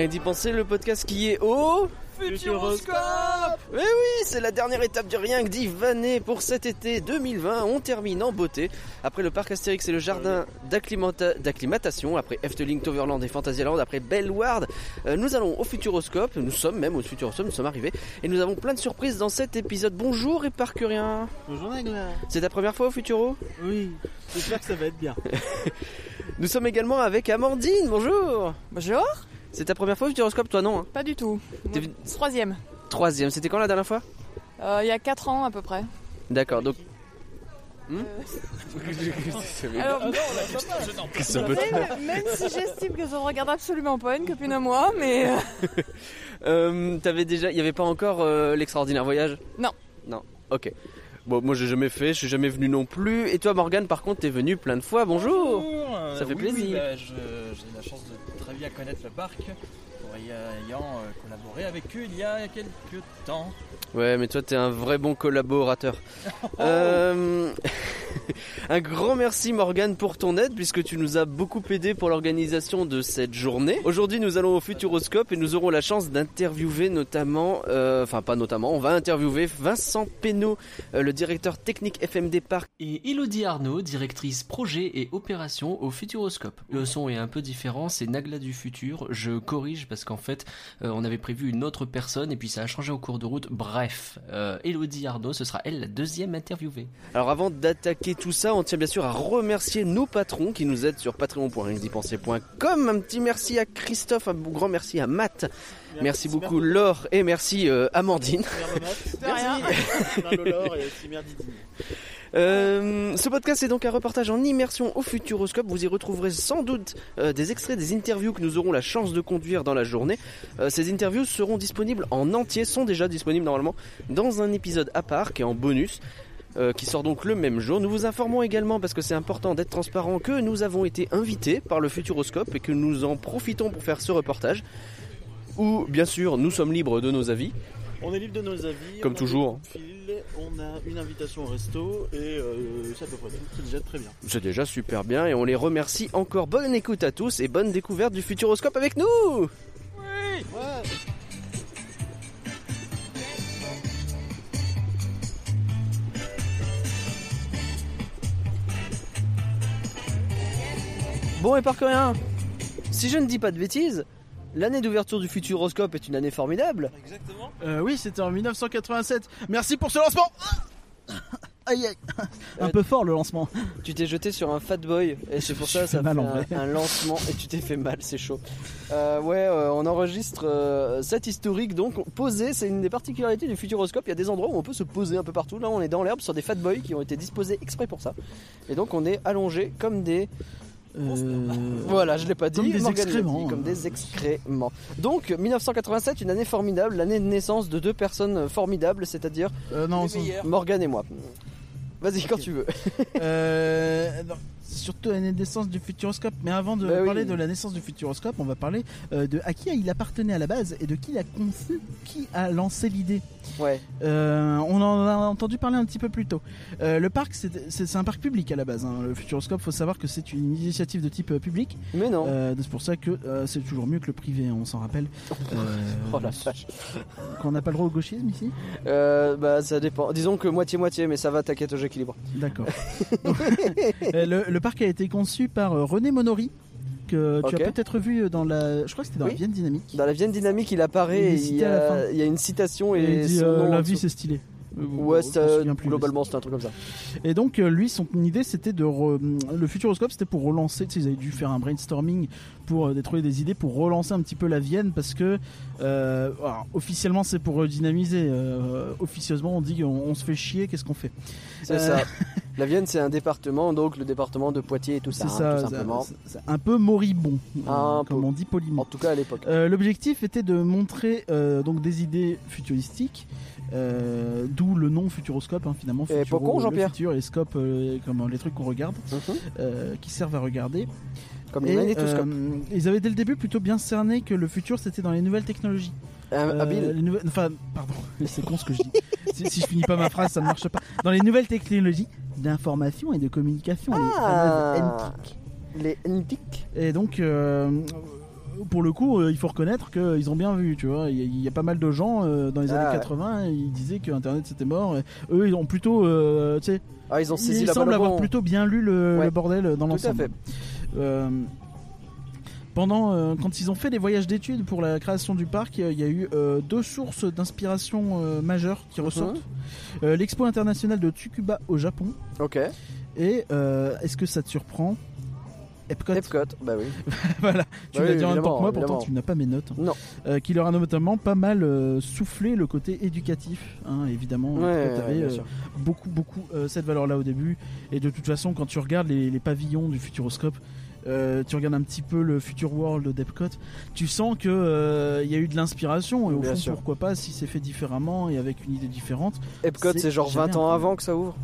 Rien d'y penser, le podcast qui est au... Futuroscope Mais oui, c'est la dernière étape du rien que dit Vanet pour cet été 2020. On termine en beauté. Après le parc Astérix et le jardin d'acclimata- d'acclimatation, après Efteling, Toverland et Fantasyland, après Bellward, euh, nous allons au Futuroscope. Nous sommes même au Futuroscope, nous sommes arrivés. Et nous avons plein de surprises dans cet épisode. Bonjour et Parcurien. Bonjour Nagla C'est ta première fois au Futuro? Oui, j'espère que ça va être bien. Nous sommes également avec Amandine. Bonjour. Bonjour C'est ta première fois au Futuroscope, toi non hein Pas du tout. Moi, Troisième. Troisième. C'était quand la dernière fois Euh, Il y a 4 ans à peu près. D'accord, donc. Alors, Qu'est-ce que ça peut même, même si j'estime que ça ne regarde absolument pas une copine à moi, mais euh, Euh, T'avais déjà, il y avait pas encore euh, l'extraordinaire voyage Non. Non. Ok. Bon, moi j'ai jamais fait, je suis jamais venu non plus. Et toi, Morgane, par contre, t'es venu plein de fois. Bonjour. euh, Ça fait oui, plaisir. oui, bah, je- J'ai la chance de bien connaître le parc pour y ayant euh, collaboré avec eux il y a quelques temps. Ouais, mais toi, t'es un vrai bon collaborateur. Euh, un grand merci, Morgane, pour ton aide, puisque tu nous as beaucoup aidé pour l'organisation de cette journée. Aujourd'hui, nous allons au Futuroscope et nous aurons la chance d'interviewer notamment, euh, enfin pas notamment, on va interviewer Vincent Pénaud, euh, le directeur technique FMD Parc. Et Elodie Arnaud, directrice projet et opération au Futuroscope. Le son est un peu différent, c'est Nagla du futur. Je corrige parce qu'en fait, euh, on avait prévu une autre personne et puis ça a changé au cours de route. Bref, euh, Elodie Arnaud, ce sera elle la deuxième interviewée. Alors avant d'attaquer tout ça, on tient bien sûr à remercier nos patrons qui nous aident sur patreon.ringsdypenser.com. Un petit merci à Christophe, un grand merci à Matt, merci, beaucoup Laure et merci euh, Amandine. de rien. Euh, ce podcast est donc un reportage en immersion au Futuroscope. Vous y retrouverez sans doute euh, des extraits des interviews que nous aurons la chance de conduire dans la journée. Euh, ces interviews seront disponibles en entier, sont déjà disponibles normalement dans un épisode à part qui est en bonus. qui sort donc le même jour. Nous vous informons également, parce que c'est important d'être transparent, que nous avons été invités par le Futuroscope et que nous en profitons pour faire ce reportage. Où, bien sûr, nous sommes libres de nos avis. On est libre de nos avis. Comme on toujours. fil, On a une invitation au resto et euh, c'est à peu près tout. C'est déjà très bien. C'est déjà super bien et on les remercie encore. Bonne écoute à tous et bonne découverte du Futuroscope avec nous Bon et par si je ne dis pas de bêtises, l'année d'ouverture du Futuroscope est une année formidable. Exactement. Euh, oui, c'était en 1987. Merci pour ce lancement Aïe aïe Un Euh, peu fort le lancement. Tu t'es jeté sur un fat boy et c'est pour ça Je ça mal fait en un, vrai. un lancement et tu t'es fait mal, c'est chaud. Euh, ouais, euh, on enregistre euh, cet historique donc posé, c'est une des particularités du Futuroscope. Il y a des endroits où on peut se poser un peu partout. Là, on est dans l'herbe sur des fat boys qui ont été disposés exprès pour ça. Et donc on est allongé comme des voilà, je l'ai pas dit, Comme des Morgane l'a excréments, dit, comme hein. des excréments. Donc 1987, une année formidable, l'année de naissance de deux personnes formidables, c'est-à-dire Euh. Morgane et moi. Vas-y quand tu veux. Euh, non, c'est surtout la naissance du Futuroscope. Mais avant de Bah oui. parler de la naissance du Futuroscope, on va parler euh, de à qui il appartenait à la base et de qui l'a conçu, qui a lancé l'idée. Ouais. Euh, on en a entendu parler un petit peu plus tôt. Euh, le parc, c'est un parc public à la base. hein. Le Futuroscope, faut savoir que c'est une initiative de type euh, public. Mais non. C'est pour ça que c'est toujours mieux que le privé, hein, on s'en rappelle. Oh la vache. qu'on n'a pas le droit au gauchisme ici? Bah ça dépend. Disons que moitié-moitié, mais ça va, t'inquiète, j'équilibre. D'accord. Le, le parc a été conçu par René Monori, que tu as peut-être vu dans la. Je crois que c'était dans Oui. la Vienne Dynamique. Dans la Vienne dynamique, il apparaît, Il et il y, a, il y a une citation Et et, il dit son euh, nom La vie c'est stylé. Ouais, globalement c'était un truc comme ça. Et donc euh, lui, son idée c'était de re- le Futuroscope, c'était pour relancer. Tu sais, ils avaient dû faire un brainstorming pour euh, trouver des idées pour relancer un petit peu la Vienne parce que euh, alors, officiellement c'est pour dynamiser. euh, officieusement on dit on, on se fait chier, qu'est-ce qu'on fait? C'est ça. La Vienne, c'est un département, donc le département de Poitiers et tout ça, hein, tout simplement. un peu moribond, euh, Un comme peu. on dit poliment. En tout cas à l'époque. Euh, L'objectif était de montrer euh, donc des idées futuristiques, euh, d'où le nom Futuroscope hein, finalement. Et Futuro, pourquoi, le Jean-Pierre? futur et scope comme les trucs qu'on regarde, Mhm. qui servent à regarder. Comme les Et, magnétoscopes. euh, ils avaient dès le début plutôt bien cerné que le futur c'était dans les nouvelles technologies. Euh, Euh, habile. les nouvelles- Enfin, pardon, c'est con ce que je dis. si, si je finis pas ma phrase, ça ne marche pas. Dans les nouvelles technologies d'information et de communication, les Ah. NTIC. Les NTIC. Et donc, euh, pour le coup, euh, il faut reconnaître qu'ils ont bien vu, tu vois. Il y, a- il y a pas mal de gens dans les Ah années ouais. 80, ils disaient que Internet c'était mort. eux, ils ont plutôt, tu sais, Ah, ils ont saisi ils la semblent avoir bon. plutôt bien lu le, Ouais. le bordel dans Tout à l'ensemble. Euh, pendant, euh, quand ils ont fait des voyages d'études pour la création du parc, euh, il y a eu euh, deux sources d'inspiration majeures qui ressortent. Mhm. Euh, L'expo internationale de Tsukuba au Japon Ok. et est-ce que ça te surprend? Epcot. Epcot, bah oui. voilà, tu Bah l'as oui, dit en même temps que moi, évidemment, pourtant tu n'as pas mes notes. Non. Euh, qui leur a notamment pas mal euh, soufflé le côté éducatif, hein, évidemment. Ouais, Epcot avait, euh, beaucoup, beaucoup cette valeur-là au début. Et de toute façon, quand tu regardes les, les pavillons du Futuroscope, euh, tu regardes un petit peu le Future World d'Epcot, tu sens que euh, il y a eu de l'inspiration. Et au Bien fond, sûr. pourquoi pas si c'est fait différemment et avec une idée différente. Epcot, c'est genre jamais 20 ans avant que ça ouvre?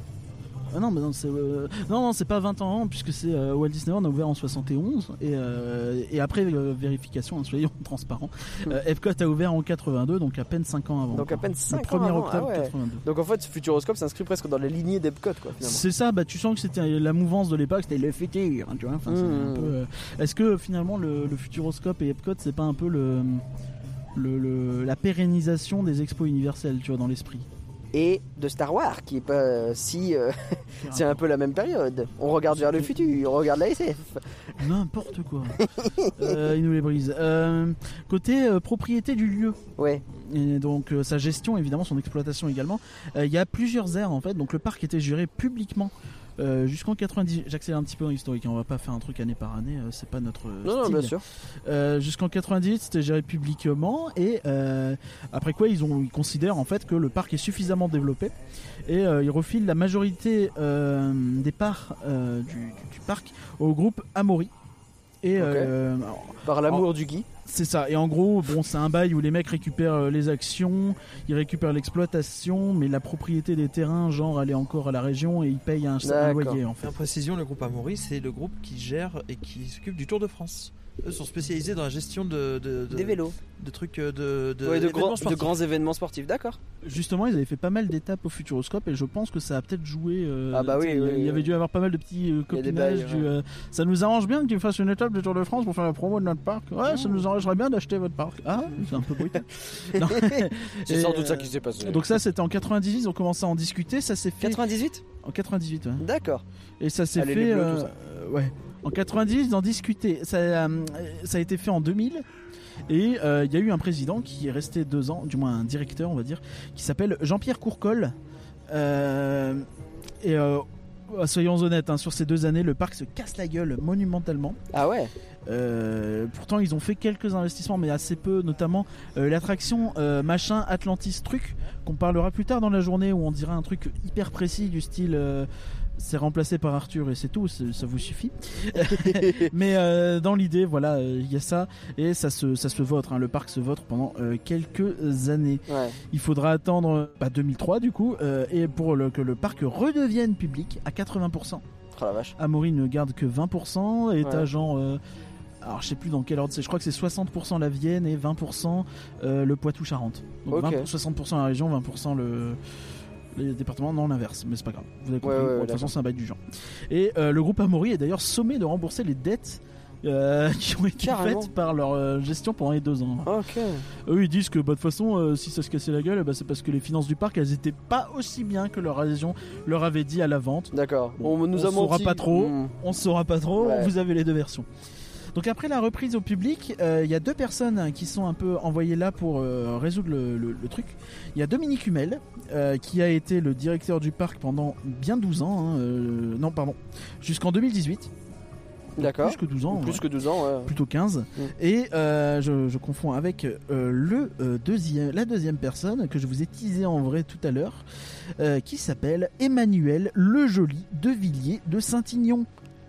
Ah non, mais non, c'est euh, non, non, c'est pas 20 ans puisque c'est euh, Walt Disney World a ouvert en 71 et, euh, et après vérification, hein, soyons transparents, euh, Epcot a ouvert en 82, donc à peine 5 ans avant. Donc à peine le 5 1er ans avant. octobre ah ouais. 82. Donc en fait, Futuroscope s'inscrit presque dans les lignées d'Epcot, quoi. C'est ça, bah tu sens que c'était la mouvance de l'époque, c'était le futur, hein, tu vois. enfin, Mmh. euh, Est-ce que finalement le, le Futuroscope et Epcot c'est pas un peu le, le, le- la pérennisation des expos universelles, tu vois, dans l'esprit? Et de Star Wars, qui est pas si. euh, c'est un peu la même période. On regarde vers le futur, on regarde la SF. N'importe quoi. Euh, il nous les brise. Euh, côté propriété du lieu. Ouais. Et donc sa gestion évidemment son exploitation également il y a plusieurs aires en fait donc le parc était géré publiquement euh, jusqu'en 90 j'accélère un petit peu dans l'historique hein, on va pas faire un truc année par année euh, c'est pas notre euh, Non, non, style. bien sûr. Euh, jusqu'en 98 c'était géré publiquement et après quoi ils ont ils considèrent en fait que le parc est suffisamment développé et ils refilent la majorité des parts du, du- du parc au groupe Amaury et euh, alors, Par l'amour du Guy. c'est ça. Et en gros, bon, c'est un bail où les mecs récupèrent euh, les actions, ils récupèrent l'exploitation, mais la propriété des terrains, genre, elle est encore à la région et ils payent un, un loyer en fait. En précision, le groupe Amaury, c'est le groupe qui gère et qui s'occupe du Tour de France. Eux sont spécialisés dans la gestion de, de, de- Des vélos. de trucs euh, de, de, Ouais, de, d'événements grands, de sportifs. grands événements sportifs, d'accord. Justement, ils avaient fait pas mal d'étapes au Futuroscope et je pense que ça a peut-être joué. euh, Ah bah oui, il y oui, il y oui. avait dû avoir pas mal de petits euh, copinages. bails, du, ouais. euh, ça nous arrange bien que tu fasses une étape du Tour de France pour faire la promo de notre parc. Ouais, ça nous arrangerait bien d'acheter votre parc. Ah, c'est un peu brutal. C'est sans doute ça qui s'est passé. Donc ça, c'était en 98. Ils ont commencé à en discuter. Ça s'est fait 98 en 98. Ouais. D'accord. Et ça s'est Allez, les fait. bleus, euh, tout ça. euh, ouais. En 90, d'en discuter. Ça, euh, ça a été fait en 2000. Et euh, il y a eu un président qui est resté deux ans, du moins un directeur, on va dire, qui s'appelle Jean-Pierre Courcol. Euh, et euh, soyons honnêtes, hein, sur ces deux années, le parc se casse la gueule monumentalement. Ah ouais? Pourtant, ils ont fait quelques investissements, mais assez peu, notamment l'attraction machin Atlantis Truc, qu'on parlera plus tard dans la journée, où on dira un truc hyper précis du style. C'est remplacé par Arthur et c'est tout, ça vous suffit. mais euh, dans l'idée, voilà, euh, il y a ça et ça se, ça se vote. hein, le parc se vote pendant euh, quelques années. Ouais. Il faudra attendre bah, 2003 du coup et pour le- que le parc redevienne public à 80%. Oh la vache. Amaury ne garde que 20% et t'as Ouais. genre euh, alors je sais plus dans quel ordre c'est je crois que c'est 60% la Vienne et 20% euh, le Poitou-Charentes donc Ok. 20 60% la région 20% le les départements non l'inverse mais c'est pas grave vous avez compris Ouais, ouais, Bon, de toute façon c'est un bail du genre et euh, le groupe Amaury est d'ailleurs sommé de rembourser les dettes euh, qui ont été Carrément. faites par leur euh, gestion pendant les deux ans. Ok. Eux ils disent que bah, de toute façon euh, si ça se cassait la gueule bah, c'est parce que les finances du parc elles étaient pas aussi bien que leur région leur avait dit à la vente D'accord. Bon, on nous on a saura pas trop. Hmm. on saura pas trop, Ouais. vous avez les deux versions. Donc après la reprise au public, euh, il y a deux personnes qui sont un peu envoyées là pour euh, résoudre le, le- le truc. Il y a Dominique Humel, euh, qui a été le directeur du parc pendant bien 12 ans. hein, euh, non, pardon, jusqu'en 2018. D'accord. Plus que 12 ans. Plus ouais. que 12 ans, ouais. Plutôt 15. Mm. Et euh, je, je confonds avec euh, le, euh, deuxième, la deuxième personne que je vous ai teasé en vrai tout à l'heure, qui s'appelle Emmanuel Le Joli de Villiers de Saint-Ignon.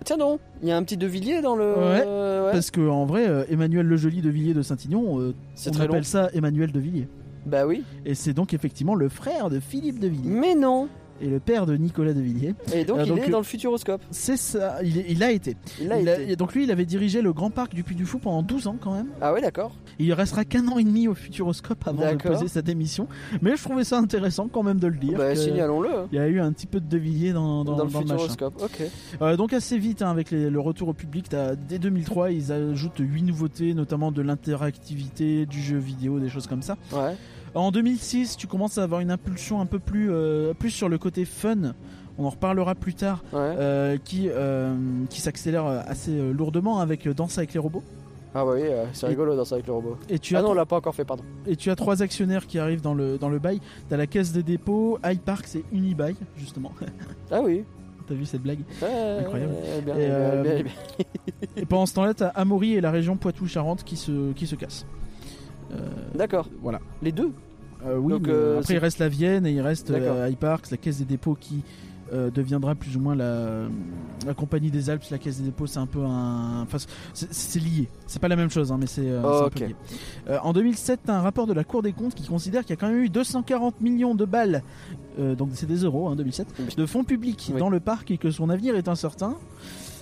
Tiens donc, il y a un petit De Villiers dans le. Ouais. euh, ouais. Parce que en vrai, euh, Emmanuel Le Joli de Villiers de Saint-Ignon, euh, C'est on très appelle long. ça Emmanuel de Villiers. Bah oui. Et c'est donc effectivement le frère de Philippe de Villiers Mais non. Et le père de Nicolas de Villiers. Et donc Ah, il est euh, dans le Futuroscope. C'est ça, il, est- il a été. Il a- été. et donc lui, il avait dirigé le Grand Parc du Puy du Fou pendant 12 ans quand même. Ah ouais, d'accord. Il restera qu'un an et demi au Futuroscope avant de poser sa démission. Mais je trouvais ça intéressant quand même de le dire. Bah, signalons-le. hein. Il y a eu un petit peu de devilliers dans, dans, Dans, le dans. Futuroscope. Euh, donc assez vite hein, avec les- le retour au public, dès 2003 ils ajoutent 8 nouveautés, notamment de l'interactivité, du jeu vidéo, des choses comme ça. Ouais. En 2006 tu commences à avoir une impulsion un peu plus, euh, plus sur le côté fun, on en reparlera plus tard, Ouais. euh, qui, euh, qui s'accélère assez lourdement avec Danse avec les robots. Ah bah oui, euh, c'est rigolo dans ça avec le robot. Et tu, Ah as, non, on l'a pas encore fait, pardon. et tu as trois actionnaires qui arrivent dans le, dans le bail. T'as la caisse des dépôts, iPark c'est Unibail justement. Ah oui. T'as vu cette blague Ouais, Incroyable. bien, Et, bien, euh, bien, bien. Et pendant ce temps-là, t'as Amaury et la région Poitou-Charentes qui se, qui se cassent. Euh, D'accord. voilà. Les deux Euh, oui, Donc, mais euh, après il reste la Vienne et il reste D'accord. euh, Hyparx, la Caisse des dépôts qui euh, deviendra plus ou moins la, la Compagnie des Alpes. La Caisse des dépôts, c'est un peu un. Enfin, c'est- lié. C'est pas la même chose, hein, mais c'est un peu lié. Euh, en 2007, t'as un rapport de la Cour des comptes qui considère qu'il y a quand même eu 240 millions de balles, euh, donc c'est des euros, hein, 2007, de fonds publics Oui. dans le parc et que son avenir est incertain.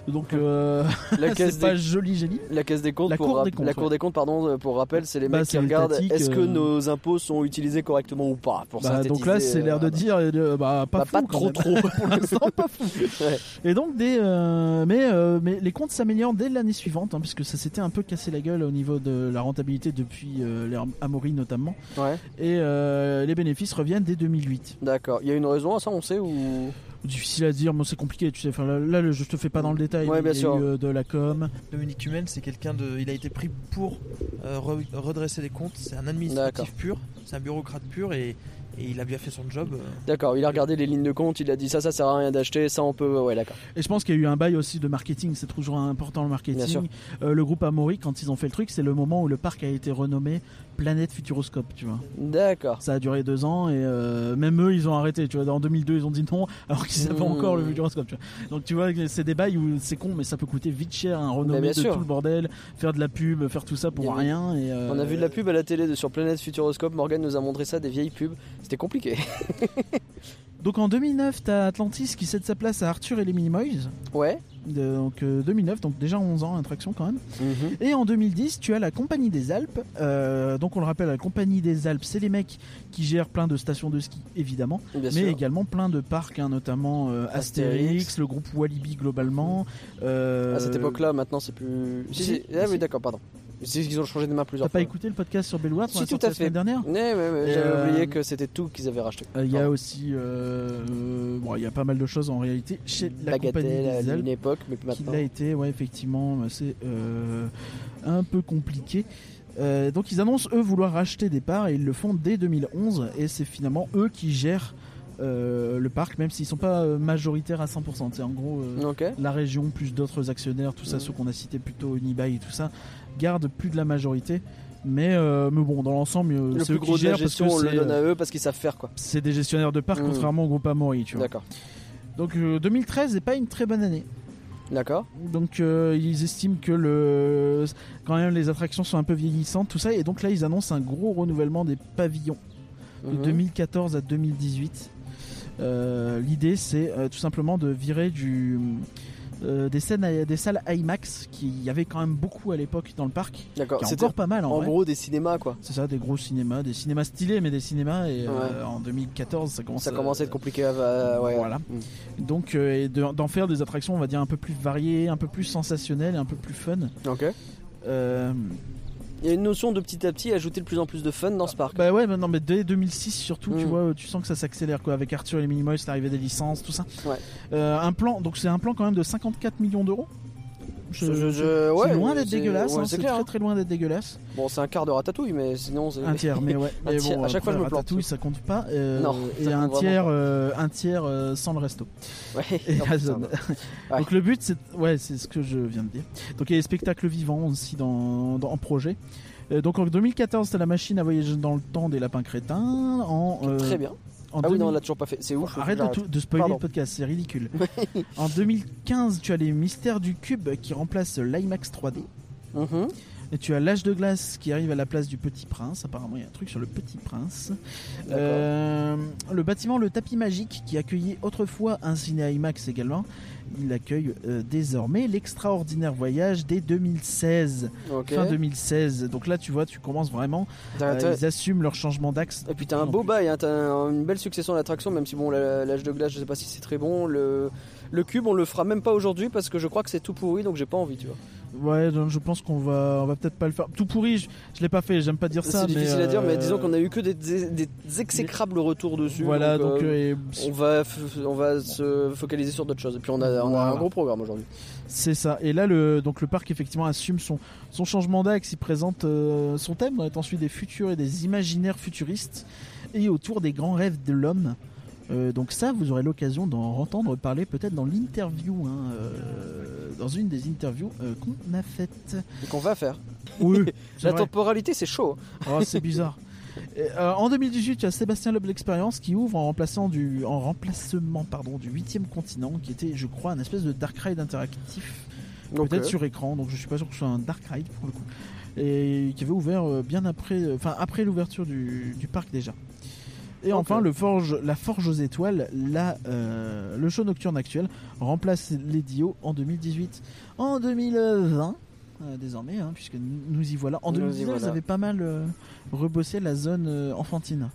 Donc, euh, La caisse, c'est pas des... joli, joli. la caisse des comptes, La pour, Cour des comptes, la Cour ouais. des comptes, pardon, euh, pour rappel, c'est les Bah, mecs qui regardent est-ce que euh, nos impôts sont utilisés correctement ou pas. Pour Bah, donc là, c'est l'air de euh, dire, euh, bah, pas Bah, fou, pas trop, trop. pour l'instant, pas fou. Ouais. Et donc des, mais, mais les comptes s'améliorent dès l'année suivante, hein, puisque ça s'était un peu cassé la gueule au niveau de la rentabilité depuis l'ère Amaury notamment, Ouais, et euh, les bénéfices reviennent dès 2008. d'accord. Il y a une raison à ça, on sait ou? Difficile à dire, mais c'est compliqué, tu sais. Enfin, là, là, je te fais pas dans le détail. Ouais, mais bien il y a sûr. eu, euh, de la com. Dominique Humen, c'est quelqu'un de. Il a été pris pour euh, re- redresser les comptes. C'est un administratif pur, c'est un bureaucrate pur et, et il a bien fait son job. euh. D'accord, il a regardé les lignes de compte, il a dit ça, ça sert à rien d'acheter, ça on peut. Ouais, d'accord. Et je pense qu'il y a eu un bail aussi de marketing, c'est toujours important le Bien sûr. marketing. Euh, le groupe Amaury, quand ils ont fait le truc, c'est le moment où le parc a été renommé Planète Futuroscope, tu vois. D'accord. Ça a duré deux ans et euh, même eux ils ont arrêté. Tu vois, en 2002 ils ont dit non alors qu'ils avaient Mmh. encore le Futuroscope. Tu vois. Donc tu vois, c'est des bails où c'est con mais ça peut coûter vite cher, un renommer bien de sûr. tout le bordel, faire de la pub, faire tout ça pour rien. Et, euh, On a vu de la pub à la télé de, sur Planète Futuroscope, Morgan nous a montré ça, des vieilles pubs. C'était compliqué. Donc en 2009 t'as Atlantis qui cède sa place à Arthur et les Minimoys. Ouais. De- donc euh, 2009, donc déjà 11 ans l'attraction quand même. Mhm. Et en 2010, tu as la Compagnie des Alpes. Euh, donc on le rappelle, la Compagnie des Alpes, c'est les mecs qui gèrent plein de stations de ski, évidemment, Bien mais sûr. également plein de parcs, hein, notamment euh, Astérix, Astérix. le groupe Walibi globalement. euh, À cette époque-là, maintenant c'est plus. Si, si, si. Ah oui, d'accord, pardon. C'est qu'ils ont changé de main T'as plusieurs pas fois. écouté le podcast sur Bellward Si, a tout à la semaine fait. dernière Ouais, ouais, ouais, j'avais euh, oublié que c'était tout qu'ils avaient racheté. Euh, Il y a aussi, euh, euh, bon, il y a pas mal de choses en réalité chez la Compagnie Bagatelle à des Alpes. une époque, mais qui maintenant. l'a été, ouais, effectivement, c'est euh, un peu compliqué. Euh, donc ils annoncent eux vouloir racheter des parts et ils le font dès 2011 et c'est finalement eux qui gèrent euh, le parc même s'ils sont pas euh, majoritaires à 100%. C'est en gros euh, la région plus d'autres actionnaires, tout ça, Mhm. ceux qu'on a cités plutôt Unibail et tout ça, gardent plus de la majorité. Mais, euh, mais bon, dans l'ensemble, euh, Le c'est eux qui gros la gèrent parce que on le c'est, donne euh, à eux parce qu'ils savent faire quoi. c'est des gestionnaires de parc Mhm. contrairement au groupe Amaury, tu vois. D'accord. Donc euh, 2013 n'est pas une très bonne année. D'accord. Donc euh, ils estiment que le quand même les attractions sont un peu vieillissantes, tout ça, et donc là ils annoncent un gros renouvellement des pavillons de Mhm. 2014 à 2018. Euh, L'idée c'est euh, tout simplement de virer du euh, des scènes, des salles IMAX qui y avait quand même beaucoup à l'époque dans le parc, D'accord. qui est C'était encore pas mal en, en vrai. gros des cinémas quoi. C'est ça, des gros cinémas, des cinémas stylés, mais des cinémas. Et euh, en 2014, ça commence, Ça commence à être compliqué à. à- ouais. Voilà. Mm. Donc, euh, et d'en faire des attractions, on va dire un peu plus variées, un peu plus sensationnelles, et un peu plus fun. Ok. Euh, Il y a une notion de petit à petit ajouter de plus en plus de fun dans ce parc. Bah ouais, mais non, mais dès 2006 surtout, tu Mm. vois, tu sens que ça s'accélère quoi, avec Arthur et les Minimoys, l'arrivée des licences, tout ça. Ouais. Euh, un plan, donc c'est un plan quand même de 54 millions d'euros. Je- c'est loin d'être dégueulasse, ouais, hein, c'est très hein. très loin d'être dégueulasse. Bon, c'est un quart de ratatouille, mais sinon c'est. Un tiers, mais ouais. Un mais tiers, bon, à chaque fois, je me plante. Ratatouille, ça compte pas. euh, Non, et ça un tiers, vraiment euh, un tiers euh, sans le resto. Ouais. Et Non, la putain, zone. non. Ouais. Donc le but, c'est ouais, c'est ce que je viens de dire. Donc il y a les spectacles vivants aussi dans, dans- en projet. Euh, donc en 2014, c'était la machine à voyager dans le temps des lapins crétins. En, euh, Très bien. En Ah oui, 2000 non, on l'a toujours pas fait. C'est ouf. Arrête de, j'arrête. tout- de spoiler Pardon. le podcast, c'est ridicule. en 2015, tu as les mystères du cube qui remplacent l'IMAX 3D. Mhm. Et tu as l'âge de glace qui arrive à la place du Petit Prince. Apparemment, il y a un truc sur le Petit Prince. Euh, le bâtiment Le Tapis Magique qui accueillait autrefois un ciné IMAX également il accueille euh, désormais l'extraordinaire voyage dès 2016, Ok. fin 2016. Donc là, tu vois, tu commences vraiment. Euh, ils assument leur changement d'axe. Et puis t'as un beau bail, hein, t'as un- une belle succession d'attractions, même si bon l'âge de glace je sais pas si c'est très bon. Le, le cube on le fera même pas aujourd'hui parce que je crois que c'est tout pourri donc j'ai pas envie tu vois. Ouais, donc je pense qu'on va, on va peut-être pas le faire. Tout pourri, je, je l'ai pas fait. J'aime pas dire ça. C'est difficile à dire mais euh, disons qu'on a eu que des, des- des exécrables retours dessus. Voilà, donc, euh, euh, on va, on va se focaliser sur d'autres choses. Et puis on a, on a un gros programme aujourd'hui. C'est ça. Et là, le, donc le parc effectivement assume son, son changement d'axe. Il présente euh, son thème dans étant celui des futurs et des imaginaires futuristes et autour des grands rêves de l'homme. Euh, donc ça, vous aurez l'occasion d'en entendre parler peut-être dans l'interview, hein, euh, dans une des interviews euh, qu'on a faites. Et qu'on va faire. Oui, La vrai. temporalité c'est chaud. Oh, c'est bizarre. Et, en 2018, tu as Sébastien Loeb l'Expérience qui ouvre en, remplaçant du, en remplacement pardon, du 8 continent, qui était, je crois, un espèce de dark ride interactif. Peut-être sur écran, donc je suis pas sûr que ce soit un dark ride pour le coup. Et qui avait ouvert bien après, enfin après l'ouverture du, du parc déjà. Et enfin, le forge, la Forge aux Étoiles, la, euh, le show nocturne actuel, remplace les Dio en 2018. En 2020, euh, désormais, hein, puisque nous y voilà. En Nous y 2019, voilà. ils avaient pas mal euh, rebossé la zone enfantine.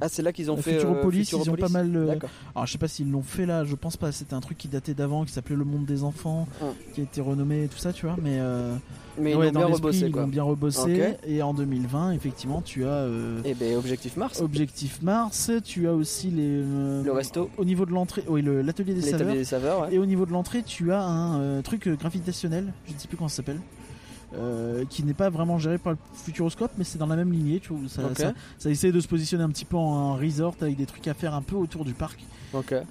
Ah c'est là qu'ils ont fait Futuropolis, euh, ils ont pas mal. euh, alors je sais pas s'ils l'ont fait là, je pense pas. C'était un truc qui datait d'avant, qui s'appelait Le Monde des Enfants, Hum. qui a été renommé et tout ça, tu vois. Mais, euh, Mais ils l'ont bien rebossé ils quoi. l'ont bien rebossé. Et en 2020, effectivement, tu as euh, Et ben objectif Mars. Objectif Mars, tu as aussi les. euh, Le resto. Au niveau de l'entrée, oui, le- l'atelier des saveurs. des saveurs. ouais. Et au niveau de l'entrée, tu as un truc gravitationnel, je ne sais plus comment ça s'appelle. Euh, qui n'est pas vraiment géré par le Futuroscope, mais c'est dans la même lignée. Tu vois, ça, Ok. ça, ça essaie de se positionner un petit peu en, resort avec des trucs à faire un peu autour du parc.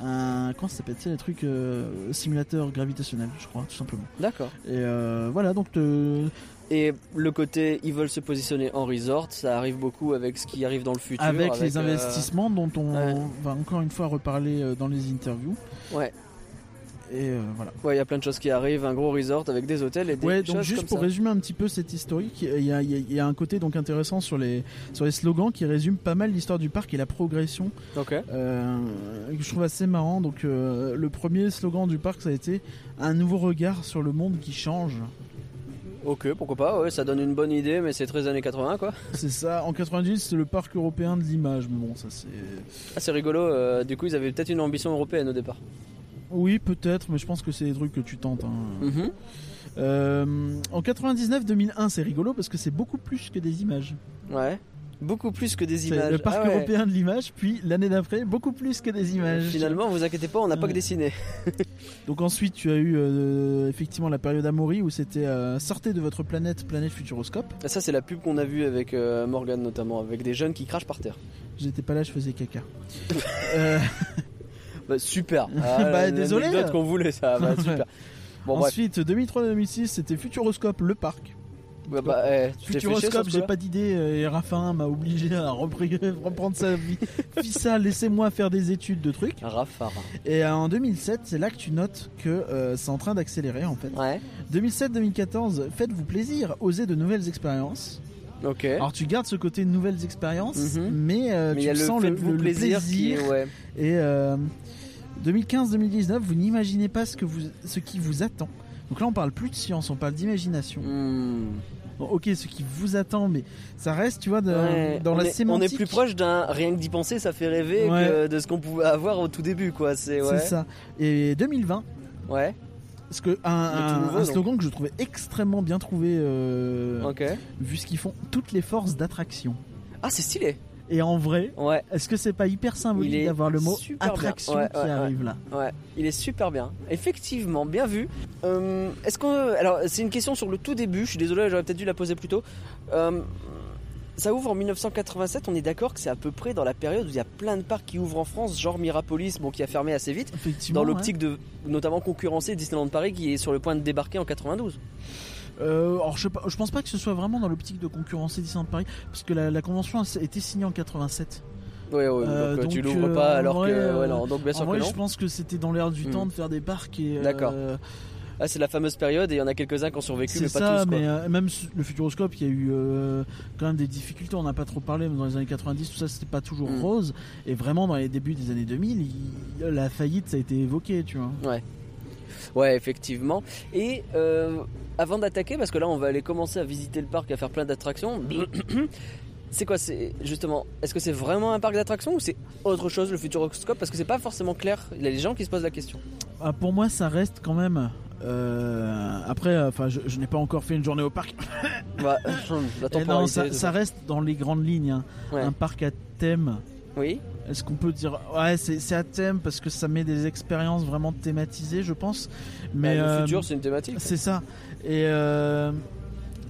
Un, comment ça s'appelle sais, les trucs euh, simulateur gravitationnel, je crois, tout simplement. D'accord. Et euh, voilà, donc euh, Et le côté ils veulent se positionner en resort, ça arrive beaucoup avec ce qui arrive dans le futur. avec, les investissements dont on ouais. va encore une fois reparler dans les interviews. Ouais. Et euh, voilà. Ouais, il y a plein de choses qui arrivent, un gros resort avec des hôtels et des Ouais, choses donc juste comme pour ça. résumer un petit peu cette historique, il y a, il y a- il y a un côté donc intéressant sur les, sur les slogans qui résument pas mal l'histoire du parc et la progression, Ok. euh, que je trouve assez marrant. Donc euh, le premier slogan du parc ça a été un nouveau regard sur le monde qui change. Ok, pourquoi pas, ouais, ça donne une bonne idée, mais c'est très années 80 quoi. C'est ça. En 98 c'est le parc européen de l'image, mais bon ça c'est. Ah, c'est rigolo, euh, du coup ils avaient peut-être une ambition européenne au départ. Oui peut-être, mais je pense que c'est des trucs que tu tentes. hein. Mhm. Euh, en 99-2001 c'est rigolo parce que c'est beaucoup plus que des images. Ouais. Beaucoup plus que des images. le parc Ah ouais. européen de l'image, puis l'année d'après beaucoup plus que des images. Finalement, vous inquiétez pas, on n'a pas que dessiné. Donc ensuite tu as eu euh, effectivement la période Amaury où c'était euh, sortez de votre planète, planète Futuroscope. Ça, c'est la pub qu'on a vue avec euh, Morgan notamment, avec des jeunes qui crachent par terre. J'étais pas là, je faisais caca. Euh, Bah, super. Bah, désolé. L'anecdote qu'on voulait, ça. Bah, super. Bon, bref. ensuite 2003-2006 c'était Futuroscope le parc. Bah, bah, eh, Futuroscope j'ai pas d'idée euh, et Raffin m'a obligé à reprendre sa vie. Fis ça, laissez-moi faire des études de trucs. Rafard. Et euh, en 2007 c'est là que tu notes que euh, c'est en train d'accélérer en fait. Ouais. 2007-2014 faites-vous plaisir, osez de nouvelles expériences. Ok. Alors tu gardes ce côté nouvelles expériences, Mhm. mais, euh, tu y a le sens le, le- le plaisir, plaisir. qui est. Ouais. Et euh, 2015-2019, vous n'imaginez pas ce, que vous, ce qui vous attend. Donc là, on parle plus de science, on parle d'imagination. Hmm. Bon, ok, ce qui vous attend, mais ça reste, tu vois, de- Ouais, dans on la est, sémantique. On est plus proche d'un rien que d'y penser, ça fait rêver Ouais. que de ce qu'on pouvait avoir au tout début, quoi. C'est ouais. Ça. Et 2020, Ouais. parce que un, un- donc. slogan que je trouvais extrêmement bien trouvé, euh, vu ce qu'ils font, toutes les forces d'attraction. Ah, c'est stylé. Et en vrai, Ouais. est-ce que c'est pas hyper symbolique d'avoir le mot attraction Ouais, qui ouais, arrive là Ouais, il est super bien. Effectivement, bien vu. Euh, Est-ce qu'on. Alors, c'est une question sur le tout début. Je suis désolé, j'aurais peut-être dû la poser plus tôt. Euh, ça ouvre en 1987. On est d'accord que c'est à peu près dans la période où il y a plein de parcs qui ouvrent en France, genre Mirapolis, bon, qui a fermé assez vite, dans ouais. l'optique de notamment concurrencer Disneyland Paris, qui est sur le point de débarquer en 92. Euh, alors je, pense pas que ce soit vraiment dans l'optique de concurrencer Disneyland Paris, parce que la, la convention a été signée en 87. Ouais, ouais. Euh, donc, tu donc, l'ouvres euh, pas alors vrai, que. euh, ouais, non, donc bien sûr en vrai, que non. je pense que c'était dans l'air du Hmm. temps de faire des parcs et. euh, D'accord. Ah, c'est la fameuse période et il y en a quelques-uns qui ont survécu, mais pas tous. Quoi. mais euh, même le Futuroscope, il y a eu euh, quand même des difficultés. On n'a pas trop parlé, mais dans les années 90, tout ça, c'était pas toujours Hmm. rose. Et vraiment, dans les débuts des années 2000, il- la faillite, ça a été évoqué, tu vois. Ouais. Ouais, effectivement. Et euh, avant d'attaquer, parce que là on va aller commencer à visiter le parc, à faire plein d'attractions. C'est quoi C'est justement, est-ce que c'est vraiment un parc d'attractions ou c'est autre chose le Futuroscope Parce que c'est pas forcément clair. Il y a des gens qui se posent la question. Ah, pour moi, ça reste quand même. euh, après, euh, enfin, je, je n'ai pas encore fait une journée au parc. Bah, non, ça, ça reste dans les grandes lignes. hein. Ouais. Un parc à thème. Oui. Est-ce qu'on peut dire ouais c'est c'est à thème parce que ça met des expériences vraiment thématisées je pense. Mais Bah, le euh, futur, c'est une thématique. c'est ça. Et euh,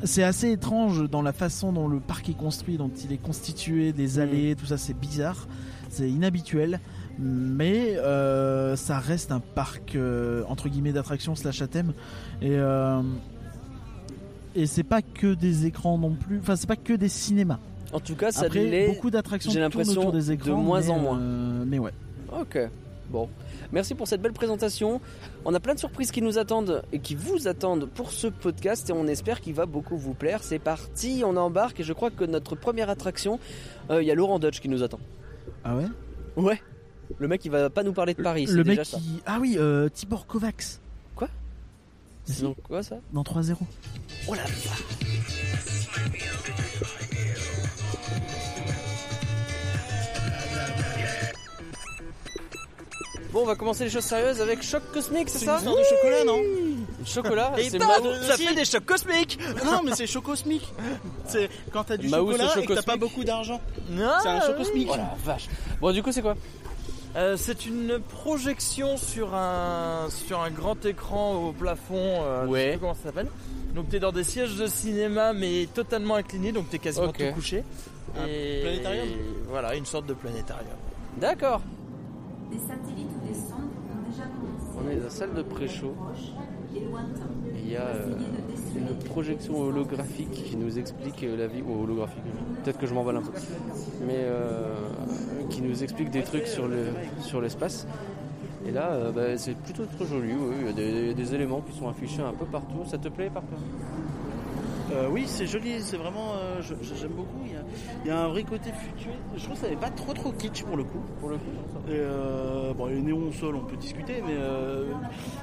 c'est assez étrange dans la façon dont le parc est construit dont il est constitué Mm. des allées tout ça c'est bizarre. C'est inhabituel. Mais euh, ça reste un parc entre guillemets d'attraction slash à thème. Et et c'est pas que des écrans non plus. Enfin c'est pas que des cinémas En tout cas, ça après l'est. beaucoup d'attractions j'ai l'impression des de moins mais, en moins. euh, mais ouais Ok. Bon. Merci pour cette belle présentation. On a plein de surprises qui nous attendent et qui vous attendent pour ce podcast et on espère qu'il va beaucoup vous plaire. C'est parti, on embarque et je crois que notre première attraction, euh, il y a Laurent Dodge qui nous attend. ah ouais? Ouais. Le mec, il va pas nous parler de Paris. le c'est mec déjà ça. qui. Ah oui, euh, Tibor Kovacs. Quoi? Si, Donc quoi ça? Dans 3-0. Oh là là Bon, on va commencer les choses sérieuses avec Choc Cosmique, c'est ça de chocolat, non Chocolat, Et c'est bam, Mado. ça fait des chocs cosmiques Non, mais c'est chocosmique. C'est quand t'as du chocolat et que t'as pas beaucoup d'argent. Non, C'est un choc cosmique. Oh la vache. Bon, du coup, c'est quoi Euh, c'est une projection sur un, sur un grand écran au plafond. euh, Je Ouais. sais plus comment ça s'appelle. Donc t'es dans des sièges de cinéma mais totalement inclinés, donc t'es quasiment Ok. tout couché. Un Et planétarium Voilà, une sorte de planétarium. D'accord. Des satellites On est dans la salle de pré-show. Il y a euh, une projection holographique qui nous explique euh, la vie. Ou holographique, peut-être que je m'emballe un peu. Mais euh, qui nous explique des trucs sur le sur l'espace. Et là, euh, bah, c'est plutôt très joli. Il y a des, des éléments qui sont affichés un peu partout. Ça te plaît, Parker? Euh, oui, c'est joli, c'est vraiment. euh, J'aime beaucoup. Il y, a, il y a un vrai côté futur. Je trouve que ça n'est pas trop trop kitsch pour le coup. Pour le coup, Et, euh, bon, les néons au sol, on peut discuter, mais euh,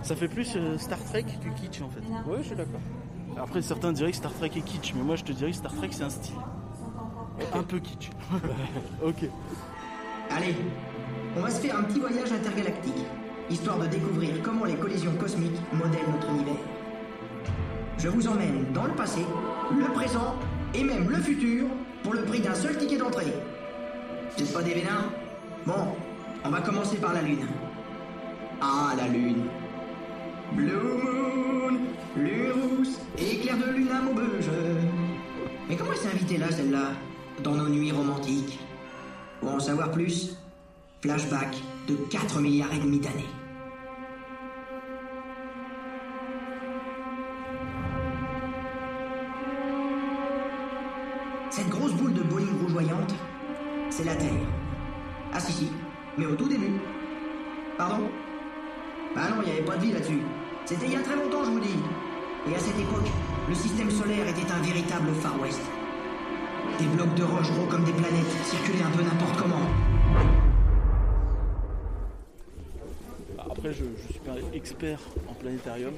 ça fait plus euh, Star Trek que kitsch en fait. Oui, je suis d'accord. Après, certains diraient que Star Trek est kitsch, mais moi je te dirais que Star Trek c'est un style. Un peu kitsch. ok. Allez, on va se faire un petit voyage intergalactique, histoire de découvrir comment les collisions cosmiques modèlent notre univers. Je vous emmène dans le passé, le présent et même le futur pour le prix d'un seul ticket d'entrée. C'est pas des vénins Bon, on va commencer par la Lune. Ah, la Lune. Blue Moon, lune rousse, éclair de lune à Maubeuge. Mais comment elle s'est invitée là, celle-là? Dans nos nuits romantiques pour en savoir plus, flashback de 4 milliards et demi d'années. Cette grosse boule de bowling rougeoyante, c'est la Terre. Ah si si, mais au tout début. Pardon? Bah non, il n'y avait pas de vie là-dessus. C'était il y a très longtemps, je vous dis. Et à cette époque, le système solaire était un véritable Far West. Des blocs de roche gros comme des planètes circulaient un peu n'importe comment. Après, je, je suis pas expert en planétarium.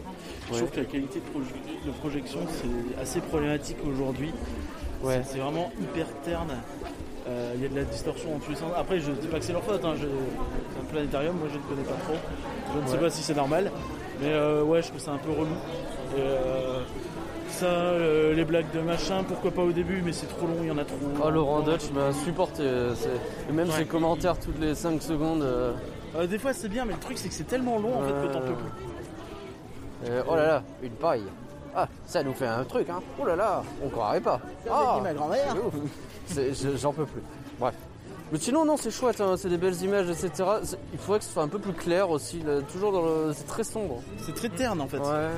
Je Ouais. trouve que la qualité de, proje- de projection, c'est assez problématique aujourd'hui. Ouais. C'est vraiment hyper terne. Euh, Il y a de la distorsion en tous les sens. Après, je dis pas que c'est leur faute. Hein. Je- C'est un planétarium, moi je ne connais pas trop. Je ne sais pas si c'est normal. Mais euh, ouais, je trouve ça un peu relou. Et, euh, ça, euh, les blagues de machin, pourquoi pas au début, mais c'est trop long, il y en a trop. Oh, Laurent Dutch m'a supporté. euh, c'est- Et même Ouais. ses commentaires toutes les 5 secondes. euh, Euh, des fois c'est bien, mais le truc c'est que c'est tellement long en fait que t'en peux plus. euh, oh là là, une paille. Ah, ça nous fait un truc, hein. Oh là là, on croirait pas. Ah, ma grand-mère. J'en peux plus. Bref. Mais sinon, non, c'est chouette, hein, c'est des belles images, etc. Il faudrait que ce soit un peu plus clair aussi. là, toujours dans le. C'est très sombre. C'est très terne en fait. Ouais.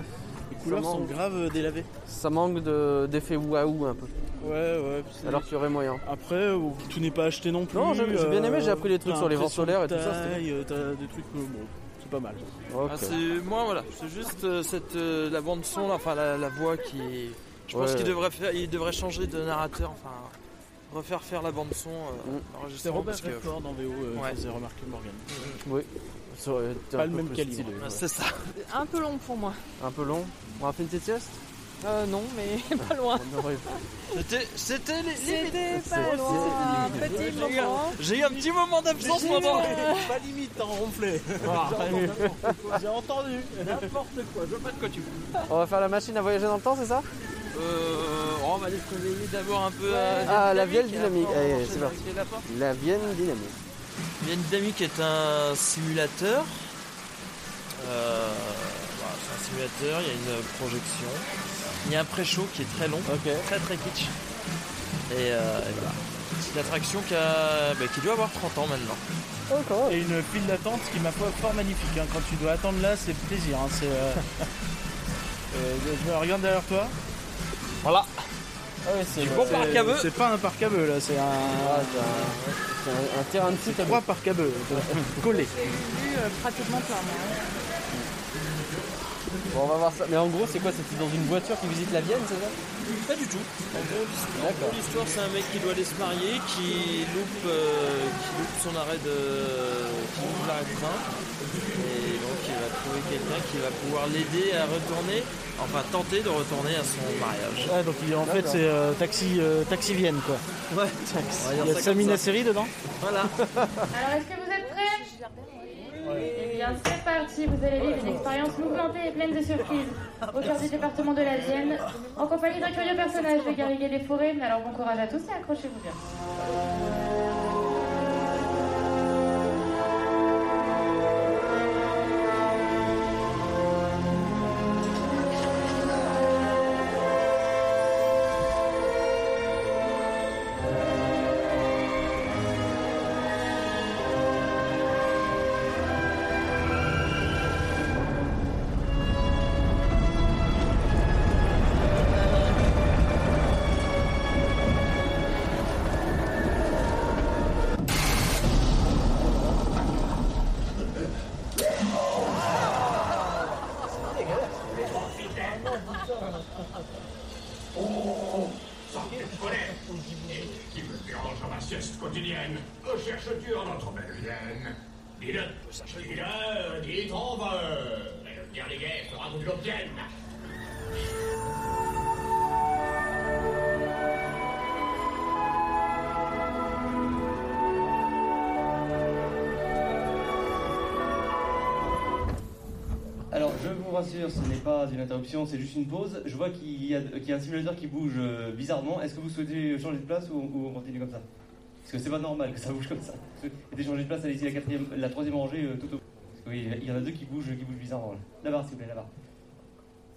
Les couleurs Ça sont manque. grave euh, délavées. Ça manque de- d'effet waouh un peu. Ouais, ouais. c'est- Alors qu'il y aurait moyen. Après, euh, tout n'est pas acheté non plus. Non, j'ai- j'ai bien aimé, j'ai appris des trucs sur les vents solaires et tout ça, c'était euh, des trucs, euh, bon, c'est pas mal. Ah, c'est moi voilà, c'est juste euh, cette euh, la bande son, là, enfin la, la voix qui. Je pense Ouais. qu'il devrait faire, il devrait changer de narrateur. Enfin, refaire faire la bande son. euh, Mm. C'est enregistrement, Robert parce que- Redford en VO, euh, Ouais. faisait remarquer Morgan. Oui. Pas le même calibre. C'est ça. Un peu long pour moi. Un peu long. On a fait une petite sieste Euh, non, mais pas loin. C'était, c'était les, C'était pas loin. c'est- Petit J'ai eu un- moment. J'ai eu un petit moment d'absence pendant. Pas limite, t'as ronflé. J'ai entendu n'importe quoi. Je vois pas de quoi tu parles. On va faire la machine à voyager dans le temps, c'est ça? Euh, on va aller se réveiller d'abord un peu à Ah, la Vienne dynamique. Allez, c'est parti. La Vienne dynamique. Vienne Dynamique est un simulateur. Euh, voilà, c'est un simulateur, il y a une projection. Il y a un pré-show qui est très long, très très kitsch. Et, euh, et voilà. C'est une attraction qui, a- bah, qui doit avoir 30 ans maintenant. Et une file d'attente qui m'a foi fort magnifique. hein. Quand tu dois attendre là, c'est plaisir. hein. C'est, euh, euh, je me regarde derrière toi. Voilà. Ah ouais, c'est Du bon c'est- parc à bœufs. C'est pas un parc à bœufs là, c'est un, Ah, c'est un, terrain de foot à trois parcs à bœufs collés. Euh, pratiquement plein. Bon, on va voir ça. Mais en gros, c'est quoi C'était dans une voiture qui visite la Vienne, c'est ça? Pas du tout. En gros, l'histoire- c'est un mec qui doit aller se marier, qui loupe, euh, qui loupe son arrêt de, qui loupe l'arrêt de train. Et donc, il va trouver quelqu'un qui va pouvoir l'aider à retourner, enfin tenter de retourner à son mariage. Ouais, donc il- en fait c'est euh, taxi, euh, taxi Vienne quoi. Ouais. Il y a Samina Seri dedans? Voilà. Alors, est-ce que vous Eh bien, c'est parti. Vous allez vivre une expérience mouvementée et pleine de surprises au cœur du département de la Vienne, en compagnie d'un curieux personnage de Garriguet des Forêts. Alors, bon courage à tous et accrochez-vous bien. Qui me dérange dans ma sieste quotidienne Que cherches-tu en notre belle Vienne Dis-le Dis-le Dis ton veut Et le bien des guerres fera que tu l'obtiennes rassure, ce n'est pas une interruption, c'est juste une pause. Je vois qu'il y, a un simulateur qui bouge euh, bizarrement. Est-ce que vous souhaitez changer de place ou, on continue comme ça? Parce que c'est pas normal que ça bouge comme ça. Et changer de place, allez-y, la, la troisième rangée euh, tout au Parce que oui, il y en a deux qui bougent, qui bougent bizarrement. là. Là-bas, s'il vous plaît, là-bas.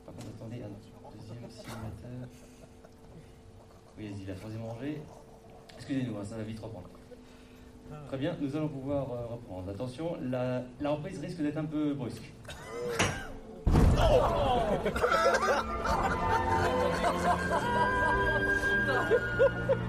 Par contre, attendez, deuxième simulateur. Oui, vas-y, la troisième rangée. Excusez-nous, hein, ça va vite reprendre. Très bien, nous allons pouvoir euh, reprendre. Attention, la, la reprise risque d'être un peu brusque. 진짜. 어.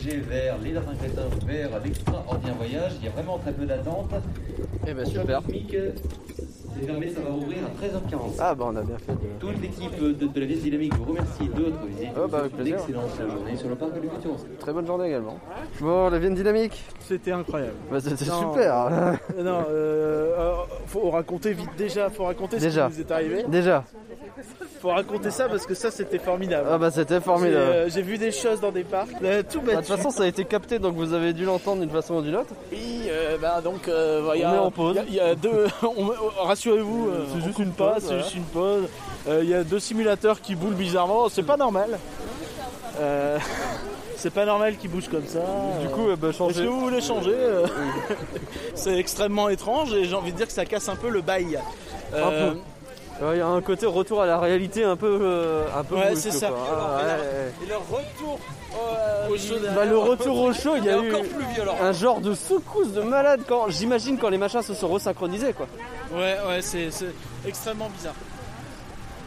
diriger vers les Crétins, vers l'extraordinaire voyage. Il y a vraiment très peu d'attente. Eh ben super. C'est fermé, ça va ouvrir à 13h40. Ah bah on a bien fait de... Toute l'équipe de, de la Vienne Dynamique vous remercie de votre visite. Oh, bah, avec plaisir. Excellente journée sur le parc du futur. Très bonne journée également. Bon, la Vienne dynamique C'était incroyable. Bah, C'était Non, super euh, non, euh, euh, faut raconter vite déjà, faut raconter Déjà. ce qui nous est arrivé. Déjà. Faut raconter ça parce que ça c'était formidable. Ah bah c'était J'ai formidable. euh, j'ai vu des choses dans des parcs, euh, tout Bah, bête. De toute façon ça a été capté donc vous avez dû l'entendre d'une façon ou d'une autre. Oui, euh, bah donc euh, il y a- On est en pause. Il y, a- il y a deux. on- Rassurez-vous, euh, c'est juste une pause. C'est juste une pause. Euh, Il y a deux simulateurs qui boulent bizarrement. C'est pas normal. Euh, C'est pas normal qu'il bouge comme ça. Du coup, euh, bah, changer. Est-ce que vous voulez changer euh, C'est extrêmement étrange et j'ai envie de dire que ça casse un peu le bail. Un peu. Ouais, Il y a un côté retour à la réalité un peu, euh, un peu Ouais, c'est ça. quoi. Ah, ouais, ouais. Et le retour Au chaud Bah, le retour au chaud, il y a eu encore plus violent. un genre de secousse de malade quand j'imagine quand les machins se sont resynchronisés quoi. Ouais, ouais, c'est extrêmement bizarre.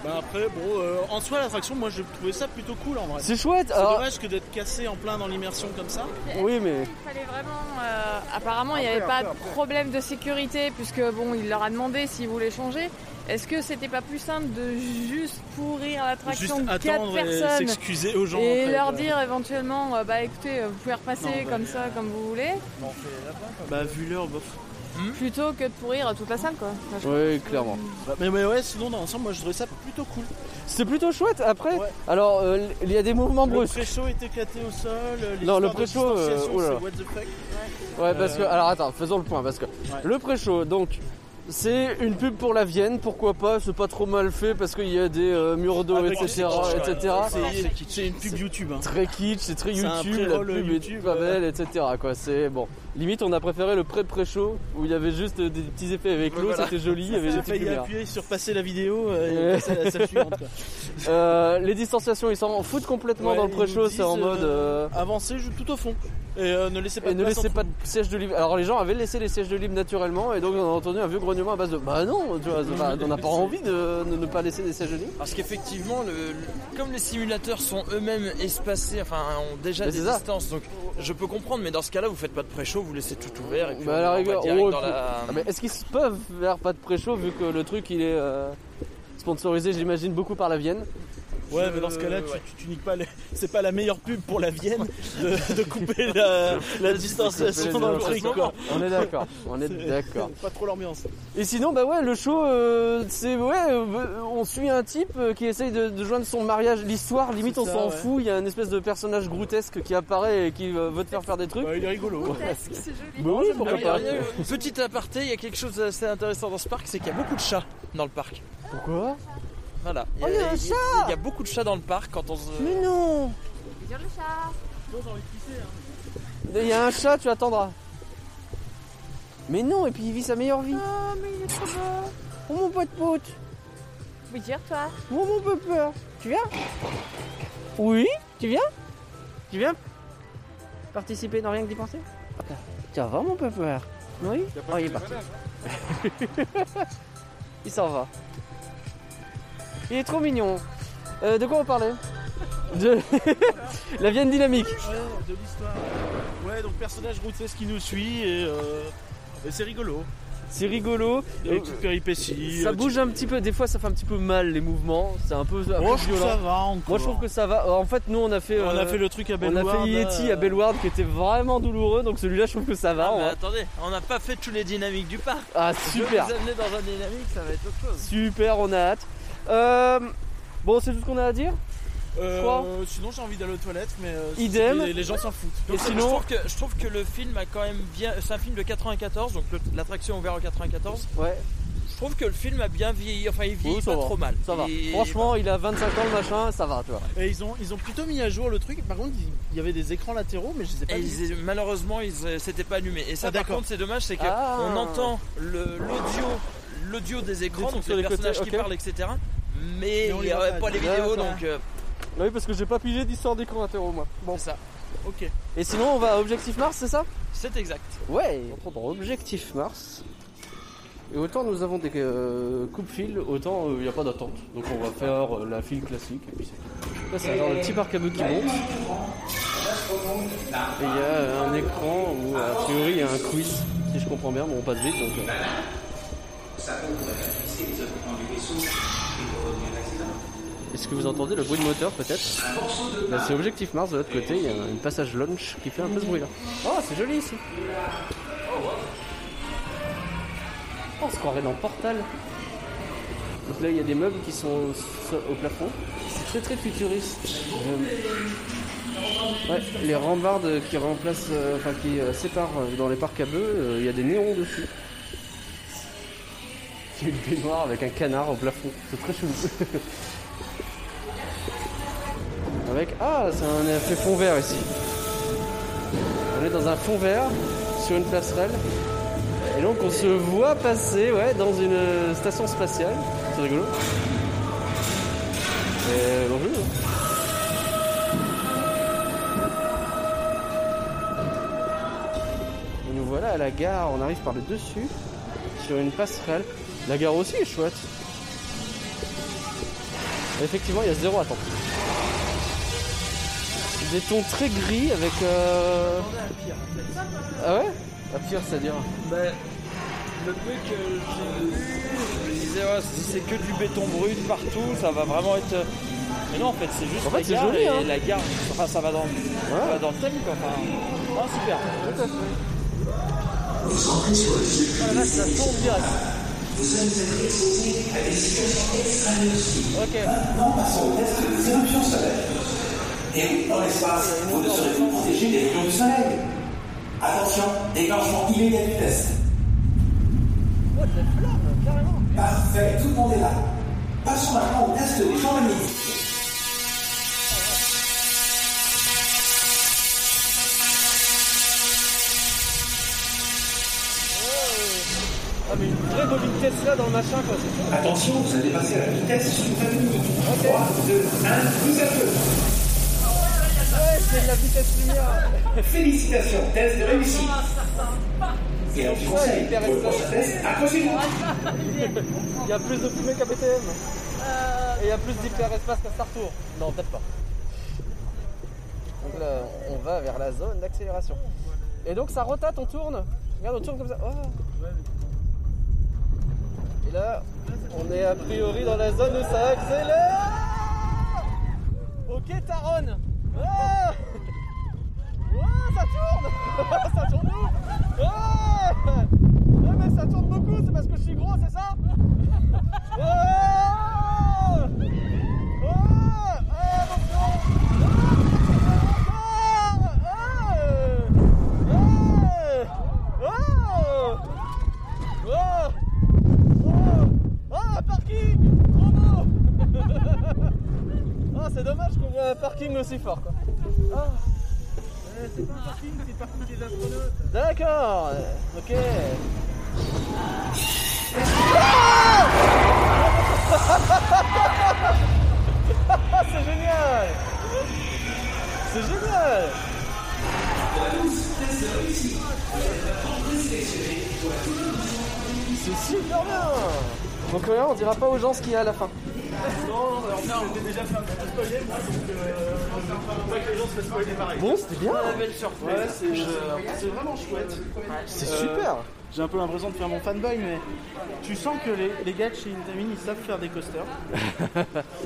Bah après, bon, euh, en soi, l'attraction, moi, je trouvais ça plutôt cool en vrai. C'est chouette. C'est alors- dommage que d'être cassé en plein dans l'immersion comme ça. Oui, mais Il fallait vraiment. euh, apparemment, il n'y avait pas de problème de sécurité, puisque bon, il leur a demandé s'ils voulaient changer. Est-ce que c'était pas plus simple de juste pourrir l'attraction de 4 attendre et personnes s'excuser aux gens. et après, leur dire éventuellement, euh, bah écoutez, euh, vous pouvez repasser Non, bah. comme ça, comme vous voulez, Bah, vu l'heure, bof. plutôt que de pourrir toute la salle, quoi. Enfin, oui, clairement. Bah, mais, mais ouais, sinon, dans l'ensemble, moi, je trouvais ça plutôt cool. C'est plutôt chouette. Après, alors euh, il y a des mouvements Le brusques. pré-show est éclaté au sol. Non, le pré-show, euh, distanciation, oh là là. c'est what the fuck. Ouais, parce que alors attends, faisons le point parce que le pré-show, donc c'est une pub pour la Vienne, pourquoi pas, c'est pas trop mal fait parce qu'il y a des euh, murs d'eau, Avec etc.. C'est- une pub YouTube. hein. Très kitsch, c'est très YouTube, la pub YouTube, est pas belle, etc. Quoi, c'est bon. Limite, on a préféré le pré-pré-show où il y avait juste des petits effets avec l'eau, Voilà. c'était joli, il y avait des petites lumières. appuyer sur passer la vidéo euh, et passer à la salle suivante. Euh, les distanciations, ils s'en foutent complètement Ouais, dans le nous c'est en mode. euh, euh, Avancez tout au fond. Et euh, ne laissez pas Et de ne place laissez pas de siège de libre. Alors les gens avaient laissé les sièges de libre naturellement et donc on a entendu un vieux grognement à base de bah non, tu vois, bah, on n'a pas envie de, de ne pas laisser des sièges de libre. Parce qu'effectivement, le, le- comme les simulateurs sont eux-mêmes espacés, enfin ont déjà Mais des distances, donc je peux comprendre, mais dans ce cas-là, vous faites pas de pré-show, vous laissez tout ouvert et puis Bah on la oh, dans la... Ah, mais est-ce qu'ils peuvent faire pas de pré-show vu que le truc il est euh, sponsorisé j'imagine beaucoup par la Vienne? Ouais, mais dans ce cas-là, tu, ouais. tu, tu niques pas les... C'est pas la meilleure pub pour la Vienne de, de couper la, la distanciation dans le truc, quoi. On est d'accord, on est d'accord. Pas trop l'ambiance. Et sinon, bah ouais, le show, euh, c'est ouais, euh, on suit un type euh, qui essaye de, de joindre son mariage, l'histoire, limite on s'en ouais. fout, il y a une espèce de personnage groutesque qui apparaît et qui veut te faire faire des trucs. Ouais, il est rigolo. c'est joli. Bah oui, pourquoi Ah pas. petite aparté, il y a quelque chose d'assez intéressant dans ce parc, c'est qu'il y a beaucoup de chats dans le parc. Pourquoi? Voilà. Oh, il y a un il chat il y a beaucoup de chats dans le parc quand on se... Mais non Dire le chat. Il y a un chat, tu attendras. Mais non, et puis il vit sa meilleure vie. Oh, mais il est trop beau. Oh mon pote pote Oui, dire toi. Oh mon peur Tu viens? Oui Tu viens? Tu viens participer? Dans rien que d'y penser Tiens, va mon peur Oui? Oh, il est parti. il s'en va. Il est trop mignon. Euh, de quoi on parlait De la Vienne dynamique. Ouais, de l'histoire. Ouais, donc personnage grotesque qui nous suit et, euh, et c'est rigolo. C'est rigolo. Il y a des petites péripéties. Ça euh, bouge un petit peu, des fois ça fait un petit peu mal les mouvements, c'est un peu, un peu Oh, je trouve violent. ça va encore. Moi je trouve que ça va. En fait nous on a fait On euh, a fait le truc à on a Bellward, fait Yeti là, à Bellward qui était vraiment douloureux donc celui-là je trouve que ça va. Ah, mais vrai. attendez, on n'a pas fait tous les dynamiques du parc. Ah Je vais super, vous amener dans un dynamique, ça va être autre chose. super, on a hâte. Euh, bon c'est tout ce qu'on a à dire. Euh, crois. sinon j'ai envie d'aller aux toilettes mais euh, Idem. les, les gens s'en foutent. Et sinon- je, trouve que, je trouve que le film a quand même bien. C'est un film de 94, donc l'attraction est ouverte en 94. Ouais. Je trouve que le film a bien vieilli, enfin il vieillit Oui, pas va. trop mal. Ça va. Et- Franchement il a 25 ans le machin, ça va tu vois. Et ils ont, ils ont plutôt mis à jour le truc. Par contre, il y avait des écrans latéraux, mais je les ai pas ils- malheureusement, ils euh, s'étaient pas allumés. Et ça, Ah, par d'accord. contre, c'est dommage, c'est qu'on Ah. entend le- l'audio, l'audio des écrans, trucs donc sur les les côtés, personnages qui parlent, etc. Mais Mais on il les n'y aurait pas. pas les vidéos, donc euh, Oui parce que j'ai pas pigé d'histoire d'écran latéraux moi. Bon. c'est ça. Ok. Et sinon on va à Objectif Mars c'est ça? C'est exact. Ouais, on prend dans Objectif Mars. Et autant nous avons des euh, coupes-fils, autant il n'y a pas d'attente. Donc on va faire euh, la file classique et puis c'est tout. Là c'est genre le petit parc à bœufs qui monte. Et il y a euh, un écran où a priori il y a un quiz, si je comprends bien, bon on passe vite donc. Euh. Est-ce que vous entendez le bruit de moteur peut-être Là c'est Objectif Mars de l'autre côté, il y a un passage launch qui fait un peu ce bruit là. Oh c'est joli ici Oh, on se croirait dans Portal. Donc là, il y a des meubles qui sont au, au plafond. C'est très très futuriste. Euh, Ouais, les rambardes qui remplacent, euh, enfin qui euh, séparent dans les parcs à bœufs, il y a des néons dessus. Une baignoire avec un canard au plafond. C'est très chelou. Avec ah, c'est un effet fond vert ici. On est dans un fond vert sur une passerelle. Et donc on se voit passer ouais, dans une station spatiale. C'est rigolo. Et bonjour. Et nous voilà à la gare, on arrive par le dessus, sur une passerelle. La gare aussi est chouette. Effectivement, il y a zéro attente. Des tons très gris avec. euh, Ah ouais? À pire, c'est-à-dire Ben, le truc que j'ai vu, je me disais, ouais, si c'est que du béton brut partout, ça va vraiment être. Mais non, en fait, c'est juste En fait, la c'est gare joli, et hein. la gare. Enfin, ça va dans, ça va dans le thème, quoi. Enfin, non, super. Ah, là, ça tourne direct. Vous allez être exposé à des situations extraordinaires. Ok. Maintenant, passons au test des éruptions solaires. Et oui, dans l'espace, vous ne serez plus protégé des rayons du soleil. Attention, déclenchement immédiat du test. Parfait, tout le monde est là. Passons maintenant au test des champs Tesla dans le machin, quoi. c'est Attention, vous allez passer à la vitesse sous-famille. 3, 2, 1, vous êtes feu. Ouais, c'est de la vitesse lumière. Félicitations, test de réussite. Et un petit Ouais, conseil, pour le prochain test, accrochez-vous. Il y a plus de fumée qu'à BTM. Et il y a plus d'hyperespace qu'à Star Tour. Non, peut-être pas. Donc là, on va vers la zone d'accélération. Et donc ça rotate, on tourne. Regarde, on tourne comme ça. Oh. On est a priori dans la zone où ça accélère. Ok, Taron. Ah Ouais, ça tourne Ça tourne où Ouais Ouais, mais ça tourne beaucoup, c'est parce que je suis gros, c'est ça Ouais Ah, attention Ah, parking Trop beau Ah, c'est dommage qu'on voit un parking aussi fort, quoi. Ah. c'est pas un parking, c'est le parking des astronautes. D'accord, euh, ok. Ah, c'est génial C'est génial C'est super bien Donc là, on dira pas aux gens ce qu'il y a à la fin. Non, alors non, j'ai déjà fait un petit peu spoiler, moi, donc faut pas que les gens se fassent spoiler pareil. Bon, c'était bien. Ouais, c'est c'est vraiment chouette. C'est Euh, super. J'ai un peu l'impression de faire mon fanboy, mais tu sens que les, les gars de chez Intamin, ils savent faire des coasters.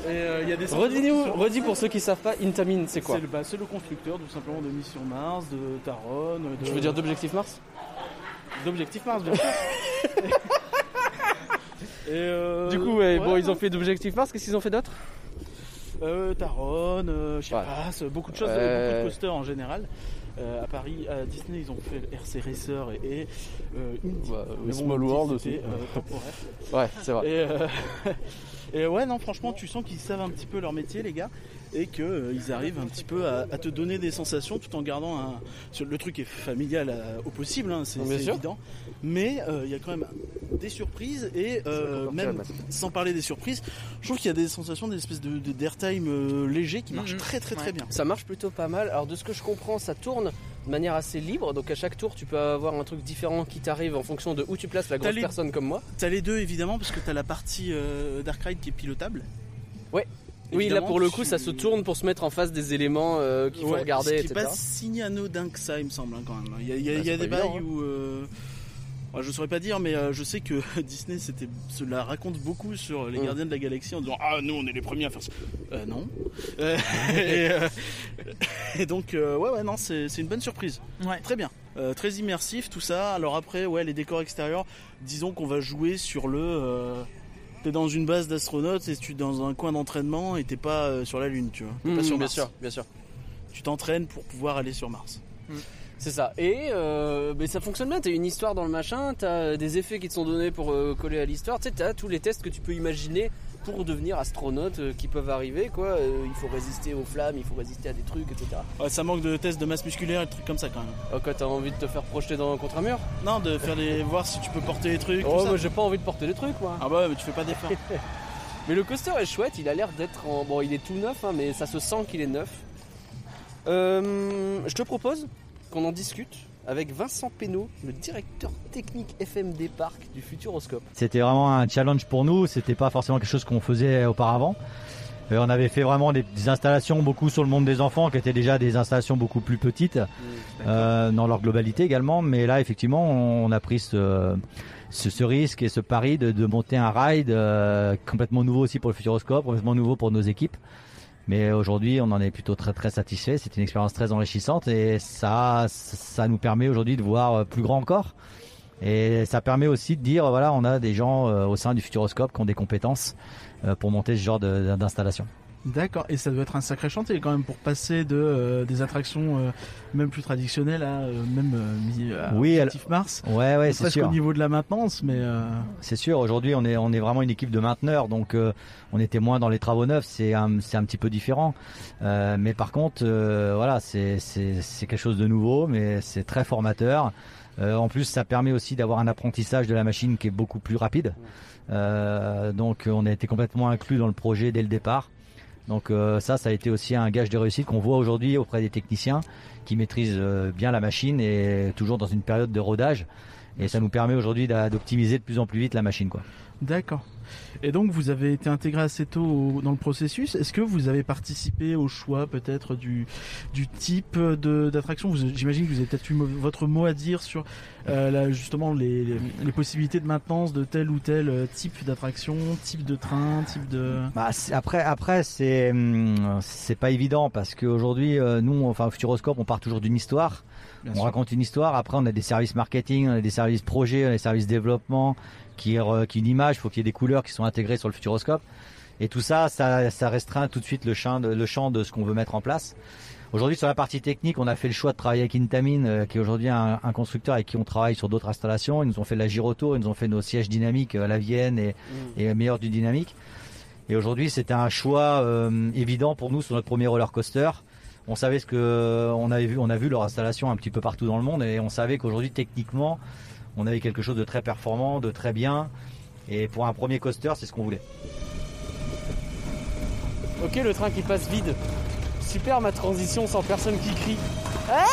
Et euh, il y a des Redis-nous, redis pour ceux qui savent pas, Intamin, c'est quoi C'est le, bah, c'est le constructeur, tout simplement, de Mission Mars, de Taron. De... Je veux dire d'Objectif Mars D'Objectif Mars, bien sûr. Euh, Du coup, ouais, bon, ouais, ils ont fait d'Objectif Mars, qu'est-ce qu'ils ont fait d'autre Euh, Taron, euh, je sais pas, beaucoup de choses, beaucoup de coasters en général. Euh, à Paris, à Disney, ils ont fait RC Racer et, et euh. Bah, Small World aussi. Ouais, c'est vrai. Et, et ouais, non, franchement, tu sens qu'ils savent un petit peu leur métier, les gars, et qu'ils arrivent un petit peu à, à te donner des sensations tout en gardant un. Le truc est familial euh, au possible, hein, c'est évident, mais euh, il y a quand même des surprises et euh, même sans parler des surprises, je trouve qu'il y a des sensations d'espèce de, de d'airtime euh, léger qui marche Mhm. très très très bien. Ça marche plutôt pas mal. Alors de ce que je comprends, ça tourne de manière assez libre. Donc à chaque tour, tu peux avoir un truc différent qui t'arrive en fonction de où tu places la grosse les- personne comme moi. T'as les deux évidemment parce que t'as la partie euh, Dark Ride qui est pilotable. Ouais. Oui, là pour le coup, tu- ça se tourne pour se mettre en face des éléments euh, qu'il faut Ouais, regarder, Ce qui etc. n'est pas si anodin que ça, il me semble, hein, quand même. Il y a, il y a- Bah, il y a c'est des bails évident, où. euh, ouais, je saurais pas dire, mais euh, je sais que Disney c'était, se la raconte beaucoup sur les Mm. Gardiens de la Galaxie en disant Ah, nous on est les premiers à faire ça. Euh, non. Et, euh, et donc, euh, ouais, ouais, non, c'est, c'est une bonne surprise. Ouais. Très bien. Euh, très immersif, tout ça. Alors après, ouais, les décors extérieurs, disons qu'on va jouer sur le. Euh, T'es dans une base d'astronautes et tu es dans un coin d'entraînement et t'es pas euh, sur la Lune, tu vois. T'es Mm, pas sur bien Mars. sûr, bien sûr. Tu t'entraînes pour pouvoir aller sur Mars. C'est ça. Et euh, mais ça fonctionne bien. T'as une histoire dans le machin, t'as des effets qui te sont donnés pour euh, coller à l'histoire. Tu sais, t'as tous les tests que tu peux imaginer pour devenir astronautes euh, qui peuvent arriver quoi. Euh, il faut résister aux flammes, il faut résister à des trucs, etc. Ouais, ça manque de tests de masse musculaire et de trucs comme ça quand même. Oh, quand t'as envie de te faire projeter dans, contre un mur? Non, de faire les. voir si tu peux porter les trucs. Oh, moi j'ai pas envie de porter des trucs moi. Ah bah, mais tu fais pas d'effort. Mais le coaster est chouette, il a l'air d'être en. Bon, il est tout neuf, hein, mais ça se sent qu'il est neuf. Euh, je te propose qu'on en discute avec Vincent Pénaud, le directeur technique FMD Parc du Futuroscope. C'était vraiment un challenge pour nous. C'était pas forcément quelque chose qu'on faisait auparavant. Euh, on avait fait vraiment des, des installations beaucoup sur le monde des enfants, qui étaient déjà des installations beaucoup plus petites euh, dans leur globalité également. Mais là, effectivement, on, on a pris ce, ce, ce risque et ce pari de, de monter un ride euh, complètement nouveau aussi pour le Futuroscope, complètement nouveau pour nos équipes. Mais aujourd'hui, on en est plutôt très très satisfait. C'est une expérience très enrichissante et ça, ça nous permet aujourd'hui de voir euh, plus grand encore. Et ça permet aussi de dire, voilà, on a des gens euh, au sein du Futuroscope qui ont des compétences euh, pour monter ce genre d'installation. D'accord, et ça doit être un sacré chantier quand même pour passer de euh, des attractions euh, même plus traditionnelles à euh, même à Oui, Mars. Ouais, ouais, c'est sûr. qu'au niveau de la maintenance, mais C'est sûr, aujourd'hui on est, on est vraiment une équipe de mainteneurs, donc on était moins dans les travaux neufs, c'est un, c'est un petit peu différent. Mais par contre, voilà, c'est, c'est, c'est quelque chose de nouveau, mais c'est très formateur. Euh, en plus, ça permet aussi d'avoir un apprentissage de la machine qui est beaucoup plus rapide. Euh, donc on a été complètement inclus dans le projet dès le départ. Donc euh, ça, ça a été aussi un gage de réussite qu'on voit aujourd'hui auprès des techniciens qui maîtrisent euh, bien la machine et toujours dans une période de rodage. Et ça nous permet aujourd'hui d'optimiser de plus en plus vite la machine. D'accord. Et donc vous avez été intégré assez tôt au- dans le processus. Est-ce que vous avez participé au choix peut-être du, du type de- d'attraction? J'imagine que vous avez peut-être eu votre mot à dire sur euh, la- justement les, les, les possibilités de maintenance de tel ou tel euh, type d'attraction, type de train, type de... Bah, après, après c'est hum, c'est pas évident parce qu'aujourd'hui, euh, nous, enfin, au Futuroscope, on part toujours d'une histoire. Bien on sûr. raconte une histoire. Après, on a des services marketing, on a des services projets, on a des services développement qui, re- qui une image. Il faut qu'il y ait des couleurs qui sont intégrées sur le Futuroscope. Et tout ça, ça, ça restreint tout de suite le champ de, le champ de ce qu'on veut mettre en place. Aujourd'hui, sur la partie technique, on a fait le choix de travailler avec Intamin, euh, qui est aujourd'hui un, un constructeur avec qui on travaille sur d'autres installations. Ils nous ont fait la Giroto, ils nous ont fait nos sièges dynamiques euh, à la Vienne et, et meilleur du dynamique. Et aujourd'hui, c'était un choix euh, évident pour nous sur notre premier roller coaster. On savait ce que on avait vu, on a vu leur installation un petit peu partout dans le monde et on savait qu'aujourd'hui, techniquement, on avait quelque chose de très performant, de très bien. Et pour un premier coaster, c'est ce qu'on voulait. Ok, le train qui passe vide. Super ma transition sans personne qui crie. Ah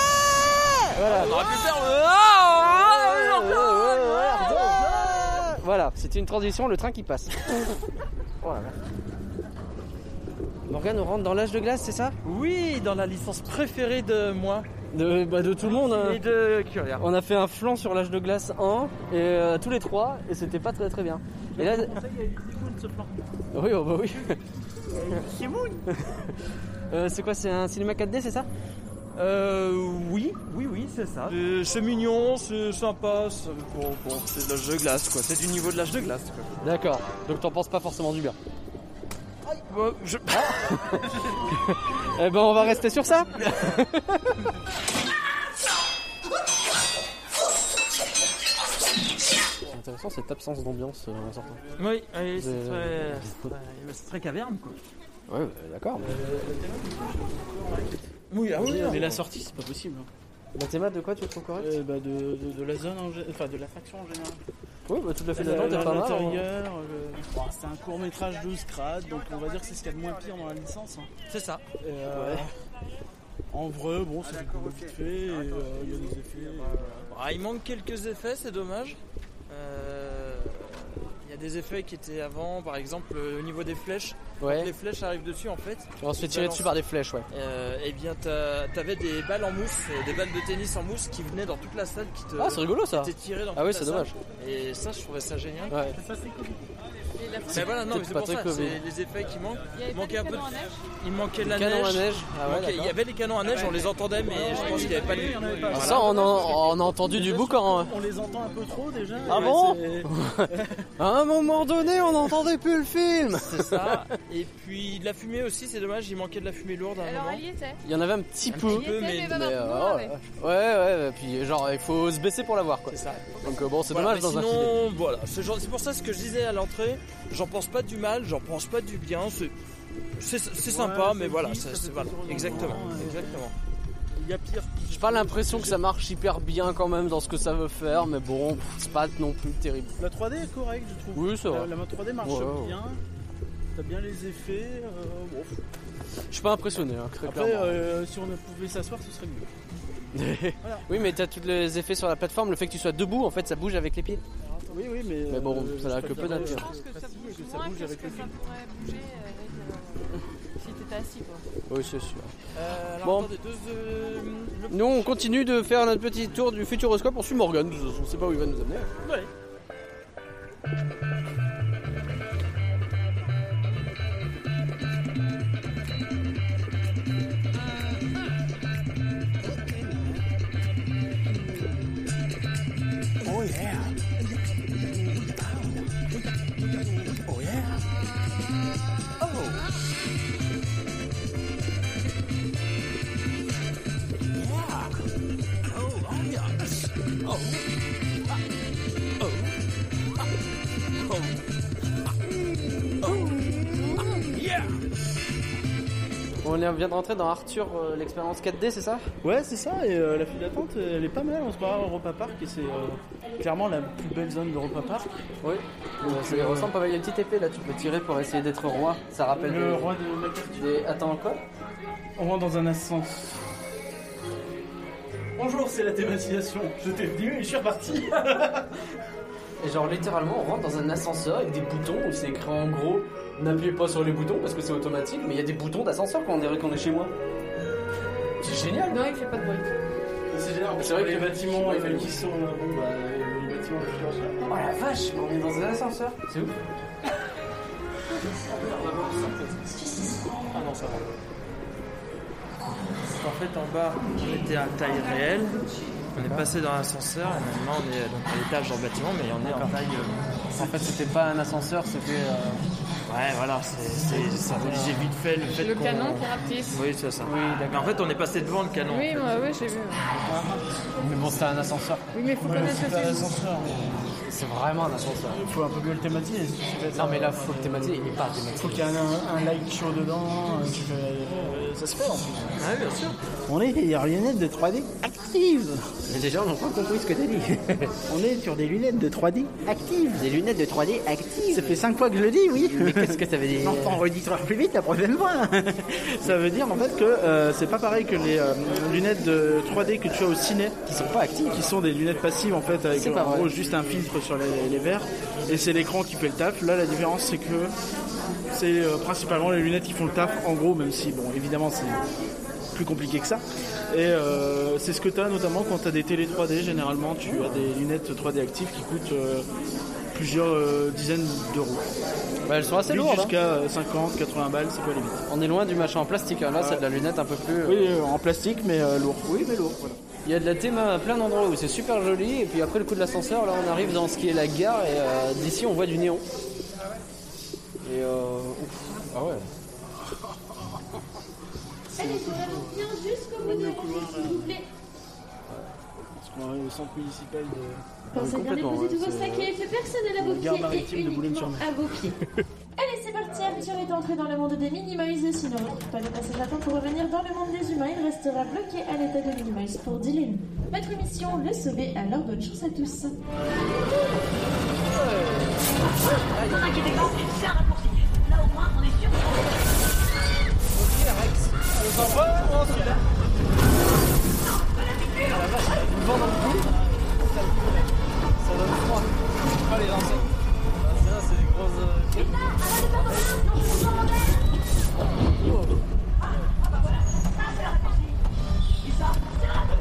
voilà. On aurait pu faire Voilà, c'était une transition, le train qui passe. Voilà. Morgane, on rentre dans l'âge de glace, c'est ça? Oui, dans la licence préférée de moi. de, bah, de tout le monde. hein. Et de Curia. On a fait un flanc sur l'âge de glace 1 et euh, tous les trois et c'était pas très très bien. Et là, oui, oh, bah oui. Euh, c'est quoi C'est un cinéma 4D, c'est ça? Euh, oui, oui, oui, c'est ça. C'est- C'est mignon, c'est sympa, c'est bon, bon, c'est de l'âge de glace, quoi. C'est du niveau de l'âge de glace, quoi. D'accord. Donc t'en penses pas forcément du bien. Bon, je... Eh ben on va rester sur ça. C'est intéressant cette absence d'ambiance euh, en sortant. Oui, oui, c'est très, c'est très- très caverne, quoi. Ouais, bah, d'accord. Oui, ah oui, Mais la sortie, c'est pas possible. hein. Bah, Théma, de quoi tu trouves correct Euh, bah, de, de, de la zone, en enfin de l'attraction en général. Oui, bah tout à fait La- d'accord, t'es la- pas mal. hein. Le- Bon, c'est un court métrage 12 crades, donc on va dire que c'est ce qu'il y a de moins pire dans la licence. hein. C'est ça. Et, euh, En vrai, bon, c'est rigolo vite fait, euh, il y a des effets. Ah, il manque quelques effets, c'est dommage. Euh, y a des effets qui étaient avant, par exemple euh, au niveau des flèches. Ouais. Quand les flèches arrivent dessus, en fait. On se fait tirer dessus par des flèches, ouais. Euh, eh bien, t'avais des balles en mousse, euh, des balles de tennis en mousse qui venaient dans toute la salle, qui te. Ah, c'est rigolo, ça. qui tirées dans Ah oui, c'est dommage. Et ça, je trouvais ça génial. Ouais. Mais voilà, non, mais c'est pas pour très ça, c'est les effets qui manquent. Il manquait un peu de. canons à neige Il manquait Des la canons neige. à neige. Ah ouais, Il y avait les canons à neige, on les entendait, mais je pense qu'il n'y avait pas de. Ah, Ça, on, en- on a entendu du boucan. hein. On les entend un peu trop déjà. Ah bon À un moment donné, on n'entendait plus le film. C'est ça. Et puis de la fumée aussi, c'est dommage, il manquait de la fumée lourde à un Alors moment. elle y était. Il y en avait un petit Un peu. petit peu, mais- mais pas Mais, beaucoup, euh, ouais. ouais, ouais, et puis genre il faut se baisser pour la voir quoi. C'est ça. Donc euh, bon, c'est Voilà, dommage dans un film. sinon, voilà, ce c'est pour ça ce que je disais à l'entrée. J'en pense pas du mal, j'en pense pas du bien. C'est, sympa, Ouais, mais ça voilà, c'est, ça fait voilà, exactement, ouais. exactement. Il y a pire. J'ai pas l'impression que ça marche hyper bien quand même dans ce que ça veut faire, mais bon, c'est pas non plus terrible. La 3D est correcte, je trouve. Oui, c'est vrai. La, la main 3D marche Ouais, ouais. bien. T'as bien les effets. euh, bon. Je suis pas impressionné, hein, très Après, clairement. euh, si on pouvait s'asseoir, ce serait mieux. Voilà. oui, mais t'as tous les effets sur la plateforme, le fait que tu sois debout, en fait, ça bouge avec les pieds. Oui, oui, mais. Mais bon, euh, ça n'a que peu d'intérêt. euh, Je pense que ça bouge que ça moins bouge que ce avec que ça pourrait bouger avec, euh, si t'étais assis quoi. Oui, c'est sûr. Euh, alors, Bon. attendez, deux, euh, le- Nous, on continue de faire notre petit tour du Futuroscope. On suit Morgan. On sait pas où il va nous amener. Ouais. Oh yeah. On vient de rentrer dans Arthur, euh, l'expérience 4D, c'est ça? Ouais, c'est ça, et euh, la file d'attente, elle est pas mal. On se croirait à Europa Park, et c'est euh, clairement la plus belle zone d'Europa Park. Oui. ça ressemble pas mal. Il y a une petite épée là, tu peux tirer pour essayer d'être roi. Ça rappelle Le des- roi de MacArthur. des- Attends, quoi? On rentre dans un ascenseur. Bonjour, c'est la thématisation. Je t'ai venu et je suis reparti. Et genre, littéralement, on rentre dans un ascenseur avec des boutons où c'est écrit en gros n'appuyez pas sur les boutons parce que c'est automatique, mais il y a des boutons d'ascenseur quand on dirait qu'on est chez moi. C'est génial Non, il fait pas de bruit. C'est génial, C'est vrai que les les bâtiments bâtiments, euh, qui sont. euh, Bon, bah, les bâtiments futuristes. Oh la vache, mais on est dans un ascenseur. C'est ouf. Ah non, ça va. En fait, en bas, on était à taille réelle. On est passé dans l'ascenseur et maintenant on est donc à l'étage dans le bâtiment, mais on est en taille. euh, En fait, c'était pas un ascenseur, c'était. euh, Ouais, voilà, c'est, ça rédigeait vite fait le fait Le qu'on- canon qui rapetisse. Oui, c'est ça. Mais en fait, on est passé devant le canon. Oui, en fait. moi, oui, j'ai vu. Mais bon, c'était un ascenseur. Oui, mais faut connaître le C'est un film. ascenseur. C'est vraiment un ascenseur. Il faut un peu mieux le thématiser. Non, mais là, faut le thématiser, il est pas thématisé. Faut qu'il y ait un, un light show dedans. euh, tu fais- euh, ça se fait en plus. Ouais, bien sûr. On est des lunettes de 3D actives. Mais les gens n'ont pas compris ce que t'as dit. On est sur des lunettes de 3D actives. Des lunettes de 3D actives. Ça fait 5 fois que je le dis, oui. Mais qu'est-ce que ça veut dire Non, on redit plus vite la prochaine fois. ça veut dire en fait que euh, c'est pas pareil que les euh, lunettes de 3D que tu as au ciné, qui sont pas actives, qui sont des lunettes passives en fait, avec C'est en pas vrai. gros juste un filtre sur les, les verres, et c'est l'écran qui fait le taf. Là, la différence c'est que c'est euh, principalement les lunettes qui font le taf, en gros, même si bon, évidemment c'est plus compliqué que ça. Et euh, c'est ce que tu as notamment quand tu as des télé 3D. Généralement, tu as des lunettes 3D actives qui coûtent euh, plusieurs euh, dizaines d'euros. Bah, elles sont assez lourdes. hein. Jusqu'à euh, 50, 80 balles, c'est pas limite. On est loin du machin en plastique. hein. Là, c'est de la lunette un peu plus. Oui, en plastique, mais lourd. Oui, mais lourd. Voilà. Il y a de la théma à plein d'endroits où c'est super joli. Et puis après le coup de l'ascenseur, là, on arrive dans ce qui est la gare. Et d'ici, on voit du néon. Et euh. ouf. Ah ouais. Allez, vraiment bien jusqu'au bout de la s'il vous plaît. Parce qu'on arrive au centre municipal de. Pensez bien déposer tous vos sacs et effets personnels à vos pieds et maritime de uniquement à vos pieds. Allez, c'est parti, aventure est entrée dans le monde des Minimoys. S'il ne retrouve pas de passage à temps pour revenir dans le monde des humains, il restera bloqué à l'état de Minimoys pour 10 lunes. Votre mission, le sauver, alors bonne chance à tous. Ne vous inquiétez pas, c'est un raccourci. Là au moins, on est sûr. Ça donne froid. Pas les lancer. C'est des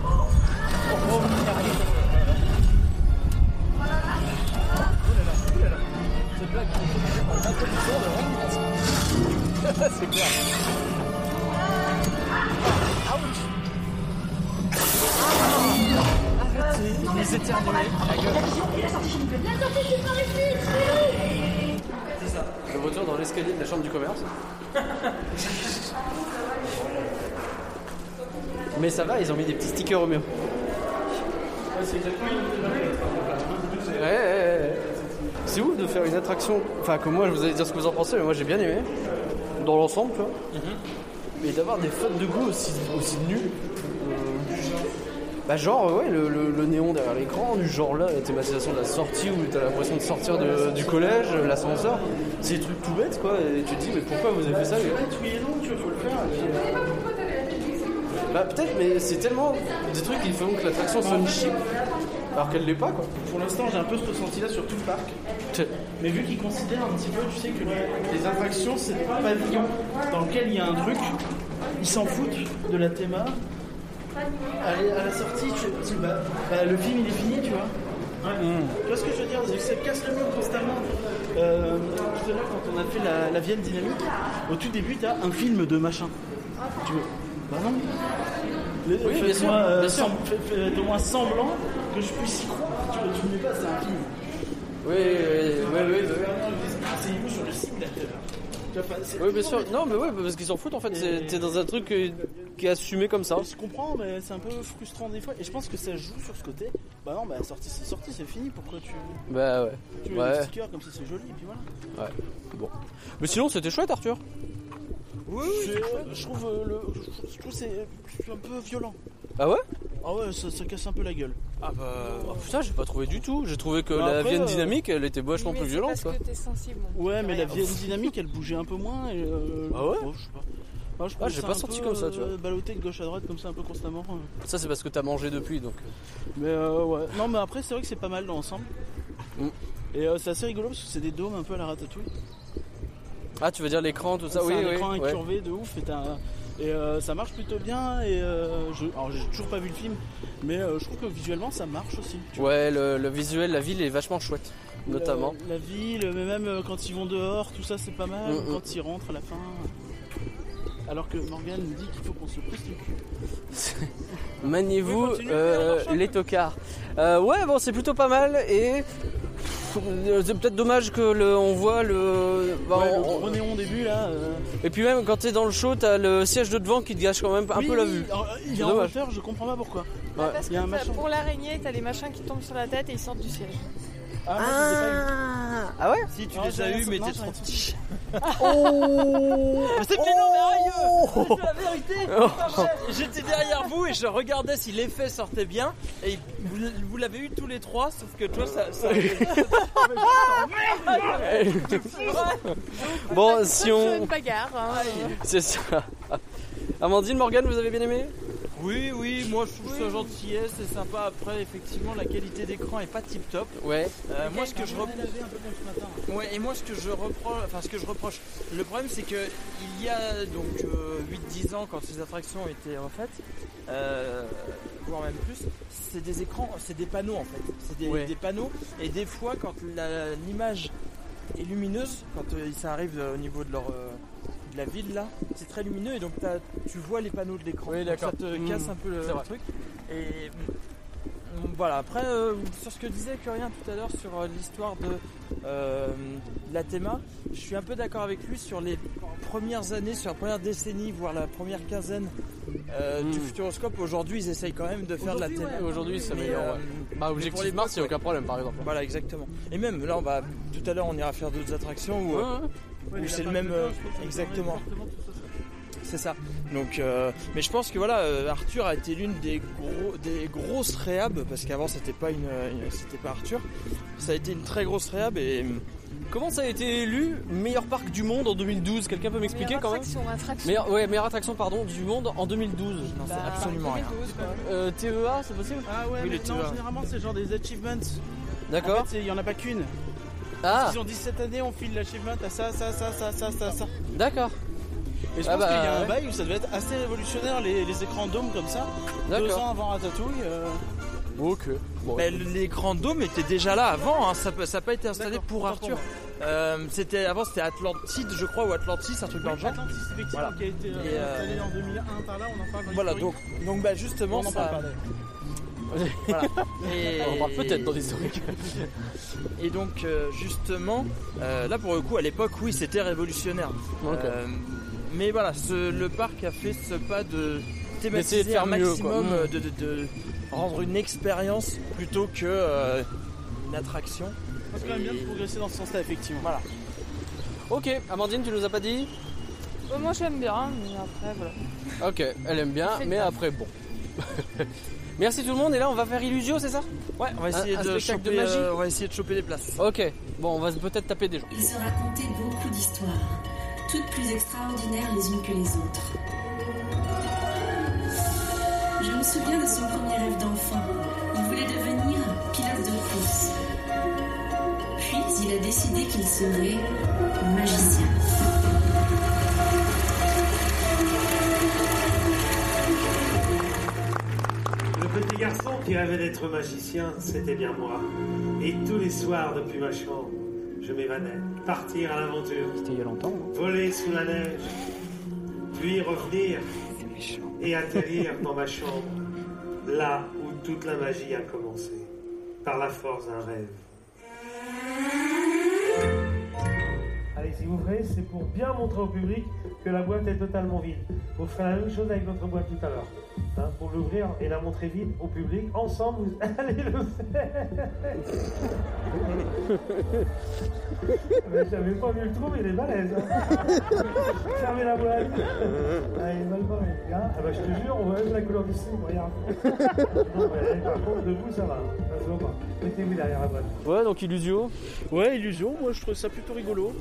grosses. C'est clair. Arrête, les éternués. La gueule. La sortie par ici Le retour dans l'escalier de la chambre du commerce. Mais ça va, ils ont mis des petits stickers au mur. Ouais, ouais, ouais, ouais. c'est ouf de faire une attraction? Enfin, que moi, je vous allez dire ce que vous en pensez, mais moi j'ai bien aimé. Dans l'ensemble, tu vois. Mais d'avoir des fautes de goût aussi, aussi nuls. Euh, Bah, genre, ouais, le, le- le néon derrière l'écran, du genre là, la thématisation de la sortie où t'as l'impression de sortir de- du collège, l'ascenseur. C'est des trucs tout bêtes, quoi. Et tu te dis, mais pourquoi vous avez fait ça les gars? Oui et non, tu vois, faut le faire. et puis, euh, Bah, peut-être, mais c'est tellement des trucs qui font que l'attraction sonne cheap. Alors qu'elle l'est pas, quoi. Pour l'instant, j'ai un peu ce ressenti-là sur tout le parc. Mais vu qu'ils considèrent un petit peu, tu sais, que les, attractions, c'est des pavillons dans lequel il y a un truc, ils s'en foutent de la théma. À, la- à la sortie, tu, tu- bah, bah, le film il est fini, tu vois. Tu vois ce que je veux dire Ça casse le mur constamment. Euh, tout à l'heure, quand on a fait la, la Vienne dynamique, au tout début, t'as un film de machin. Tu veux Bah non. Le- Oui, bien fais-moi, sûr, euh, bien sûr. Fais-moi semblant que je puisse y croire. Tu vois, tu me mets pas, c'est un film. Oui, oui, oui, oui. Renseignez-vous sur le simulateur. Tu vois, enfin, Oui, bien sûr. Non, mais ouais, parce qu'ils s'en foutent en fait. T'es dans un truc euh, qui est assumé comme ça. Je comprends, mais c'est un peu frustrant des fois. Et je pense que ça joue sur ce côté. Bah non, bah sortie c'est sorti, c'est fini. Pourquoi tu. Bah ouais. Tu mets Ouais. des stickers comme si c'est joli, et puis voilà. Ouais. Bon. Mais sinon, c'était chouette, Arthur. Oui, je trouve euh, le. Je trouve c'est un peu violent. Ah ouais? Ah ouais, ça, ça casse un peu la gueule. Ah bah. Oh, putain, j'ai pas trouvé du tout. J'ai trouvé que Bah la après, Vienne euh, dynamique, elle était vachement Oui, mais plus violente, parce quoi. que t'es sensible. mon Ouais, mais la vieille dynamique, elle bougeait un peu moins. Et, euh, Ah ouais oh, je sais pas. Ah, je Ah, j'ai pas senti comme ça, tu vois. euh, Ballotté de gauche à droite comme ça un peu constamment. euh. Ça, c'est parce que t'as mangé depuis, donc. Mais euh, ouais. Non, mais après, c'est vrai que c'est pas mal dans l'ensemble. Mm. Et euh, c'est assez rigolo parce que c'est des dômes un peu à la ratatouille. Ah, tu veux dire l'écran, tout ça? C'est Oui, un oui. écran ouais. incurvé de ouf et, t'as- et, euh, ça marche plutôt bien et euh, je, alors j'ai toujours pas vu le film mais euh, je trouve que visuellement ça marche aussi. tu vois. Ouais, le, le visuel, la ville est vachement chouette, notamment. La, la ville, mais même euh, quand ils vont dehors, tout ça c'est pas mal. Mm, mm. Quand ils rentrent à la fin. Alors que Morgan nous dit qu'il faut qu'on se pousse le cul. Maniez-vous Oui, euh, les tocards. Euh, ouais, bon, c'est plutôt pas mal et euh, c'est peut-être dommage que le, on voit le. bah, Ouais, le on- gros néon au début là. euh, Et puis même quand t'es dans le show, t'as le siège de devant qui te gâche quand même un oui, peu la vue. il est en dommage. hauteur, je comprends pas pourquoi. Ouais. Parce Il y a un que t'as- machin. pour l'araignée, t'as les machins qui tombent sur la tête et ils sortent du siège. Ah, moi, je les ai pas eu. Ah ouais Si tu Non, les j'ai as rien eu, mais non, t'es j'ai trop rien petit. Oh C'est mais non, mais sérieux C'est la vérité J'étais derrière vous et je regardais si l'effet sortait bien. Et vous, vous l'avez eu tous les trois, sauf que toi, ça. ça... Bon, si C'est on. une bagarre. hein. C'est ça. Amandine, Morgane, vous avez bien aimé? Oui, oui, moi je trouve ça gentillesse, c'est sympa. Après, effectivement, la qualité d'écran est pas tip top. Ouais. Euh, moi, ce que je reproche. lavé un peu comme ce matin. Ouais, et moi ce que je reproche, enfin ce que je reproche, le problème c'est que il y a donc euh, 8-10 ans quand ces attractions étaient refaites, euh, voire même plus, c'est des écrans, c'est des panneaux en fait, c'est des, Ouais. des panneaux et des fois quand l'image est lumineuse, quand euh, ça arrive euh, au niveau de leur euh, de la ville là, c'est très lumineux et donc tu vois les panneaux de l'écran, Oui, ça te Mmh. casse un peu le, C'est truc et mm, voilà, après, euh, sur ce que disait Curien tout à l'heure sur euh, l'histoire de euh, la théma, je suis un peu d'accord avec lui sur les premières années, sur la première décennie, voire la première quinzaine euh, du. Futuroscope. Aujourd'hui, ils essayent quand même de faire de la théma. ouais, aujourd'hui, euh, ouais. mais Bah, pour objectif l'époque, Mars, il n'y a aucun problème par exemple. Voilà, exactement. Et même là, on va tout à l'heure, on ira faire d'autres attractions où, euh, Ouais, ouais. les c'est le même. euh, exactement. C'est ça. Donc, euh, mais je pense que voilà, euh, Arthur a été l'une des gros, des grosses réhab parce qu'avant c'était pas une, une- c'était pas Arthur. Ça a été une très grosse réhab et Comment ça a été élu meilleur parc du monde en 2012 Quelqu'un peut m'expliquer quand même? attraction, ouais, meilleure attraction pardon du monde en 2012. non, c'est Bah, absolument rien. 2012, quoi. Euh, TEA, c'est possible? Ah ouais, Oui, mais non, TVA. généralement c'est genre des achievements. D'accord. En fait, c'est- il y en a pas qu'une. Ah, Ils ont dit cette année on file l'achievement à ça, ça, ça, ça, ça, ça, ça. d'accord. Et je Ah pense bah, qu'il y a un ouais. bail où ça devait être assez révolutionnaire les, les écrans dômes comme ça. Deux ans avant Ratatouille. euh, Ok. Bon, Mais l'écran dôme était déjà là avant, hein, ça n'a pas été installé pour Arthur. Euh, c'était avant c'était Atlantide je crois ou Atlantis un truc dans le genre. Atlantis, effectivement, Voilà. qui a été euh, euh, installé en 2001 par là, on en parle dans Voilà donc donc bah justement on en ça. parle pas d'ailleurs. Voilà. Et, on en parle peut-être dans l'historique. Et donc euh, justement, euh, là pour le coup à l'époque oui c'était révolutionnaire. Euh, mais voilà, ce- le parc a fait ce pas de D'essayer thématiser de faire un mieux, maximum, de, de- de rendre une expérience plutôt que euh, une attraction. C'est quand même bien de progresser dans ce sens-là, effectivement. Voilà. Ok, Amandine, tu nous as pas dit? Moi j'aime bien, mais après voilà. Ok, elle aime bien, mais après bon. Merci tout le monde, et là on va faire Illusio, c'est ça Ouais, on va essayer Un- un de spectacle choper, de magie euh, on va essayer de choper des places. Ok, bon, on va peut-être taper des gens. Il se racontait beaucoup d'histoires, toutes plus extraordinaires les unes que les autres. Je me souviens de son premier rêve d'enfant. Il voulait devenir pilote de course. Puis il a décidé qu'il serait magicien. Garçon qui rêvait d'être magicien, c'était bien moi. Et tous les soirs, depuis ma chambre, je m'évanais, partir à l'aventure. C'était il y a longtemps. Voler sous la neige, puis revenir et atterrir dans ma chambre, là où toute la magie a commencé, par la force d'un rêve. Allez, si vous voulez, c'est pour bien montrer au public que la boîte est totalement vide. Vous ferez la même chose avec notre boîte tout à l'heure. Hein, pour l'ouvrir et la montrer vide au public, ensemble, vous allez le faire. Mais j'avais pas vu le trou, mais il est balèze. hein. Fermez la boîte. Ah, il est mal barré, les gars. Ah bah, je te jure, on voit même la couleur du slip, regarde. Non, mais par contre, debout, ça va. Ça se voit pas. Mettez-vous derrière la boîte. Ouais, donc Illusio. Ouais, Illusion, moi je trouve ça plutôt rigolo.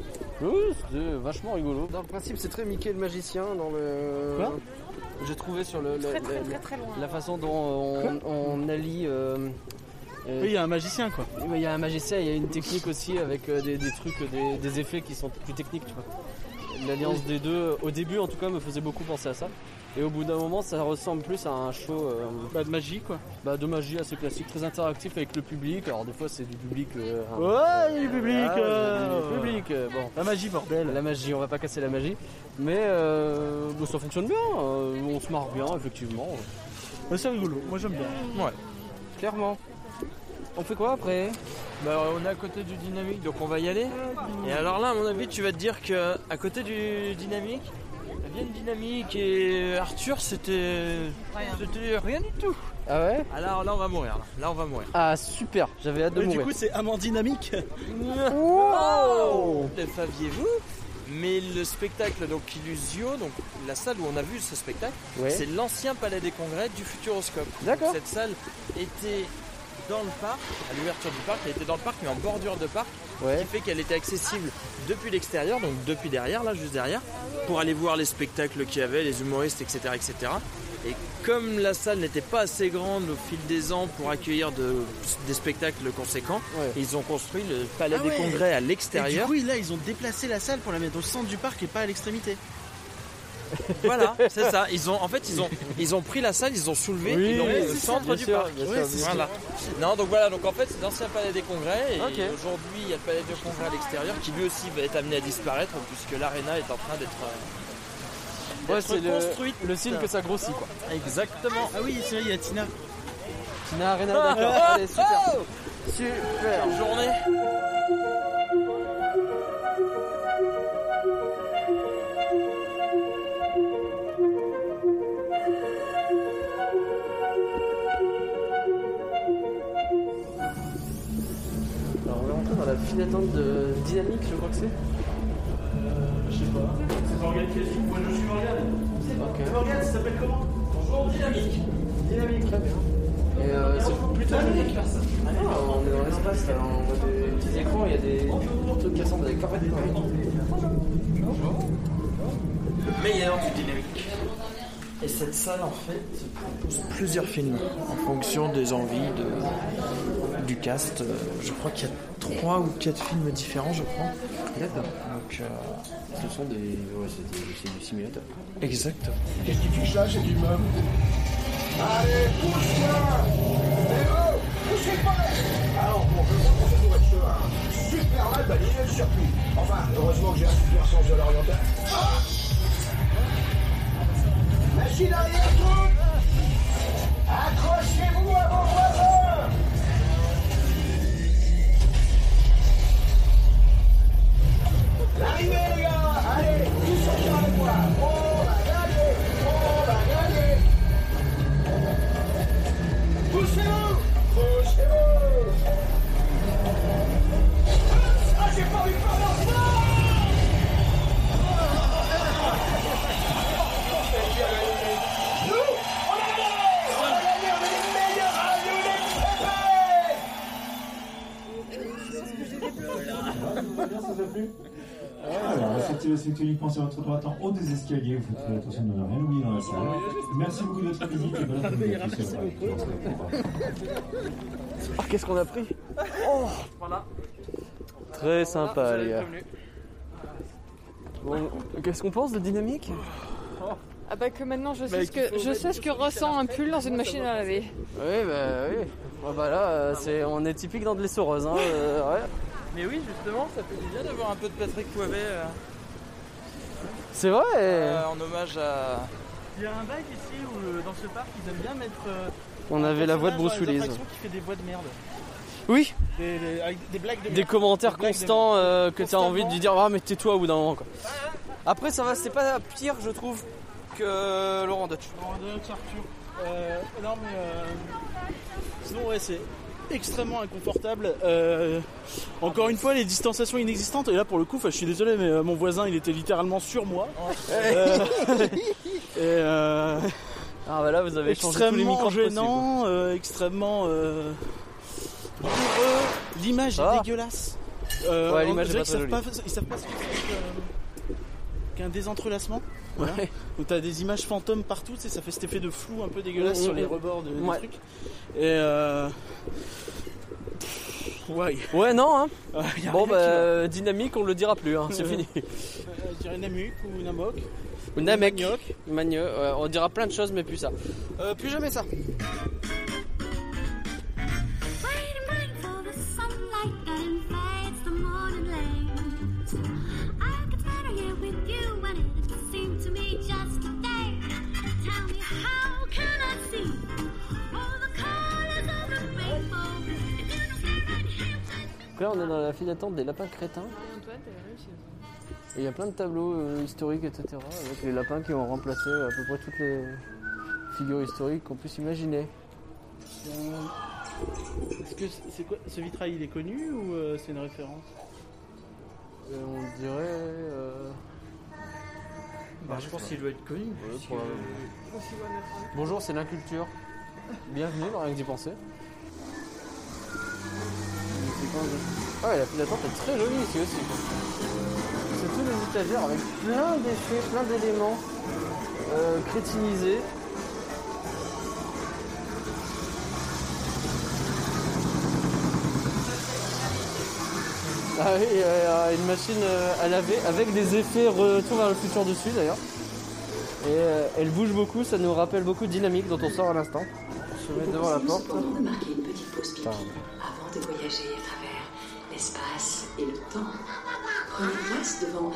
Oui, c'était vachement rigolo. Dans le principe, c'est très Mickey le magicien dans le. Quoi? J'ai trouvé sur le, le- Très, très, le- très, très loin. la façon dont on, on allie. euh, euh, Oui, il y a un magicien quoi. il y a un magicien, il y a une technique aussi avec euh, des, des trucs, des, des effets qui sont plus techniques, tu vois. L'alliance des deux, au début en tout cas, me faisait beaucoup penser à ça. Et au bout d'un moment, ça ressemble plus à un show euh, Bah, de magie quoi. bah, de magie assez classique, très interactif avec le public. Alors des fois, c'est du public. euh, Ouais, du public. Ah, euh, du public, euh, bon. La magie, bordel. La magie, on va pas casser la magie. Mais euh, bon, ça fonctionne bien, euh, on se marre bien, effectivement. Ouais, c'est rigolo, moi j'aime bien. Ouais. Clairement. On fait quoi après? Bah, on est à côté du dynamique, donc on va y aller. Et alors là, à mon avis, tu vas te dire que à côté du dynamique, vieille dynamique et Arthur, c'était c'était rien du tout. Ah ouais? Alors là, on va mourir. Là, Là, on va mourir. Ah super, j'avais hâte de Mais du coup, c'est amant dynamique. Oh Le saviez-vous mais le spectacle donc Illusio, donc la salle où on a vu ce spectacle, Ouais. c'est l'ancien palais des congrès du Futuroscope. D'accord. Cette salle était dans le parc, à l'ouverture du parc, elle était dans le parc mais en bordure de parc, Ouais. qui fait qu'elle était accessible depuis l'extérieur, donc depuis derrière, là juste derrière, pour aller voir les spectacles qu'il y avait, les humoristes, etc. etc. Et comme la salle n'était pas assez grande au fil des ans pour accueillir de- des spectacles conséquents, Ouais. ils ont construit le palais Ah des ouais. congrès à Et du l'extérieur. coup, là, ils ont déplacé la salle pour la mettre au centre du parc et pas à l'extrémité. Voilà, c'est ça. Ils ont, en fait, ils ont, ils ont pris la salle, ils ont soulevé, Oui, ils l'ont mis oui, au centre ça, du sûr, parc. bien sûr, voilà. Non, donc voilà, donc en fait, c'est l'ancien palais des congrès et aujourd'hui, il y a le palais des congrès à l'extérieur qui lui aussi va être amené à disparaître puisque l'aréna est en train d'être euh, Ouais, c'est le, construite. le signe que ça grossit quoi. Exactement. Ah oui, c'est vrai, il y a Tina. Tina Arena, d'accord. Allez, super. Super. Belle journée. D'attente de Dynamique, je crois que c'est. Je sais pas. C'est Morgane qui a dit. Moi, je suis Morgane. Ok. Morgane, ça s'appelle comment? Bonjour, Dynamique. Dynamique, très bien. Et euh, c'est plutôt dynamique. Ah non, on est dans l'espace, là, on voit des petits écrans, il y a des trucs qui ressemblent à des Meilleur du dynamique. Et cette salle, en fait, propose plusieurs films en fonction des envies de, du cast. Euh, Je crois qu'il y a trois ou quatre films différents, je crois. D'accord. Donc, euh, Ce sont des. Ouais, c'est des- c'est du simulateur. exactement. Qu'est-ce que tu cherches, c'est du meuble Allez, pousse-toi oh Poussez pas Alors, bon, je vois qu'on fait pour être sûr. hein. Super mal balayé le circuit. Enfin, heureusement que j'ai un super sens de l'orientation. Ah Machine arrière, toute Accrochez-vous L'arrivée, les C'est uniquement sur votre droite en haut des escaliers. Vous faites attention de ne rien oublier dans la salle. Merci beaucoup de votre visite et bonne après-midi à tous. Ah, qu'est-ce qu'on a pris Oh Voilà. Très sympa, Vous les gars. Bon, qu'est-ce qu'on pense de dynamique Ah bah que maintenant je sais Bah, ce que je sais ce que ressent un pull dans une machine à laver. Oui, bah oui. Ah bah là, euh, c'est, on est typique dans de l'essoreuse. Hein, euh, ouais. Mais oui, justement, ça fait du bien d'avoir un peu de Patrick Poivet euh, C'est vrai euh, en hommage à. Il y a un bail ici où euh, dans ce parc ils aiment bien mettre. euh, On avait la voix de Bruce Willis. qui fait des voix de merde. Oui, Des, des- avec des blagues de des merde. commentaires Des blagues de constants euh, que t'as Constamment. envie de lui dire Ah, mais tais-toi au bout d'un moment. Quoi. Après, ça va, c'est pas pire, je trouve, que Laurent Dutch. Laurent Dutch, Arthur. Euh, non mais euh, sinon ouais c'est extrêmement inconfortable. Euh, encore une fois les distanciations inexistantes et là pour le coup, enfin, je suis désolé mais euh, mon voisin il était littéralement sur moi. Euh, et euh, Ah, bah là, vous avez changé tous les extrêmement gênant, euh, extrêmement douloureux. L'image Ah. est dégueulasse. Euh, Ouais, l'image pas très savent jolie. Ils savent pas ce que c'est que- qu'un désentrelacement. Voilà. Ouais. Donc t'as des images fantômes partout, tu sais, ça fait cet effet de flou un peu dégueulasse Mm, sur mm, les mm. rebords de, des Ouais. trucs. Et euh... Ouais. Ouais, non, hein. Euh, Bon, bah, dynamique, on le dira plus, hein, c'est fini. Euh, je dirais Namuc ou Namok. Ou Namek. Manioc. On dira plein de choses, mais plus ça. Euh, plus jamais ça. Là, on est dans la file d'attente des lapins crétins. Et il y a plein de tableaux euh, historiques, etc. Avec les lapins qui ont remplacé à peu près toutes les figures historiques qu'on puisse imaginer. Euh, Est-ce que c'est quoi ce vitrail il est connu ou euh, c'est une référence? Euh, on dirait. euh, Bah, je pense qu'il doit être connu. Ouais, probablement. Bonjour, c'est l'inculture. Bienvenue, dans rien que d'y penser. Ah ouais, la file d'attente est très jolie ici aussi. C'est tous les étagères avec plein d'effets, plein d'éléments euh, crétinisés. Ah oui, il y a une machine euh, à laver avec des effets retour vers le futur dessus d'ailleurs. Et euh, elle bouge beaucoup, ça nous rappelle beaucoup de dynamique dont on sort à l'instant. On se met devant la porte. cependant de marquer une petite pause pipi Pardon. avant de voyager temps. Prenez place devant.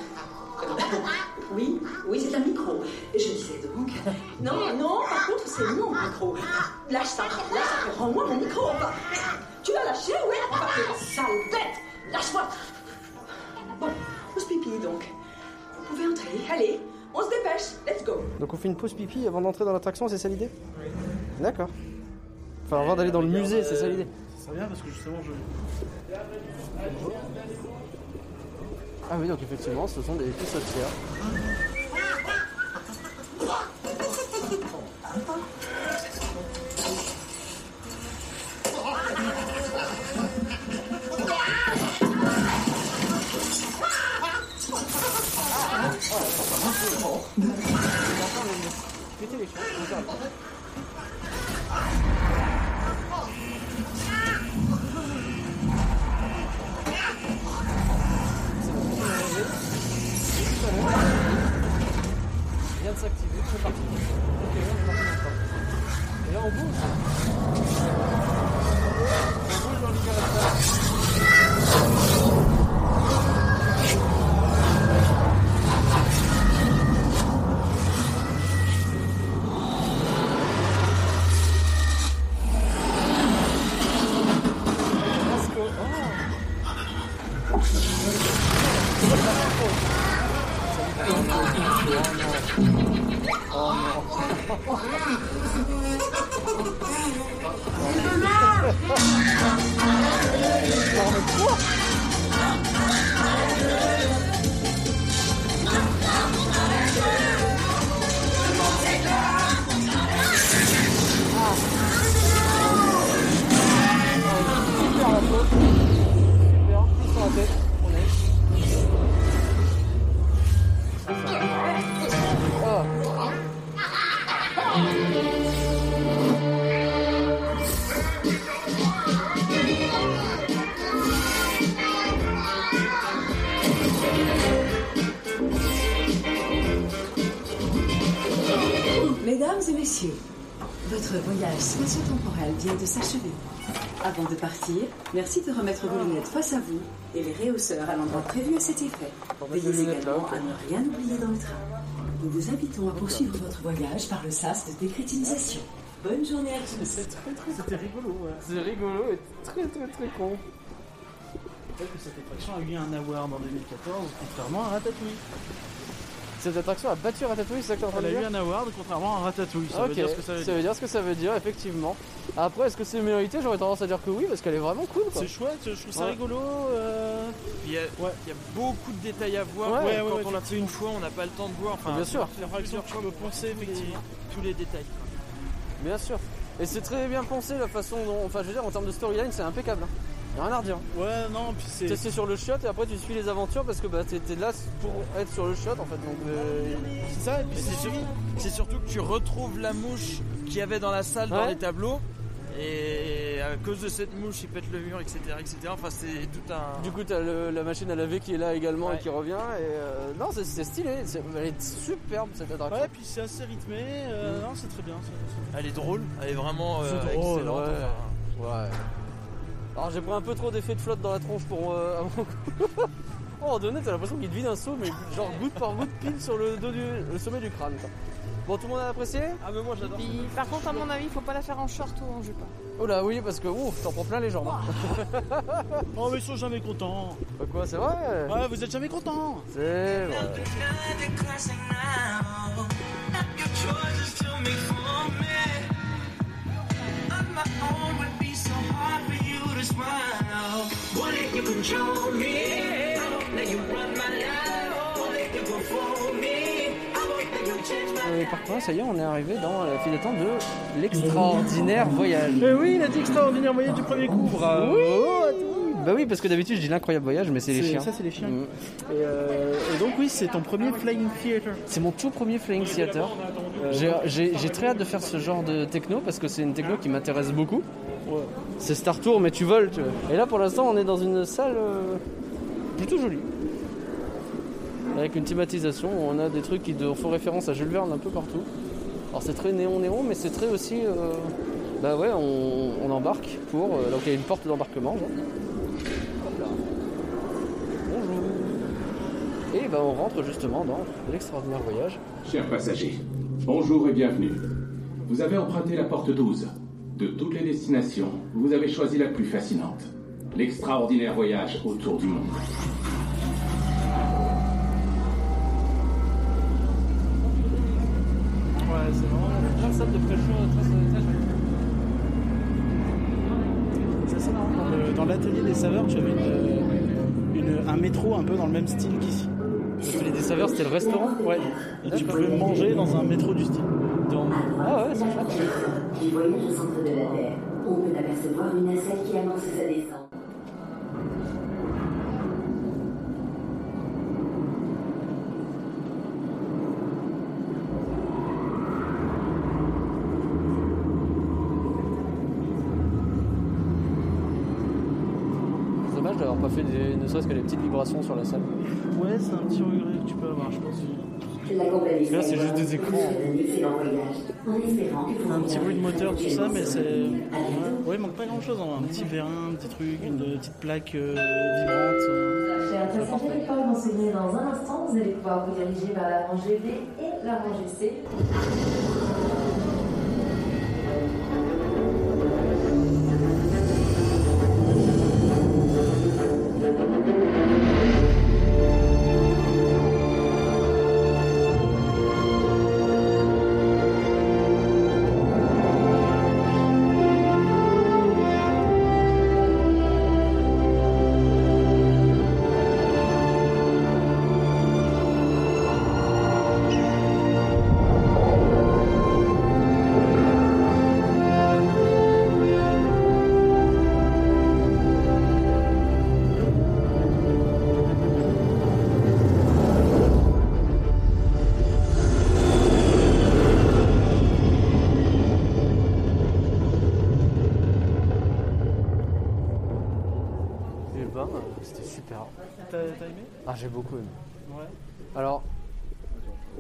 Oui, oui, c'est un micro. Je disais donc. Non, non, par contre, c'est mon micro. Lâche ça, lâche ça, rends-moi mon micro. Enfin, tu l'as lâché, oui Enfin, sale bête Lâche-moi Bon, pause pipi donc. Vous pouvez entrer, allez, on se dépêche, let's go. Donc on fait une pause pipi avant d'entrer dans l'attraction, c'est ça l'idée? D'accord. Enfin avant d'aller dans le musée, c'est ça l'idée Ça bien parce que justement je. Ah oui, donc effectivement, ce sont des petits sautières. Ah, ah, ah. Les c'est parti. Ok, on est parti maintenant. Et là, on bouge. De partir, merci de remettre vos lunettes face à vous et les réhausseurs à l'endroit prévu à cet effet. Veillez également à ne rien oublier dans le train. Nous vous invitons à poursuivre votre voyage par le sas de décrétinisation. Bonne journée à tous. C'était rigolo, ouais. C'est rigolo et très très très con. Peut-être que cette attraction a eu un award en 2014, contrairement à Ratatouille. Cette attraction a battu Ratatouille, c'est ça que t'es en train Elle de a eu dire un award, contrairement à Ratatouille. Ça Ok, veut dire ce que ça veut dire. ce que ça veut dire, effectivement. Après, est-ce que c'est mérité? J'aurais tendance à dire que oui, parce qu'elle est vraiment cool. quoi. C'est chouette, je trouve ça Ouais. rigolo. euh, Il y, a, il y a beaucoup de détails à voir. Ouais, ouais, Quand ouais, on l'a fait une fois, on n'a pas le temps de voir. Enfin, Bien sûr. Plusieurs fois, me penser effectivement tous les détails. Bien sûr. Et c'est très bien pensé la façon dont. Enfin, je veux dire, en termes de storyline, c'est impeccable. hein. Y a rien à redire. Ouais, non, puis c'est. T'es sur le shot et après tu suis les aventures parce que bah, t'es là pour être sur le shot en fait. Donc, euh, C'est ça, et puis c'est surtout, c'est surtout que tu retrouves la mouche qu'il y avait dans la salle, dans les tableaux. Et à cause de cette mouche, il pète le mur, etc. etc. Enfin, c'est tout un. Du coup, t'as le- la machine à laver qui est là également Ouais. et qui revient. Et euh, non, c'est c'est stylé. c'est- Elle est superbe cette attraction. Ouais, puis c'est assez rythmé. euh, Non, c'est très bien. c'est- c'est- Elle est drôle, elle est vraiment euh, C'est drôle, excellente. ouais. enfin. Ouais. Alors j'ai pris un peu trop d'effet de flotte dans la tronche pour. Euh, à mon coup. oh, en donné, t'as l'impression qu'il te vide un seau, mais genre goutte par goutte pile sur le dos du le sommet du crâne. quoi. Bon, tout le monde a apprécié? Ah, mais moi j'adore. Par contre, à mon avis, il faut pas la faire en short ou en jupe. Oh là, oui, parce que ouf, t'en prends plein les jambes. Oh, mais ils sont jamais contents. Bah quoi, c'est vrai? Ouais, vous êtes jamais contents. C'est vrai. Et par contre, ça y est, on est arrivé dans la file d'attente de l'extraordinaire voyage. Eh oui, il a dit extraordinaire voyage du premier coup. Bravo. Oui, Bah oui, parce que d'habitude je dis l'incroyable voyage, mais c'est les chiens. ça, c'est les chiens. Mm. Et, euh, et donc, oui, c'est ton premier Flying Theater. C'est mon tout premier Flying Theater. J'ai- J'ai très hâte de faire ce genre de techno parce que c'est une techno qui m'intéresse beaucoup. C'est Star Tour, mais tu voles, tu vois. Et là, pour l'instant, on est dans une salle euh, plutôt jolie. Avec une thématisation, où on a des trucs qui de- font référence à Jules Verne un peu partout. Alors c'est très néon-néon, mais c'est très aussi... euh, bah ouais, on, on embarque pour... euh, donc il y a une porte d'embarquement. genre. Hop là. Bonjour. Et bah on rentre justement dans l'extraordinaire voyage. Chers passagers, bonjour et bienvenue. Vous avez emprunté la porte 12. De toutes les destinations, vous avez choisi la plus fascinante. L'extraordinaire voyage autour du monde. Ouais, c'est vraiment plein de salles de. C'est assez marrant. Dans le- Dans l'atelier des saveurs, tu avais une, une- un métro un peu dans le même style qu'ici. L'atelier des saveurs, c'était le restaurant Ouais. Et tu pouvais manger dans un métro du style. Donc, Ah ouais, c'est chouette. Du voyage au centre de la Terre, on peut apercevoir une nacelle qui annonce sa descente. C'est dommage d'avoir pas fait des- ne serait-ce que des petites vibrations sur la salle. ouais, c'est un petit regret que tu peux avoir, je pense. Là, c'est juste des écrans. un petit bruit de moteur, tout ça, mais c'est. Ouais, il manque pas grand chose. Un petit vérin, un petit truc, une petite plaque euh, vibrante. euh. Chers passagers, les portes vont s'ouvrir dans un instant. Vous allez pouvoir vous diriger vers la rangée B et la rangée C. j'ai beaucoup aimé. Ouais. Alors,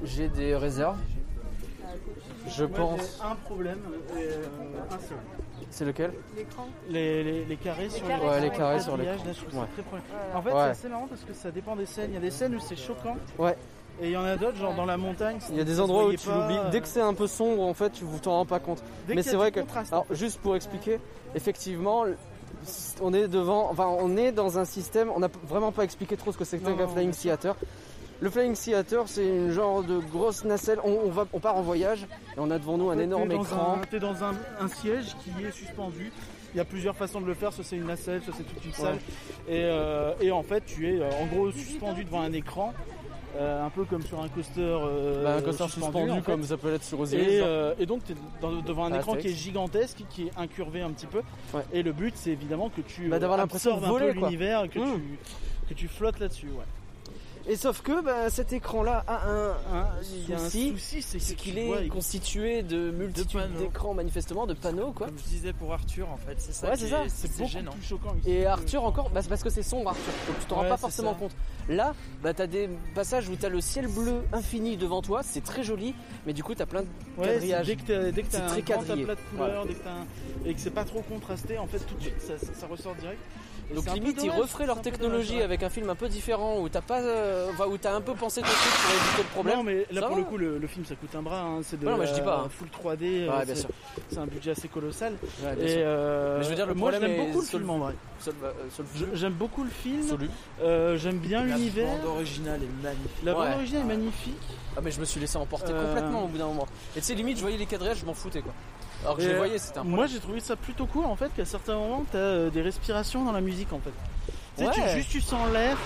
j'ai des réserves. Je Moi, pense. j'ai un problème, euh, un seul. C'est lequel? L'écran. Les, les, les carrés sur Les carrés Ouais, les carrés sur l'écran. Là, je trouve ça Ouais. En fait, Ouais. c'est assez marrant parce que ça dépend des scènes. Il y a des scènes où c'est choquant. Ouais. Et il y en a d'autres, genre dans la montagne. Il y a des endroits où tu pas, l'oublies. Dès que c'est un peu sombre, en fait, tu vous t'en rends pas compte. Dès Mais c'est vrai que. Alors, juste pour expliquer, effectivement, on est devant. Enfin, on est dans un système. On n'a vraiment pas expliqué trop ce que c'était qu'un Flying. Theater. Le Flying Theater, c'est une genre de grosse nacelle. On, on va, on part en voyage et on a devant nous un énorme écran. un- T'es dans un, un siège qui est suspendu. Il y a plusieurs façons de le faire, soit c'est une nacelle, soit c'est toute une salle. Et, euh, et en fait, tu es euh, en gros suspendu devant un écran, un peu comme sur un coaster. euh, Bah, un coaster suspendu, en fait. comme ça peut l'être sur Osiris. Et, euh, et donc tu es devant un Ah, écran qui est gigantesque, qui est incurvé un petit peu. Ouais. Et le but c'est évidemment que tu Bah, d'avoir euh, l'impression de absorbes un peu voler, l'univers, et que, Mm. tu, que tu flottes là-dessus. Ouais. Et sauf que bah, cet écran-là a un, un Il y a un souci, souci, c'est qu'il est constitué de multitudes d'écrans manifestement, de panneaux quoi. Comme je disais pour Arthur, en fait, c'est ça. Ouais, c'est ça. est- C'est beaucoup gênant. plus choquant ici. Et Arthur encore, bah, c'est parce que c'est sombre Arthur, donc tu t'en rends pas forcément ça. compte. Là, bah, t'as des passages où t'as le ciel bleu infini devant toi, c'est très joli, mais du coup t'as plein de Ouais, c'est- quadrillages. dès que t'as très un grand aplat de couleurs, dès que t'as un- et que c'est pas trop contrasté, en fait tout de suite ça ressort direct. Donc limite ils referaient leur technologie dommage, ouais. avec un film un peu différent où t'as pas, euh, enfin, où t'as un peu pensé ton truc pour éviter le problème. Non mais là Ça pour va. le coup le, le film ça coûte un bras, hein. c'est de non, mais je dis pas, la hein. full 3D, euh, Ouais, bien c'est- sûr. c'est un budget assez colossal. Ouais, bien et sûr. euh, Mais je veux dire, le moi problème j'aime beaucoup le film en vrai. J'aime beaucoup le film. J'aime bien La l'univers. bande originale est magnifique. La bande originale est magnifique. Ah mais je me suis laissé emporter complètement au bout d'un moment. Et tu sais limite je voyais les quadrillages, je m'en foutais quoi. Alors que je les euh, voyais, c'était un Moi problème. j'ai trouvé ça plutôt cool en fait qu'à certains moments t'as euh, des respirations dans la musique en fait. Tu sais, tu- juste tu sens l'air,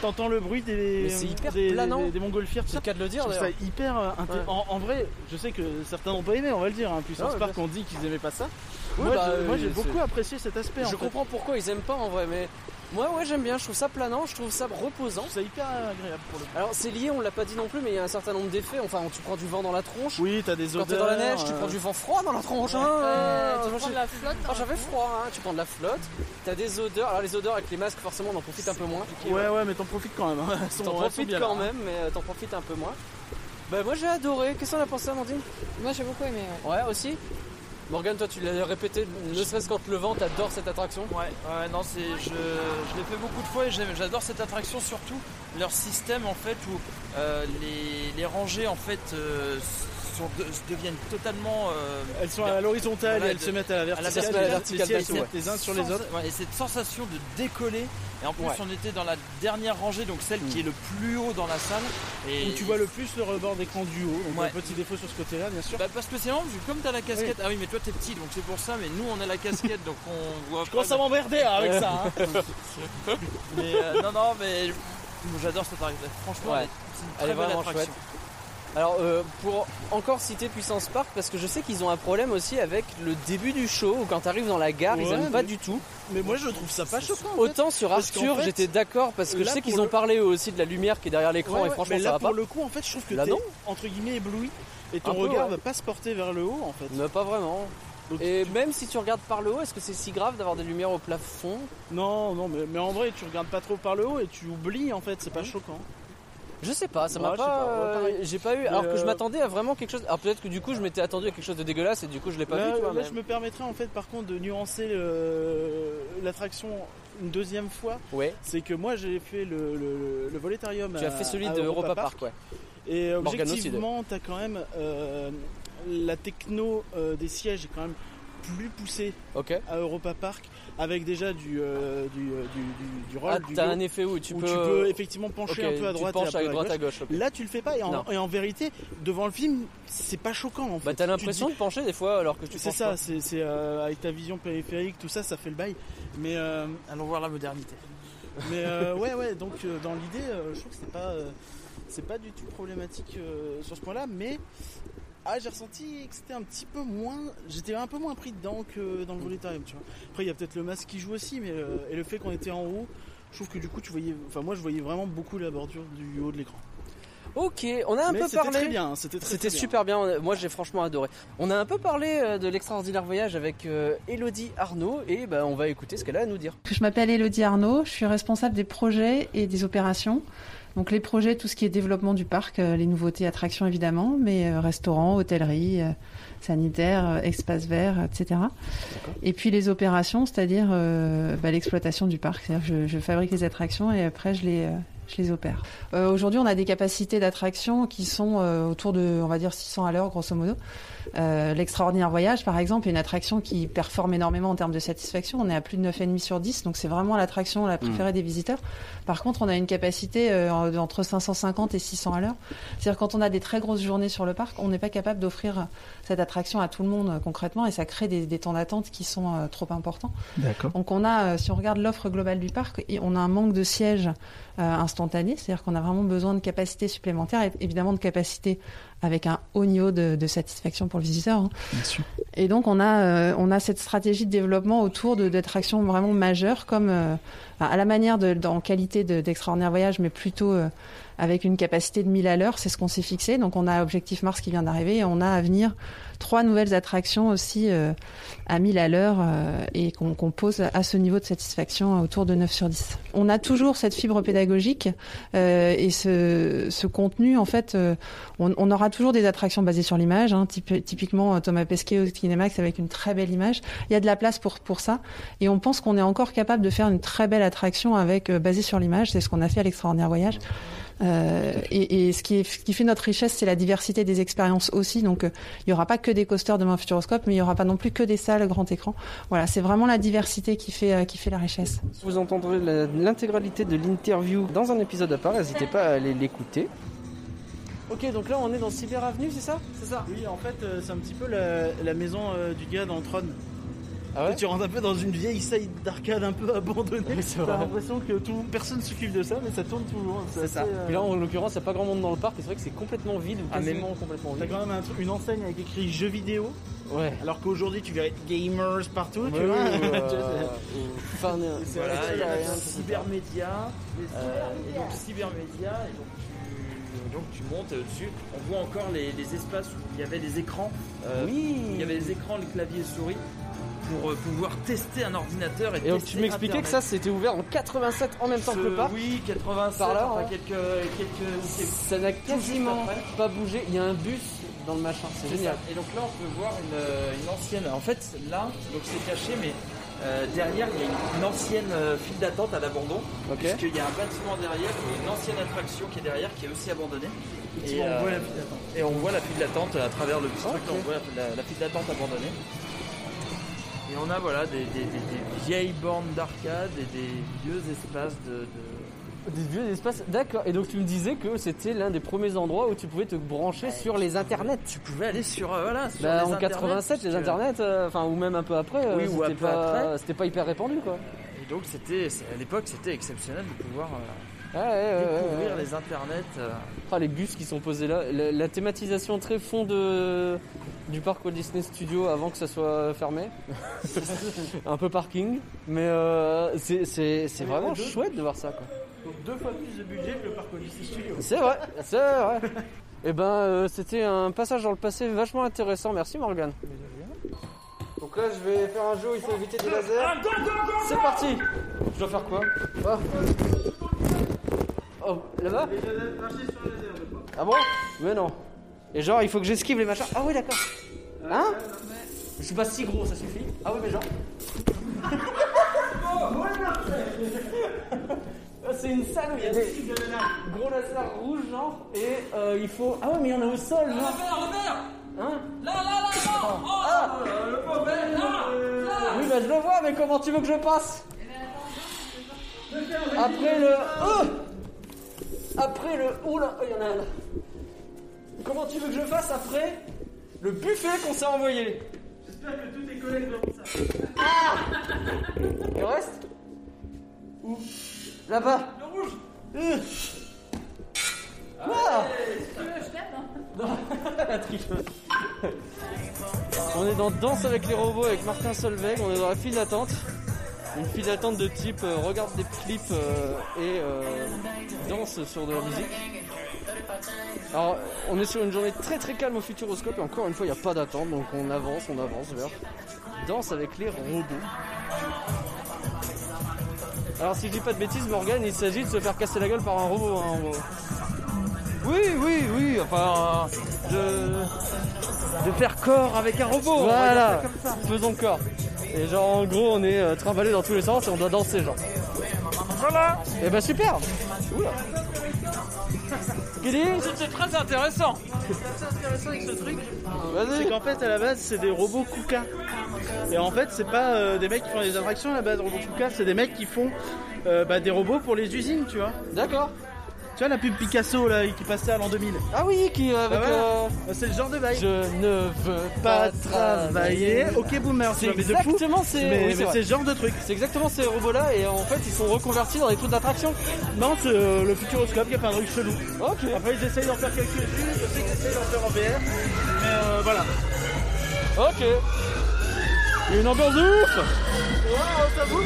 t'entends le bruit des, Mais c'est hyper des, planant. des, des montgolfières, tout C'est ça. le cas de le dire Je trouve ça d'ailleurs. hyper euh, inté- Ouais. en, en vrai, je sais que certains n'ont pas aimé, on va le dire. Hein. Ouais, Park bien ont dit qu'ils aimaient pas ça. Oui, moi, bah, je- moi, euh, j'ai c'est- beaucoup apprécié cet aspect. en Je fait. comprends pourquoi ils aiment pas en vrai, mais moi ouais j'aime bien, je trouve ça planant, je trouve ça reposant. Ça hyper agréable pour le coup. Alors c'est lié, on l'a pas dit non plus, mais il y a un certain nombre d'effets. Enfin, tu prends du vent dans la tronche. Oui, t'as des Quand odeurs. t'es dans la neige, tu euh, prends du vent froid dans la tronche. Hein Euh, tu prends de la flotte. Ah, j'avais froid, hein. tu prends de la flotte, t'as des odeurs. Alors les odeurs avec les masques, forcément, on en profite un peu moins. Ouais, ouais, mais t'en profites quand même. hein. T'en profites bien quand là, hein. même, mais euh, t'en profites un peu moins. Bah moi j'ai adoré. Qu'est-ce qu'on a pensé, Amandine? Moi j'ai beaucoup aimé. ouais. Ouais, aussi? Morgane, toi tu l'as répété, ne serait-ce qu'en te levant, t'adores cette attraction? Ouais, ouais, non, c'est, je, je l'ai fait beaucoup de fois et j'adore cette attraction surtout leur système en fait où euh, les, les rangées en fait euh, sont- de- deviennent totalement. euh, Elles sont à l'horizontale voilà, et elles de- se mettent à la à la verticale. verticale, Les verticale uns sur les autres. ouais, et cette sensation de décoller. Et en plus, Ouais. on était dans la dernière rangée, donc celle qui est le plus haut dans la salle. Et Où tu vois le plus le rebord d'écran du haut. Donc un petit défaut sur ce côté-là, bien sûr. Bah parce que c'est que comme t'as la casquette, ah oui mais toi t'es petit donc c'est pour ça, mais nous on a la casquette donc on voit Je commence à m'emmerder hein, avec ça. hein. Mais euh, non non mais j'adore cette attraction, franchement Ouais. elle est- c'est une très belle vraiment attraction. Alors euh, pour encore citer Puissance Park, parce que je sais qu'ils ont un problème aussi avec le début du show, où quand t'arrives dans la gare, ils aiment pas du tout. Mais moi je trouve ça pas choquant. en fait. Autant sur Arthur, fait, j'étais d'accord parce que je sais qu'ils ont le- parlé eux aussi de la lumière qui est derrière l'écran Ouais, et franchement mais ça là va pour pas. le coup en fait je trouve que Là, t'es non. entre guillemets ébloui et ton Un peu, regard ouais. va pas se porter vers le haut en fait. Mais pas vraiment. Donc, Et même si tu regardes par le haut, est-ce que c'est si grave d'avoir des lumières au plafond? Non, non, mais, mais en vrai, tu regardes pas trop par le haut et tu oublies en fait, c'est pas choquant. Je sais pas, ça m'a pas. pas, ouais, euh. J'ai pas eu. Alors que je euh, m'attendais à vraiment quelque chose. Alors peut-être que du coup je m'étais attendu à quelque chose de dégueulasse et du coup je l'ai pas là, vu. Tu vois, là, je me permettrais en fait par contre de nuancer l'attraction une deuxième fois. Ouais. C'est que moi j'ai fait le, le, le volétarium. Tu as à- fait celui de Europa Europa Park, ouais. Et objectivement, t'as quand même euh, la techno euh, des sièges est quand même plus poussée Ok. à Europa Park avec déjà du du, du, du, du roll, Ah, du t'as un effet où tu où peux. tu peux effectivement pencher un peu à tu droite penches et un peu avec à droite gauche. à gauche. ok. Là, tu le fais pas et en, Non. et en vérité, devant le film, c'est pas choquant en fait. Bah t'as Tu l'impression de pencher des fois alors que tu C'est ça, pas. c'est c'est, euh, avec ta vision périphérique, tout ça, ça fait le bail. Mais euh, Allons voir la modernité. mais euh, ouais, ouais. Donc euh, dans l'idée, euh, je trouve que c'est pas euh, c'est pas du tout problématique euh, sur ce point-là, mais ah, j'ai ressenti que c'était un petit peu moins. J'étais un peu moins pris dedans que dans le volétarium, tu vois. Après, il y a peut-être le masque qui joue aussi, mais euh, et le fait qu'on était en haut, je trouve que du coup, tu voyais. Enfin, moi, je voyais vraiment beaucoup la bordure du haut de l'écran. Ok, on a un Mais peu c'était parlé. très bien, c'était très, C'était bien. super bien. Moi j'ai franchement adoré. On a un peu parlé euh, de l'extraordinaire voyage avec euh, Elodie Arnaud et bah, on va écouter ce qu'elle a à nous dire. Je m'appelle Elodie Arnaud, je suis responsable des projets et des opérations Donc les projets, tout ce qui est développement du parc, euh, les nouveautés, attractions évidemment, mais euh, restaurants, hôtellerie, euh, sanitaire, espace vert, etc. Et puis les opérations, c'est-à-dire bah, l'exploitation du parc. C'est-à-dire que je, je fabrique les attractions et après je les, euh, je les opère. Euh, Aujourd'hui, on a des capacités d'attraction qui sont euh, autour de, on va dire, 600 à l'heure, grosso modo. Euh, L'extraordinaire voyage, par exemple, est une attraction qui performe énormément en termes de satisfaction. On est à plus de 9,5 sur 10, donc c'est vraiment l'attraction la préférée des visiteurs. Par contre, on a une capacité entre 550 et 600 à l'heure. C'est-à-dire quand on a des très grosses journées sur le parc, on n'est pas capable d'offrir cette attraction à tout le monde euh, concrètement et ça crée des, des temps d'attente qui sont euh, trop importants. D'accord. Donc on a, euh, si on regarde l'offre globale du parc, on a un manque de sièges euh, instantané, c'est-à-dire qu'on a vraiment besoin de capacités supplémentaires et évidemment de capacités avec un haut niveau de, de satisfaction pour le visiteur. hein. Bien sûr. Et donc on a, euh, on a cette stratégie de développement autour d'attractions vraiment majeures, comme euh, à la manière de, en qualité de- d'extraordinaire voyage, mais plutôt euh, avec une capacité de 1000 à l'heure, c'est ce qu'on s'est fixé. Donc on a Objectif Mars qui vient d'arriver et on a à venir trois nouvelles attractions aussi euh, à 1000 à l'heure euh, et qu'on qu'on pose à ce niveau de satisfaction autour de 9 sur 10. On a toujours cette fibre pédagogique euh, et ce, ce contenu, en fait, euh, on, on aura toujours des attractions basées sur l'image, hein, typ- typiquement euh, Thomas Pesquet au Kinemax avec une très belle image. Il y a de la place pour, pour ça et on pense qu'on est encore capable de faire une très belle attraction avec euh, basée sur l'image. C'est ce qu'on a fait à l'extraordinaire voyage. Euh, et, et ce, qui est, ce qui fait notre richesse, c'est la diversité des expériences aussi. Donc, euh, il y aura pas que des coasters demain Futuroscope, mais il y aura pas non plus que des salles grand écran. Voilà, c'est vraiment la diversité qui fait, euh, qui fait la richesse. Vous entendrez l'intégralité de l'interview dans un épisode à part, n'hésitez pas à aller l'écouter. Ok, donc là on est dans Cyber Avenue, c'est ça? C'est ça Oui, en fait, euh, c'est un petit peu la, la maison euh, du gars dans Tron. Ah ouais tu rentres un peu dans une vieille site d'arcade un peu abandonnée. T'as l'impression que tout, personne s'occupe de ça, mais ça tourne toujours. C'est ça. assez, euh, là en l'occurrence, il n'y a pas grand monde dans le parc, et c'est vrai que c'est complètement vide ou Ah, mais quasiment complètement T'as vide. quand même un truc- une enseigne avec écrit jeux vidéo. Ouais. Alors qu'aujourd'hui, tu verrais gamers partout, tu Ouais, Tu vois, euh, c'est Voilà, cybermédia, euh, et donc cybermédia, et donc donc tu montes euh, dessus. On voit encore les, les espaces où il y avait des écrans. euh, Oui. Il y avait des écrans, les claviers souris pour euh, pouvoir tester un ordinateur. Et, Et donc tester tu m'expliquais que ça c'était ouvert en 87 en même temps que le parc Oui, 87, Par là, enfin, ouais. quelques, quelques, Ça n'a quasiment pas bougé. Il y a un bus dans le machin, c'est génial. ça. Et donc là, on peut voir une, euh, une ancienne. En fait, là, donc c'est caché, mais euh, derrière, il y a une, une ancienne euh, file d'attente à l'abandon. Ok. Puisqu'il y a un bâtiment derrière, et une ancienne attraction qui est derrière, qui est aussi abandonnée. Et on voit la file d'attente. Et on voit la file d'attente à travers le petit truc, Ok. on voit la, la file d'attente abandonnée. Et on a voilà des, des- des- des vieilles bornes d'arcade et des vieux espaces de- de, Des vieux espaces, d'accord. Et donc tu me disais que c'était l'un des premiers endroits où tu pouvais te brancher sur les internets. Tu pouvais aller sur euh, voilà. Sur Bah, les en internets, 87, les internets, euh, enfin ou même un peu après, euh, Oui, ou un c'était pas, après. c'était pas hyper répandu quoi. Et donc c'était à l'époque c'était exceptionnel de pouvoir euh, Ouais, découvrir les internets. euh. Ah, les bus qui sont posés là, la, la thématisation très fond de du parc Walt Disney Studio avant que ça soit fermé. un peu parking, mais euh, c'est vraiment chouette de voir ça quoi. Donc deux fois plus de budget que le parc Odyssey Studio. C'est vrai, c'est vrai. Et ben, euh, c'était un passage dans le passé vachement intéressant. Merci Morgan. Donc là, je vais faire un jeu où il faut éviter des lasers. C'est parti. Je dois faire quoi Oh, Oh, là-bas Ah bon? Mais non. Et genre, il faut que j'esquive les machins. Ah oui, d'accord. Hein? Je suis pas si gros, ça suffit. Ah oui, mais genre. Ah, C'est une salle où il y a des gros lasers rouges, genre, et euh, il faut. Ah ouais, mais il y en a au sol, genre. Hein? Là, là, là, là Ah Le pauvre, là Là Oui, bah je le vois, mais comment tu veux que je passe? Après le. Oh après le. Oula, oh, il y en a un là. Comment tu veux que je fasse après le buffet qu'on s'est envoyé? J'espère que tous tes collègues verront ça. Ah Il reste Où? Là-bas. Le rouge Euh. Quoi Non, la tricheuse. On est dans Danse avec les robots avec Martin Solveig, on est dans la file d'attente. Une file d'attente de type euh, regarde des clips euh, et euh, danse sur de la musique. Alors, on est sur une journée très très calme au Futuroscope et encore une fois, il n'y a pas d'attente donc on avance, on avance vers Danse avec les robots. Alors si je dis pas de bêtises, Morgan, il s'agit de se faire casser la gueule par un robot. hein, en gros. Oui, oui, oui, enfin, de, de faire corps avec un robot. Voilà, ça comme ça. faisons corps. Et genre en gros, on est euh, trimballé dans tous les sens et on doit danser genre. Voilà. Et bah super. Oula. C'était très intéressant. C'est intéressant avec ce truc. C'est qu'en fait, à la base, c'est des robots Kuka. Et en fait, c'est pas euh, des mecs qui font des attractions à la base, robots Kuka, c'est des mecs qui font euh, bah, des robots pour les usines, tu vois. D'accord. Tu vois la pub Picasso là qui passait à l'an 2000 Ah oui, qui euh, avec. Bah voilà. euh, C'est le genre de bail. Je ne veux pas pas travailler. travailler. Ok boomer, C'est de fou. exactement ces, Mais, oui, mais c'est vrai. c'est ce genre de truc. C'est exactement ces robots-là et en fait ils sont reconvertis dans des trucs d'attraction. Non, c'est euh, le Futuroscope qui a fait un truc chelou. Ok. Après, ils essayent d'en faire quelques-unes, je sais qu'ils essayent d'en faire en VR. Mais euh, voilà. Ok. Il y a une ambiance de ouf Waouh, ça bouge,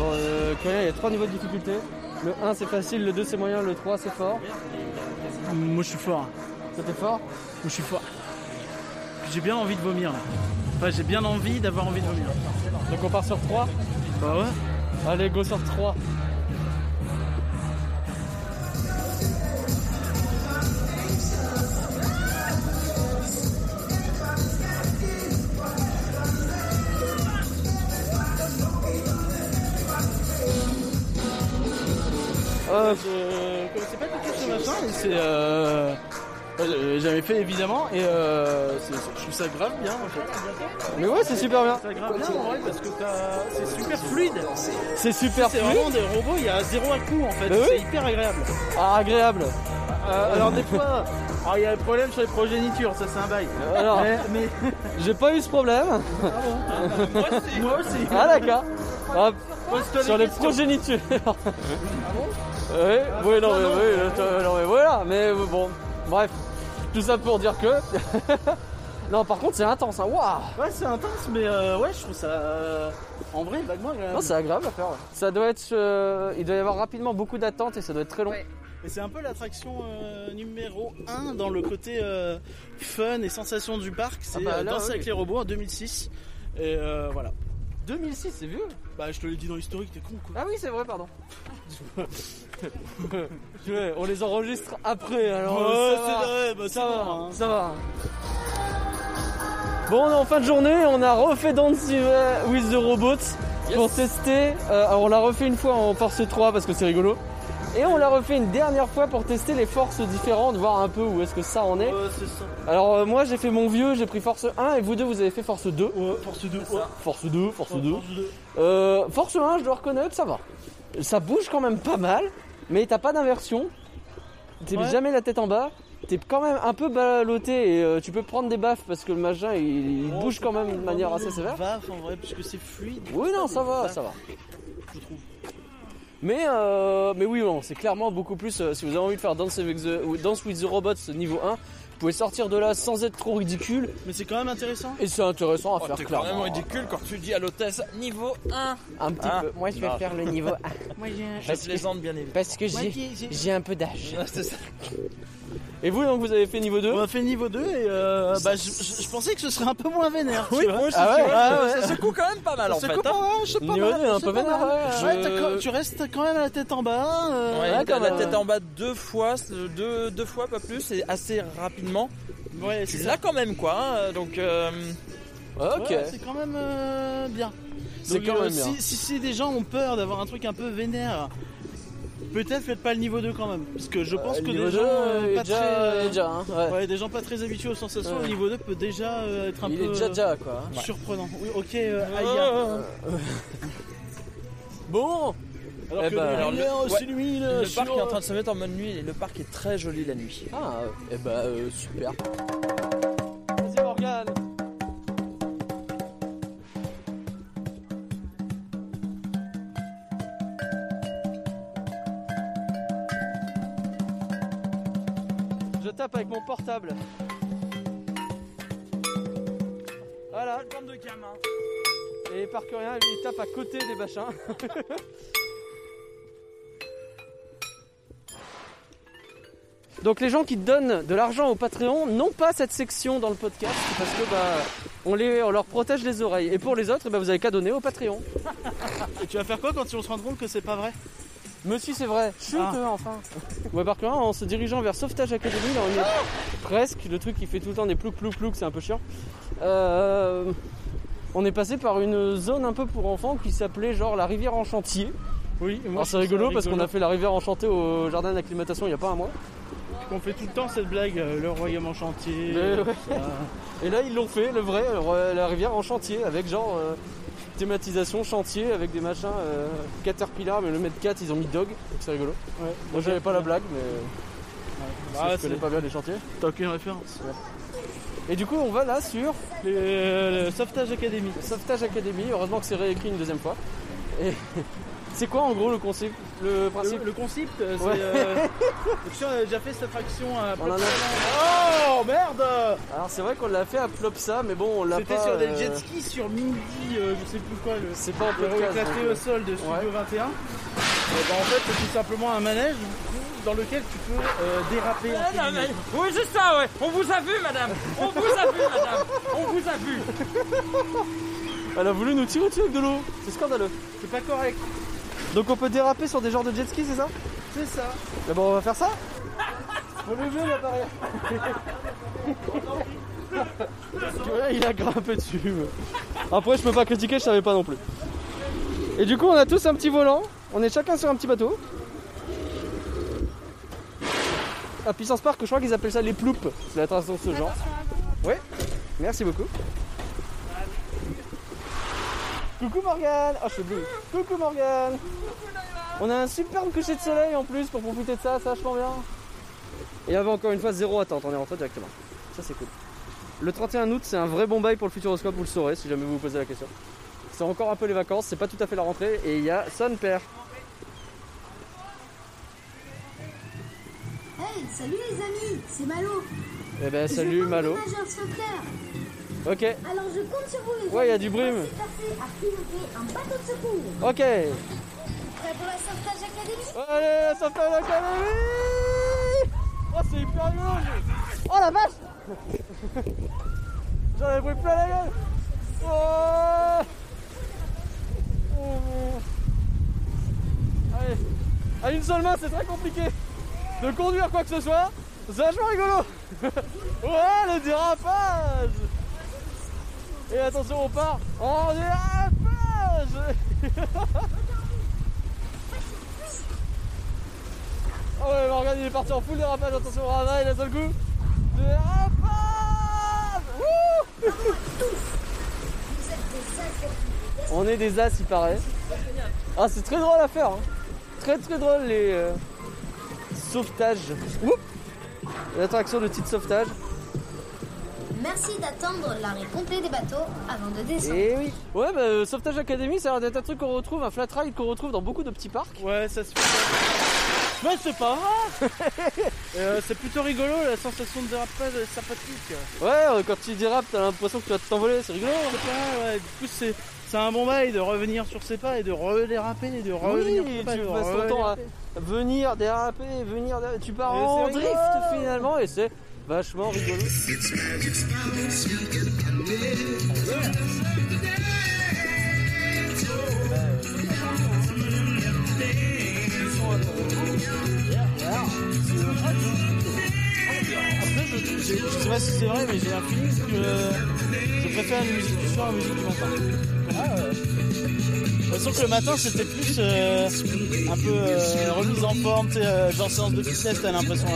Bon, euh, Corinne, il y a trois niveaux de difficulté. Le 1 c'est facile, le 2 c'est moyen, le 3 c'est fort. Moi, je suis fort. C'était fort? Moi, je suis fort. J'ai bien envie de vomir là. Enfin, j'ai bien envie d'avoir envie de vomir. Donc on part sur 3 Bah ouais. Allez, go sur 3. Euh, je connaissais pas tout ce machin et c'est euh, euh, j'avais fait évidemment et euh, c'est- c'est- je trouve ça grave bien en fait. Mais ouais, c'est super bien. C'est grave bien en vrai parce que t'as- c'est super fluide. C'est super C'est fluide. vraiment des robots, il y a zéro à coup en fait. Bah oui. C'est hyper agréable. Ah, agréable. Euh, alors des fois, alors, il y a un problème sur les progénitures, ça c'est un bail. Alors, mais, mais- j'ai pas eu ce problème. moi aussi. Moi aussi. Ah d'accord. Ah, Pose-toi sur les questions. progénitures. Ah oui, oui, non, mais, oui, non, mais voilà, mais bon, bref, tout ça pour dire que. non, par contre, c'est intense, hein. Waouh! Ouais, c'est intense, mais euh, ouais, je trouve ça euh, en vrai vaguement agréable. Non, c'est agréable à faire. ouais. Ça doit être. euh, il doit y avoir rapidement beaucoup d'attentes et ça doit être très long. Et c'est un peu l'attraction euh, numéro 1 dans le côté euh, fun et sensation du parc. C'est Ah bah euh, là, Danser oui. avec les robots en 2006. Et euh, voilà. 2006, c'est vieux? Bah, je te l'ai dit dans l'historique, t'es con quoi. Ah oui, c'est vrai, pardon. Ouais, on les enregistre après, alors. Ouais, ça c'est va. vrai, bah, c'est ça va, bon, hein. ça va. Bon, on est en fin de journée, on a refait Dance with the Robots pour tester. euh, alors, on l'a refait une fois en force 3 parce que c'est rigolo. Et on l'a refait une dernière fois pour tester les forces différentes, voir un peu où est-ce que ça en est. Ouais, c'est ça. Alors, euh, moi j'ai fait mon vieux, j'ai pris force 1 et vous deux vous avez fait force 2. Ouais, force 2. Ouais. Force 2, force Ouais, 2. force 2. Euh, force 1, je dois reconnaître, ça va. Ça bouge quand même pas mal, mais t'as pas d'inversion. T'es Ouais. jamais la tête en bas. T'es quand même un peu ballotté et euh, tu peux prendre des baffes parce que le machin il, il Oh, bouge quand même de manière assez sévère. baffes, en vrai, puisque c'est fluide. Oui, non, ça va, ça va. Je trouve. Mais, euh, mais oui, bon, c'est clairement beaucoup plus. euh, si vous avez envie de faire Dance, avec the, Dance with the Robots niveau 1, vous pouvez sortir de là sans être trop ridicule. Mais c'est quand même intéressant. Et c'est intéressant à Oh, faire, T'es clairement. vraiment ridicule quand tu dis à l'hôtesse niveau 1. Un petit Ah. peu. Moi, je vais Non. faire le niveau 1. Moi, j'ai un- Je plaisante bien évidemment. Parce que j'ai un peu d'âge. C'est ça. Et vous, donc, vous avez fait niveau 2 On a fait niveau 2 et euh, bah, je, je- je pensais que ce serait un peu moins vénère. Oui, moi aussi, Ah ouais, ah ça- ouais. ça secoue quand même pas mal en C'est fait. hein. ouais, je sais pas Niveau mal, un peu vénère, ouais. Tu restes quand même la tête en bas. euh, Ouais, Ouais, la tête en bas deux fois, deux, deux fois pas plus, et assez rapidement. Ouais, Tu c'est l'as quand même quoi, hein, donc euh, Ok. C'est quand même euh, bien. C'est quand euh, même bien. Si, si, si des gens ont peur d'avoir un truc un peu vénère, peut-être faites pas le niveau 2 quand même. Parce que je pense Euh, que niveau des deux, gens euh, euh, pas déjà- très. déjà, hein, ouais. ouais, des gens pas très habitués aux sensations, Ouais. le niveau 2 peut déjà euh, être un Il peu est déjà déjà, quoi. Ouais. surprenant. Oui, ok, euh, Ah, Aya. Bon Alors Eh que ben, le alors, lumière ouais, s'illumine le parc est en train de se mettre en mode nuit et le parc est très joli la nuit. Ah, et bah, euh, super. Vas-y, Morgane. Je tape avec mon portable. Voilà. Bande de. Et par que rien, il tape à côté des machins. Donc les gens qui donnent de l'argent au Patreon n'ont pas cette section dans le podcast parce que bah on, les, on leur protège les oreilles. Et pour les autres, bah, vous avez qu'à donner au Patreon. Et tu vas faire quoi quand ils vont se rendre compte que c'est pas vrai? Si c'est vrai, chut Ah. euh, enfin. Ouais par contre en se dirigeant vers Sauvetage Academy, là on est presque, le truc qui fait tout le temps des plouc plouc plouc, c'est un peu chiant. Euh, on est passé par une zone un peu pour enfants qui s'appelait genre la rivière en chantier. Oui, moi c'est rigolo parce qu'on a fait la rivière enchantée au jardin d'acclimatation il y a pas un mois. On fait tout le temps cette blague, euh, le royaume en chantier. Ouais. Et là, ils l'ont fait, le vrai, le- la rivière en chantier, avec genre euh, thématisation chantier, avec des machins euh, Caterpillar, mais le mètre 4, ils ont mis Dog, donc c'est rigolo. Ouais. Moi, j'avais pas la blague, mais parce que Ah, je connais pas bien les chantiers. T'as aucune référence. Et du coup, on va là sur le, le Sauvetage Academy. Sauvetage Academy. Heureusement que c'est réécrit une deuxième fois. Et c'est quoi en gros le concept, le principe Le, le concept, euh, c'est. Ouais. euh, donc, si on a déjà fait cette attraction à a- Oh merde Alors c'est vrai qu'on l'a fait à Plopsa, mais bon, on l'a C'était sur des euh, jet skis sur Mindy, euh, je sais plus quoi, le C'est pas en le éclaté au sol de Studio 21. Et ben, en fait, c'est tout simplement un manège dans lequel tu peux euh, déraper. Ah, non, mais- Oui, c'est ça, ouais. On vous a vu, madame. On vous a vu, madame. On vous a vu. Elle a voulu nous tirer dessus avec de l'eau. C'est scandaleux. C'est pas correct. Donc on peut déraper sur des genres de jet ski, c'est ça? C'est ça. D'abord on va faire ça? Faut lever l'appareil. Ouais, il a grimpé dessus. Après je peux pas critiquer, je savais pas non plus. Et du coup on a tous un petit volant, on est chacun sur un petit bateau. À Puissance Park, je crois qu'ils appellent ça les ploupes. C'est l'attraction de ce genre. Ouais, merci beaucoup. Coucou Morgane Oh je suis bleu. Coucou Morgane On a un superbe coucher de soleil en plus pour profiter de ça, ça vachement bien. Et il y avait encore une fois zéro attente, on est rentré directement. Ça c'est cool. Le 31 août c'est un vrai bon bail pour le Futuroscope, vous le saurez si jamais vous vous posez la question. C'est encore un peu les vacances, c'est pas tout à fait la rentrée et il y a Son Père. Hey, salut les amis, c'est Malo. Eh ben Je salut Malo. Ok, Alors je compte sur vous les Ouais, y a du brume. s'efforcer à piloter un bateau de secours. ok. Prêt pour la sauvetage académie? Allez, ça fait l'académie Oh c'est hyper rigolo j'ai- Oh la vache! J'en ai pris plein la gueule! Oh! Oh. Allez, à une seule main c'est très compliqué. De conduire quoi que ce soit, c'est vachement rigolo. Ouais le dérapage Et attention on part en dérapage Ah ouais, Morgan il est parti en full dérapage, attention au ravail, d'un seul coup. Dérapage On est des as, il paraît. Ah, c'est très drôle à faire. hein. Très très drôle les euh, sauvetages. L'attraction de titre sauvetage. Merci d'attendre l'arrêt complet des bateaux avant de descendre. Et oui. Ouais, bah, euh, Sauvetage Academy, ça a l'air d'être un truc qu'on retrouve, un flat ride qu'on retrouve dans beaucoup de petits parcs. Ouais, ça se fait. Mais c'est pas vrai Euh, C'est plutôt rigolo la sensation de dérapage est sympathique. Ouais, euh, quand tu dérapes, t'as l'impression que tu vas t'envoler, c'est rigolo. Pas, ouais, du coup c'est c'est un bon bail de revenir sur ses pas et de redéraper et de revenir Oui, sur ses pas. tu passes ton temps à venir déraper, venir déraper. Tu pars Et en drift rigolo. finalement et c'est vachement rigolo. Après, je, je- je sais pas si c'est vrai, mais j'ai un feeling que je préfère la musique du soir à la musique du matin. Ah ouais. Façon que le matin c'était plus euh, un peu euh, remise en forme, euh, genre séance de fitness, t'as l'impression.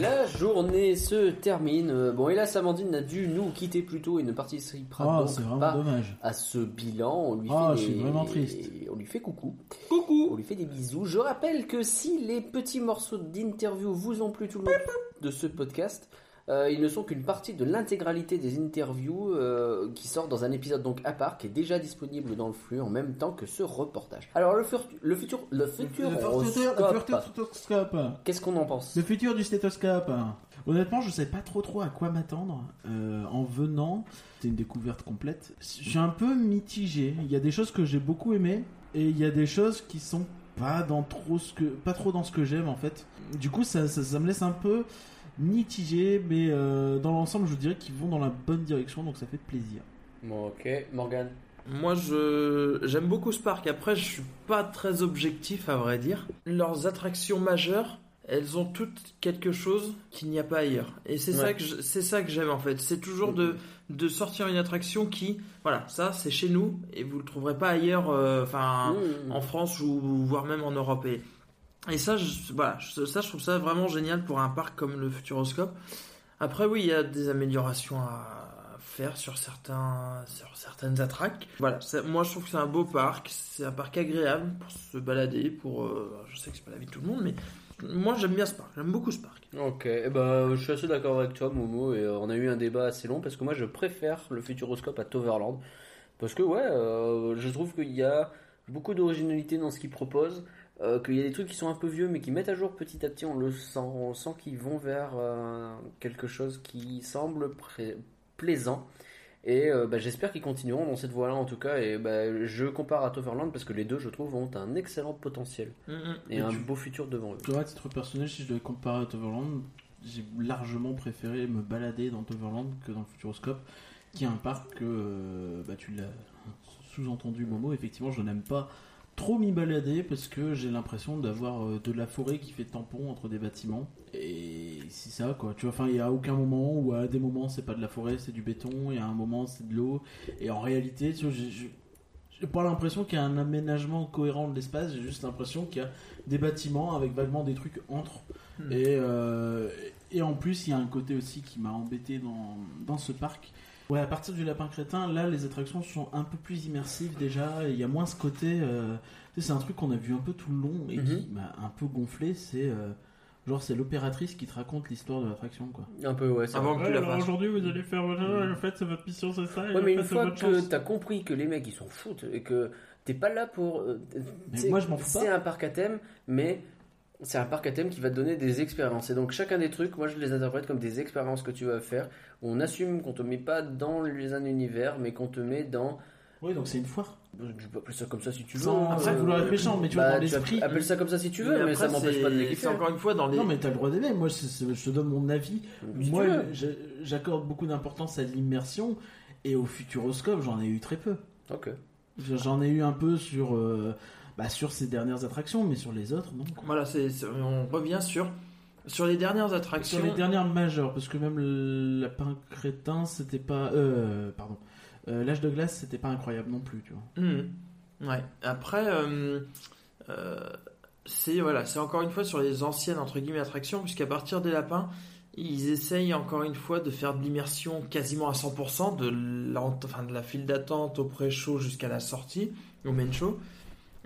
La journée se termine. Bon, hélas, Amandine a dû nous quitter plus tôt et ne participera donc vraiment pas dommage. à ce bilan. On lui Ah, fait des- vraiment triste. On lui fait coucou. Coucou. On lui fait des bisous. Je rappelle que si les petits morceaux d'interview vous ont plu tout le long de ce podcast, euh, ils ne sont qu'une partie de l'intégralité des interviews euh, qui sort dans un épisode donc à part qui est déjà disponible dans le flux en même temps que ce reportage. Alors le, fur- le futur le futur Le futuroscope. Qu'est-ce qu'on en pense? Le futur du stéthoscope. Honnêtement, je sais pas trop trop à quoi m'attendre euh, en venant. C'est une découverte complète. Je suis un peu mitigé. Il y a des choses que j'ai beaucoup aimées et il y a des choses qui sont pas dans trop ce que pas trop dans ce que j'aime en fait. Du coup, ça, ça, ça me laisse un peu mitigé, mais euh, dans l'ensemble, je dirais qu'ils vont dans la bonne direction, donc ça fait plaisir. Bon, ok, Morgan. Moi, je j'aime beaucoup ce parc. Après, je suis pas très objectif, à vrai dire. Leurs attractions majeures, elles ont toutes quelque chose qu'il n'y a pas ailleurs. Et c'est ça que je- c'est ça que j'aime en fait. C'est toujours de de sortir une attraction qui, voilà, ça c'est chez nous et vous le trouverez pas ailleurs, euh, enfin Mmh. en France ou voire même en Europe. Et, et ça, je, voilà, ça je trouve ça vraiment génial pour un parc comme le Futuroscope. Après, oui, il y a des améliorations à faire sur certains, sur certaines attractions. Voilà, moi je trouve que c'est un beau parc, c'est un parc agréable pour se balader, pour, euh, je sais que c'est pas la vie de tout le monde, mais moi j'aime bien ce parc, j'aime beaucoup ce parc. Ok, eh ben, je suis assez d'accord avec toi, Momo, et euh, on a eu un débat assez long parce que moi je préfère le Futuroscope à Toverland. Parce que, ouais, euh, je trouve qu'il y a beaucoup d'originalité dans ce qu'ils proposent, euh, qu'il y a des trucs qui sont un peu vieux mais qui mettent à jour petit à petit, on le sent, on sent qu'ils vont vers euh, quelque chose qui semble plaisant. Et euh, bah, j'espère qu'ils continueront dans cette voie-là en tout cas. Et bah, je compare à Toverland parce que les deux, je trouve, ont un excellent potentiel Mhm. et Mais un tu- beau futur devant eux. Tu vois, à titre personnel, si je devais comparer à Toverland, j'ai largement préféré me balader dans Toverland que dans le Futuroscope, qui est un parc que, euh, bah, tu l'as sous-entendu, Momo, effectivement, je n'aime pas trop m'y balader parce que j'ai l'impression d'avoir euh, de la forêt qui fait tampon entre des bâtiments. Et c'est ça, quoi. Tu vois, enfin, il n'y a aucun moment où à des moments c'est pas de la forêt, c'est du béton, et à un moment c'est de l'eau. Et en réalité, tu vois, j'ai- pas l'impression qu'il y a un aménagement cohérent de l'espace, j'ai juste l'impression qu'il y a des bâtiments avec vaguement des trucs entre. Hmm. Et, euh, et en plus, il y a un côté aussi qui m'a embêté dans, dans ce parc. Ouais, à partir du lapin crétin, là, les attractions sont un peu plus immersives déjà. Il y a moins ce côté. euh, tu sais, c'est un truc qu'on a vu un peu tout le long et qui Mhm. m'a un peu gonflé. C'est euh, genre, c'est l'opératrice qui te raconte l'histoire de l'attraction, quoi. Un peu, ouais. c'est Avant vrai. que tu la fasses. aujourd'hui, vous allez faire. Mhm. En fait, c'est votre mission, c'est ça. et Ouais, mais une fois que t'as compris que les mecs ils s'en foutent et que t'es pas là pour. euh, Mais moi, je m'en fous C'est un parc à thème, mais c'est un parc à thème qui va te donner des expériences. Et donc chacun des trucs, moi je les interprète comme des expériences que tu vas faire. Où on assume qu'on te met pas dans les un univers, mais qu'on te met dans. Oui, donc c'est une foire. Tu peux appeler ça comme ça si tu veux. Sans-. Après, vouloir être méchant, mais tu vois, Bah, dans l'esprit- Appelle ça comme ça si tu veux, Mais mais, ça m'empêche pas de c'est encore une fois dans les- Non, mais t'as le droit d'aimer. Moi, je te donne mon avis. Si Moi, j'accorde beaucoup d'importance à l'immersion et au futuroscope, j'en ai eu très peu. Ok. J'en ai eu un peu sur, euh, bah, sur ces dernières attractions, mais sur les autres, non. Voilà, c'est on revient sur sur les dernières attractions. Sur les dernières majeures, parce que même le lapin crétin, c'était pas. Euh, pardon. Euh, L'âge de glace, c'était pas incroyable non plus, tu vois. Mhm. Ouais. Après, euh, euh, c'est voilà, c'est encore une fois sur les anciennes entre guillemets attractions, puisqu'à partir des lapins, ils essayent encore une fois de faire de l'immersion quasiment à 100%, de la, enfin, de la file d'attente au pré-show jusqu'à la sortie, au main show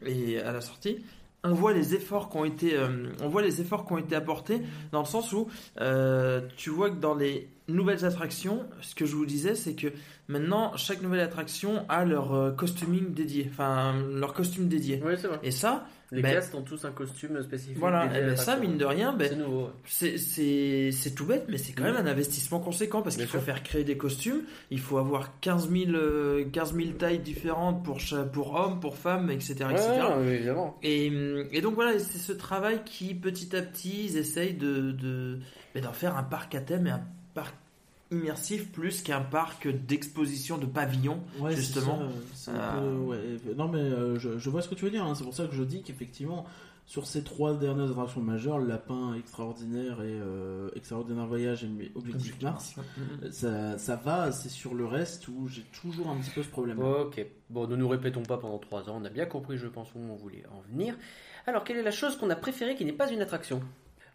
et à la sortie. On voit les efforts qui ont été, euh, on voit les efforts qui ont été apportés dans le sens où euh, tu vois que dans les nouvelles attractions, ce que je vous disais, c'est que maintenant chaque nouvelle attraction a leur euh, costuming dédié, enfin leur costume dédié. Et ça, Les ben, castes ont tous un costume spécifique. voilà, dédié eh ben, ça mine de rien, ben, C'est nouveau. ouais. c'est- c'est c'est tout bête, mais c'est quand même Mhm. un investissement conséquent parce qu'il faut faire créer des costumes, il faut avoir 15 000, euh, 15 000 tailles différentes pour, pour hommes, pour femmes, etc. Ouais, ouais, évidemment. Et, et donc voilà, c'est ce travail qui petit à petit ils essayent de, de ben, d'en faire un parc à thème et un parc immersif plus qu'un parc d'exposition de pavillons Ouais, justement. ça, peu- Euh, ouais, Non, mais euh, je, je vois ce que tu veux dire. hein. C'est pour ça que je dis qu'effectivement, sur ces trois dernières attractions majeures, Lapin extraordinaire et euh, Extraordinaire Voyage et Objectif Mars, euh, ça, ça va. C'est sur le reste où j'ai toujours un petit peu ce problème. Ok, bon, ne nous répétons pas pendant 3 ans, on a bien compris, je pense, où on voulait en venir. Alors, quelle est la chose qu'on a préférée qui n'est pas une attraction?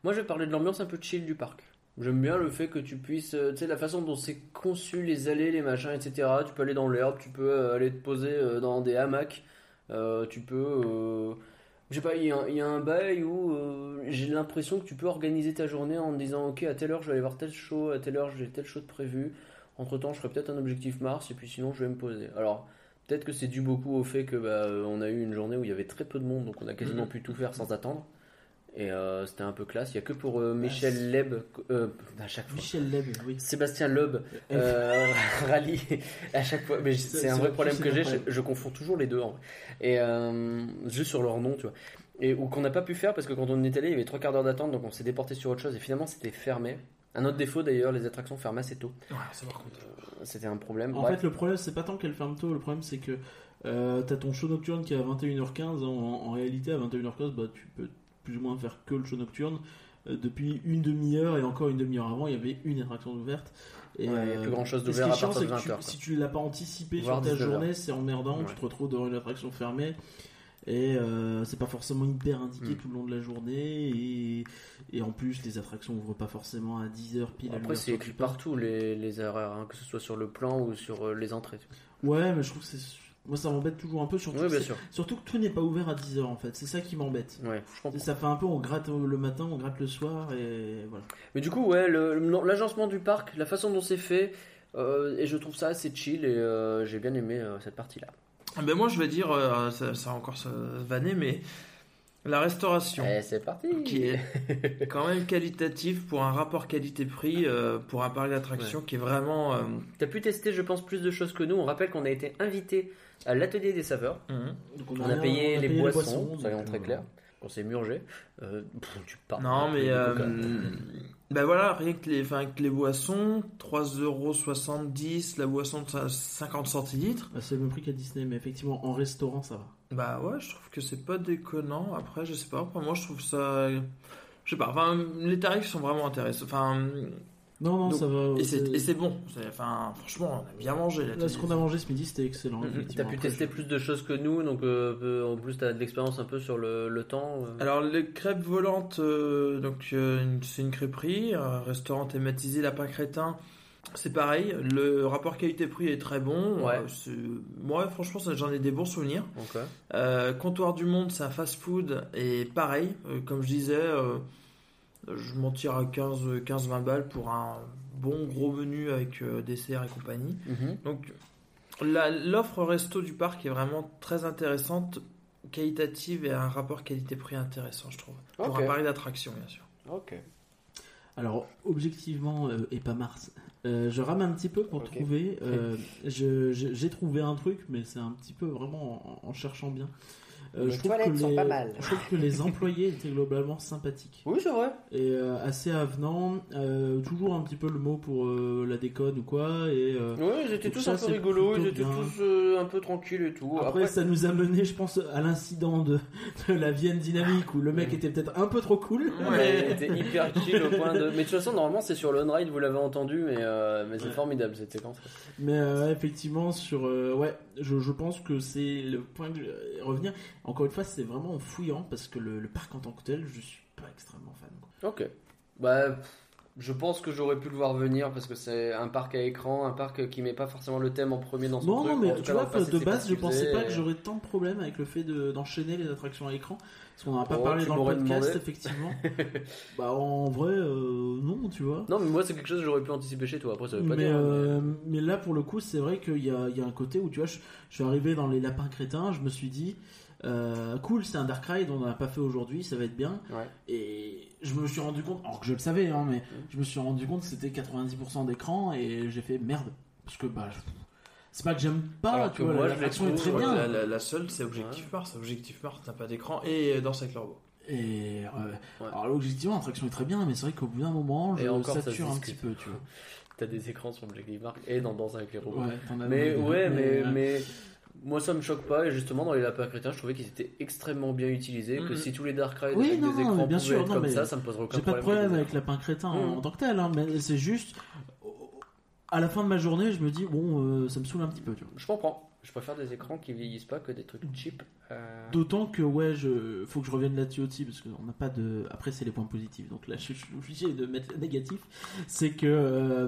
Moi, je vais parler de l'ambiance un peu chill du parc. J'aime bien le fait que tu puisses, euh, tu sais, la façon dont c'est conçu, les allées, les machins, etc. Tu peux aller dans l'herbe, tu peux euh, aller te poser euh, dans des hamacs, euh, tu peux. euh, je sais pas, il y, a un- il y a un bail où euh, j'ai l'impression que tu peux organiser ta journée en disant Ok, à telle heure je vais aller voir tel show, à telle heure j'ai tel show de prévu. Entre temps, je ferai peut-être un objectif Mars et puis sinon je vais me poser. Alors, peut-être que c'est dû beaucoup au fait que bah, on a eu une journée où il y avait très peu de monde, donc on a quasiment Mhm. pu tout faire sans attendre. Et euh, c'était un peu classe. Il y a que pour euh, Michel Leb, euh, à chaque fois. Michel Leb, oui. Sébastien Loeb, rallye à chaque fois. Mais C'est- un vrai problème que j'ai. Je, confonds toujours les deux en vrai. Et juste sur leur nom, tu vois. Et ou qu'on n'a pas pu faire parce que quand on est allé, il y avait trois quarts d'heure d'attente, donc on s'est déporté sur autre chose. Et finalement, c'était fermé. Un autre défaut d'ailleurs, les attractions ferment assez tôt. Ouais, ça par contre. C'était un problème. En Bref. fait, le problème, c'est pas tant qu'elle ferme tôt, le problème, c'est que t'as ton show nocturne qui est à 21h15. En, en réalité, à 21h15, bah, tu peux plus ou moins faire que le show nocturne. Euh, depuis une demi-heure et encore une demi-heure avant, il y avait une attraction ouverte. Et, Ouais, il y a euh, plus grand-chose et d'ouvert ce qui est à partir de c'est que 20 heures, tu-. Si tu l'as pas anticipé sur ta 19 heures. journée, c'est emmerdant. Ouais. Tu te retrouves devant une attraction fermée. Et euh, c'est pas forcément hyper indiqué Mm. tout le long de la journée. Et, et en plus, les attractions ouvrent pas forcément à 10h pile Après, c'est écrit partout les, les horaires, hein, que ce soit sur le plan ou sur euh, les entrées. Ouais, mais je trouve que c'est. Moi, ça m'embête toujours un peu, surtout, Oui, que bien c'est- sûr. surtout que tout n'est pas ouvert à 10h en fait. C'est ça qui m'embête. Ouais. Ça fait un peu, on gratte le matin, on gratte le soir, et voilà. Mais du coup, ouais, l'agencement du parc, la façon dont c'est fait, euh, et je trouve ça assez chill et euh, j'ai bien aimé euh, cette partie-là. Ah Ben moi je vais dire, euh, ça, ça encore se vanner, mais la restauration. Eh, c'est parti Qui est quand même qualitatif pour un rapport qualité-prix euh, pour un parc d'attractions Ouais. qui est vraiment. euh, T'as pu tester, je pense, plus de choses que nous. On rappelle qu'on a été invité à l'atelier des saveurs. Donc, on, on a, a- payé on a les payé les boissons, boissons, soyons donc, très euh, clairs. On s'est murgé. Euh, pff, tu parles. Non, mais euh, ben voilà, rien que les, enfin, que les boissons, 3,70€, la boisson de 50 centilitres. Bah, c'est le même prix qu'à Disney, mais effectivement, en restaurant, ça va. Bah ouais, je trouve que c'est pas déconnant. Après, je sais pas, pour moi je trouve ça. Je sais pas, enfin, les tarifs sont vraiment intéressants. Enfin. Non, non, donc- ça va, Et c'est bon. Enfin, franchement, on a bien mangé là. Là, ce qu'on a mangé ce midi, c'était excellent. Mhm. T'as effectivement. pu Après, tester plus de choses que nous, donc euh, peu- en plus t'as de l'expérience un peu sur le, le temps. euh. Alors, les crêpes volantes, euh, donc euh, c'est une crêperie, un restaurant thématisé Lapin Crétin. C'est pareil, le rapport qualité-prix est très bon. Ouais. Euh, moi, franchement, j'en ai des bons souvenirs. Ok. Euh, Comptoir du Monde, c'est un fast-food et pareil, euh, comme je disais, euh, je m'en tire à 15 15-20 balles pour un bon gros menu avec euh, dessert et compagnie. Mhm. Donc l'offre resto du parc est vraiment très intéressante, qualitative et un rapport qualité-prix intéressant, je trouve. Pour un parc d'attractions, bien sûr. Ok. Alors, objectivement, euh, et pas Mars, euh, je rame un petit peu pour trouver. euh, J'ai trouvé un truc, mais c'est un petit peu vraiment en, en cherchant bien. Euh, Les je trouve toilettes que sont les- pas mal. Je trouve que les employés étaient globalement sympathiques. Oui, c'est vrai. Et euh, assez avenants. euh, toujours un petit peu le mot pour euh, la déconne ou quoi. Et, euh, Ouais, ils étaient tous ça, un peu rigolos, ils étaient bien. tous euh, un peu tranquilles et tout. Après, ça nous a mené, je pense, à l'incident de, de la Vienne dynamique où le mec était peut-être un peu trop cool. Ouais, il était hyper chill au point de. Mais de toute façon, normalement, c'est sur le on-ride, vous l'avez entendu, mais, euh, mais c'est Ouais. formidable cette séquence. Mais euh, effectivement, sur euh, ouais, je, je pense que c'est le point que je vais revenir. Encore une fois, c'est vraiment en fouillant parce que le, le parc en tant que tel, je suis pas extrêmement fan. quoi. Ok. Bah, je pense que j'aurais pu le voir venir parce que c'est un parc à écran, un parc qui met pas forcément le thème en premier dans son Non, truc. non, mais tu vois, passé, de base, je pensais pas que j'aurais tant de problèmes avec le fait de- d'enchaîner les attractions à écran. Parce qu'on n'en a pas Oh, parlé dans le podcast, demandé. effectivement. bah, en vrai, euh, non, tu vois. Non, mais moi, c'est quelque chose que j'aurais pu anticiper chez toi. Après, ça veut pas mais, dire. euh, mais là, pour le coup, c'est vrai qu'il y a, il y a un côté où, tu vois, je, je suis arrivé dans les lapins crétins, je me suis dit, euh, cool, c'est un Dark Ride, on n'en a pas fait aujourd'hui, ça va être bien. Ouais. Et je me suis rendu compte, alors que je le savais, hein, mais je me suis rendu compte que c'était 90% d'écran et j'ai fait merde. Parce que, bah, c'est pas que j'aime pas, Alors tu que vois, moi, la- est très bien. La, la- la seule, c'est Objectif Mars. Objectif Mars n'a pas d'écran et Danse avec le robot. Et euh, alors objectivement, l'attraction est très bien, mais c'est vrai qu'au bout d'un moment, je Et encore, ça sature un petit peu, tu vois. T'as des écrans sur Objective Mark et dans Danse avec les robots. Ouais, mais dans ouais, mais, mais moi ça me choque pas. Et justement, dans les lapins crétins, je trouvais qu'ils étaient extrêmement bien utilisés. Que Mhm. si tous les Dark Rides Oui, avec non, des écrans bien sûr, être non, comme mais ça, ça me poserait aucun J'ai pas de problème. problème avec Lapin Crétin en- Mhm. en tant que tel, hein, mais c'est juste. À la fin de ma journée, je me dis, bon, euh, ça me saoule un petit peu, tu vois. Je comprends. Je préfère des écrans qui vieillissent pas que des trucs cheap. Euh, D'autant que, ouais, je... faut que je revienne là-dessus aussi, parce qu'on n'a pas de. Après, c'est les points positifs, donc là, je suis obligé de mettre négatif. C'est que. euh,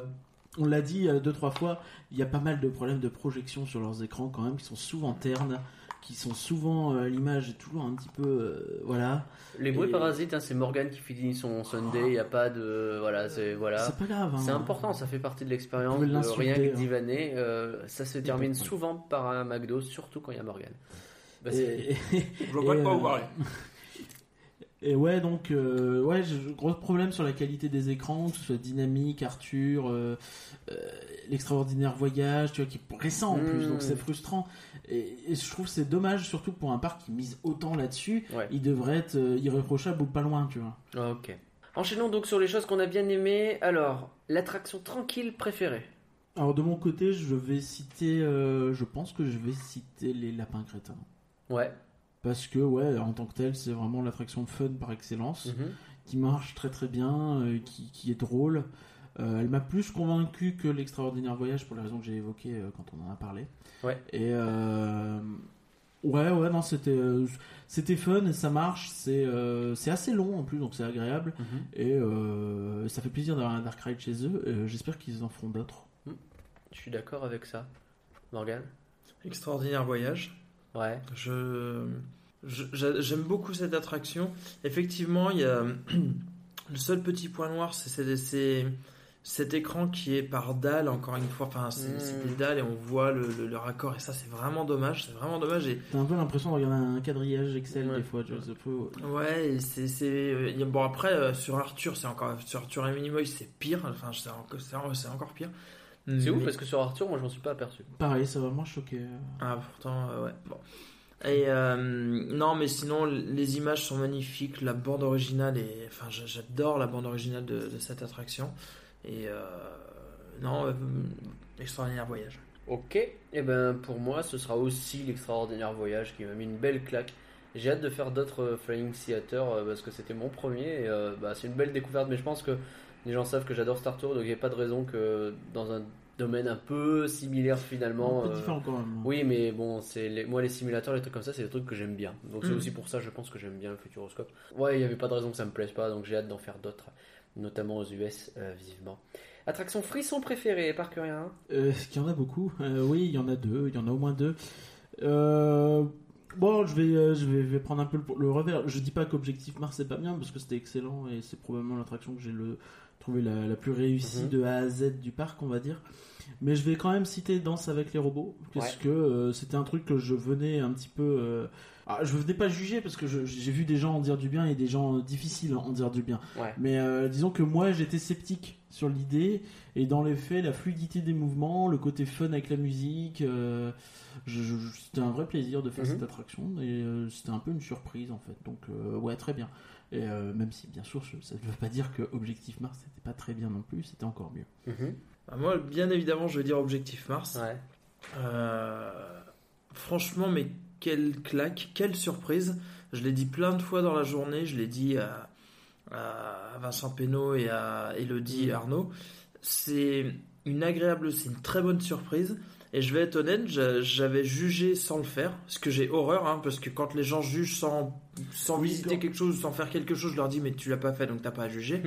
On l'a dit euh, deux trois fois, il y a pas mal de problèmes de projection sur leurs écrans quand même qui sont souvent ternes, qui sont souvent euh, l'image est toujours un petit peu euh, voilà. Les bruits Et- parasites, hein, c'est Morgan qui finit son Sunday. Il n'y a pas de voilà, c'est voilà. C'est pas grave, hein. C'est important, ça fait partie de l'expérience. De Rien que hein. divaner, euh, ça se termine souvent par un McDo, surtout quand il y a Morgan. Bah, Et- Je vois pas de et, quoi euh, vous parlez. Et ouais, donc, euh, ouais, gros problème sur la qualité des écrans, que ce soit dynamique, Arthur, euh, euh, l'extraordinaire voyage, tu vois, qui est récent en plus, Mm. donc c'est frustrant. Et, et je trouve que c'est dommage, surtout pour un parc qui mise autant là-dessus, il devrait être irréprochable ou pas loin, tu vois. Ah, Ok. Enchaînons donc sur les choses qu'on a bien aimées. Alors, l'attraction tranquille préférée. Alors de mon côté, je vais citer, euh, je pense que je vais citer les lapins crétins. Ouais. Parce que ouais, en tant que tel, c'est vraiment l'attraction fun par excellence, Mhm. qui marche très très bien, euh, qui, qui est drôle. Euh, elle m'a plus convaincu que l'extraordinaire voyage pour les raisons que j'ai évoquées euh, quand on en a parlé. Ouais. Et euh, ouais, ouais, non, c'était euh, c'était fun et ça marche. C'est euh, c'est assez long en plus, donc c'est agréable. Mhm. Et euh, ça fait plaisir d'avoir un dark ride chez eux. Euh, J'espère qu'ils en feront d'autres. Je suis d'accord avec ça. Morgan Extraordinaire voyage. Ouais. Je, je- j'a- j'aime beaucoup cette attraction. Effectivement, il y a le seul petit point noir, c'est, cet écran qui est par dalle. Encore une fois, enfin, c'est, des dalles et on voit le, le- le raccord. Et ça, c'est vraiment dommage. C'est vraiment dommage. Et T'as un peu l'impression de regarder un quadrillage Excel Ouais. des fois. Tu vois, Ouais, c'est c'est bon après euh, sur Arthur c'est encore sur Arthur et Minimoy c'est pire enfin encore c'est encore pire. C'est ouf parce que sur Arthur, moi je m'en suis pas aperçu. Pareil, ça m'a vraiment choqué. Ah pourtant euh, ouais bon. Et euh, non mais sinon les images sont magnifiques, la bande originale est enfin j'a- j'adore la bande originale de, de cette attraction et euh, non euh, extraordinaire voyage. Ok, et ben pour moi ce sera aussi l'extraordinaire voyage qui m'a mis une belle claque. J'ai hâte de faire d'autres Flying Theater parce que c'était mon premier et euh, bah, c'est une belle découverte. Mais je pense que les gens savent que j'adore Star Tour donc il n'y a pas de raison que dans un domaine un peu similaire finalement. Un peu euh, différent quand même. Oui, mais bon, c'est les... moi les simulateurs, les trucs comme ça, c'est des trucs que j'aime bien. Donc c'est Mhm. aussi pour ça, je pense que j'aime bien le Futuroscope. Ouais, il n'y avait pas de raison que ça me plaise pas, donc j'ai hâte d'en faire d'autres, notamment aux US, euh, vivement. Attraction frisson préférée, par rien. Euh, Est-ce qu'il y en a beaucoup? Euh, Oui, il y en a deux. Il y en a au moins deux. Euh, Bon, je vais, euh, je vais, je vais prendre un peu le, le revers. Je dis pas qu'Objectif Mars c'est pas bien parce que c'était excellent et c'est probablement l'attraction que j'ai le trouvé la, la plus réussie Mhm. de A à Z du parc, on va dire. Mais je vais quand même citer Danse avec les robots parce Ouais. que euh, c'était un truc que je venais un petit peu. euh, ah, je venais pas juger parce que j'ai vu des gens en dire du bien et des gens difficiles en dire du bien. Ouais. Mais euh, disons que moi j'étais sceptique sur l'idée et dans les faits, la fluidité des mouvements, le côté fun avec la musique, je- je- c'était un vrai plaisir de faire Mhm. cette attraction et c'était un peu une surprise en fait. Donc ouais, très bien. Et euh, même si bien sûr, je- ça ne veut pas dire que Objectif Mars c'était pas très bien non plus, c'était encore mieux. Bah, moi, bien évidemment, je vais dire Objectif Mars. Ouais. Euh, franchement, mais quelle claque, quelle surprise. Je l'ai dit plein de fois dans la journée, je l'ai dit à, à Vincent Pénaud et à Elodie Arnaud. C'est une agréable, c'est une très bonne surprise. Et je vais être honnête, j'a- j'avais jugé sans le faire, ce que j'ai horreur, hein, parce que quand les gens jugent sans, sans Oui, visiter quelque chose, sans faire quelque chose, je leur dis mais tu l'as pas fait donc t'as pas à juger.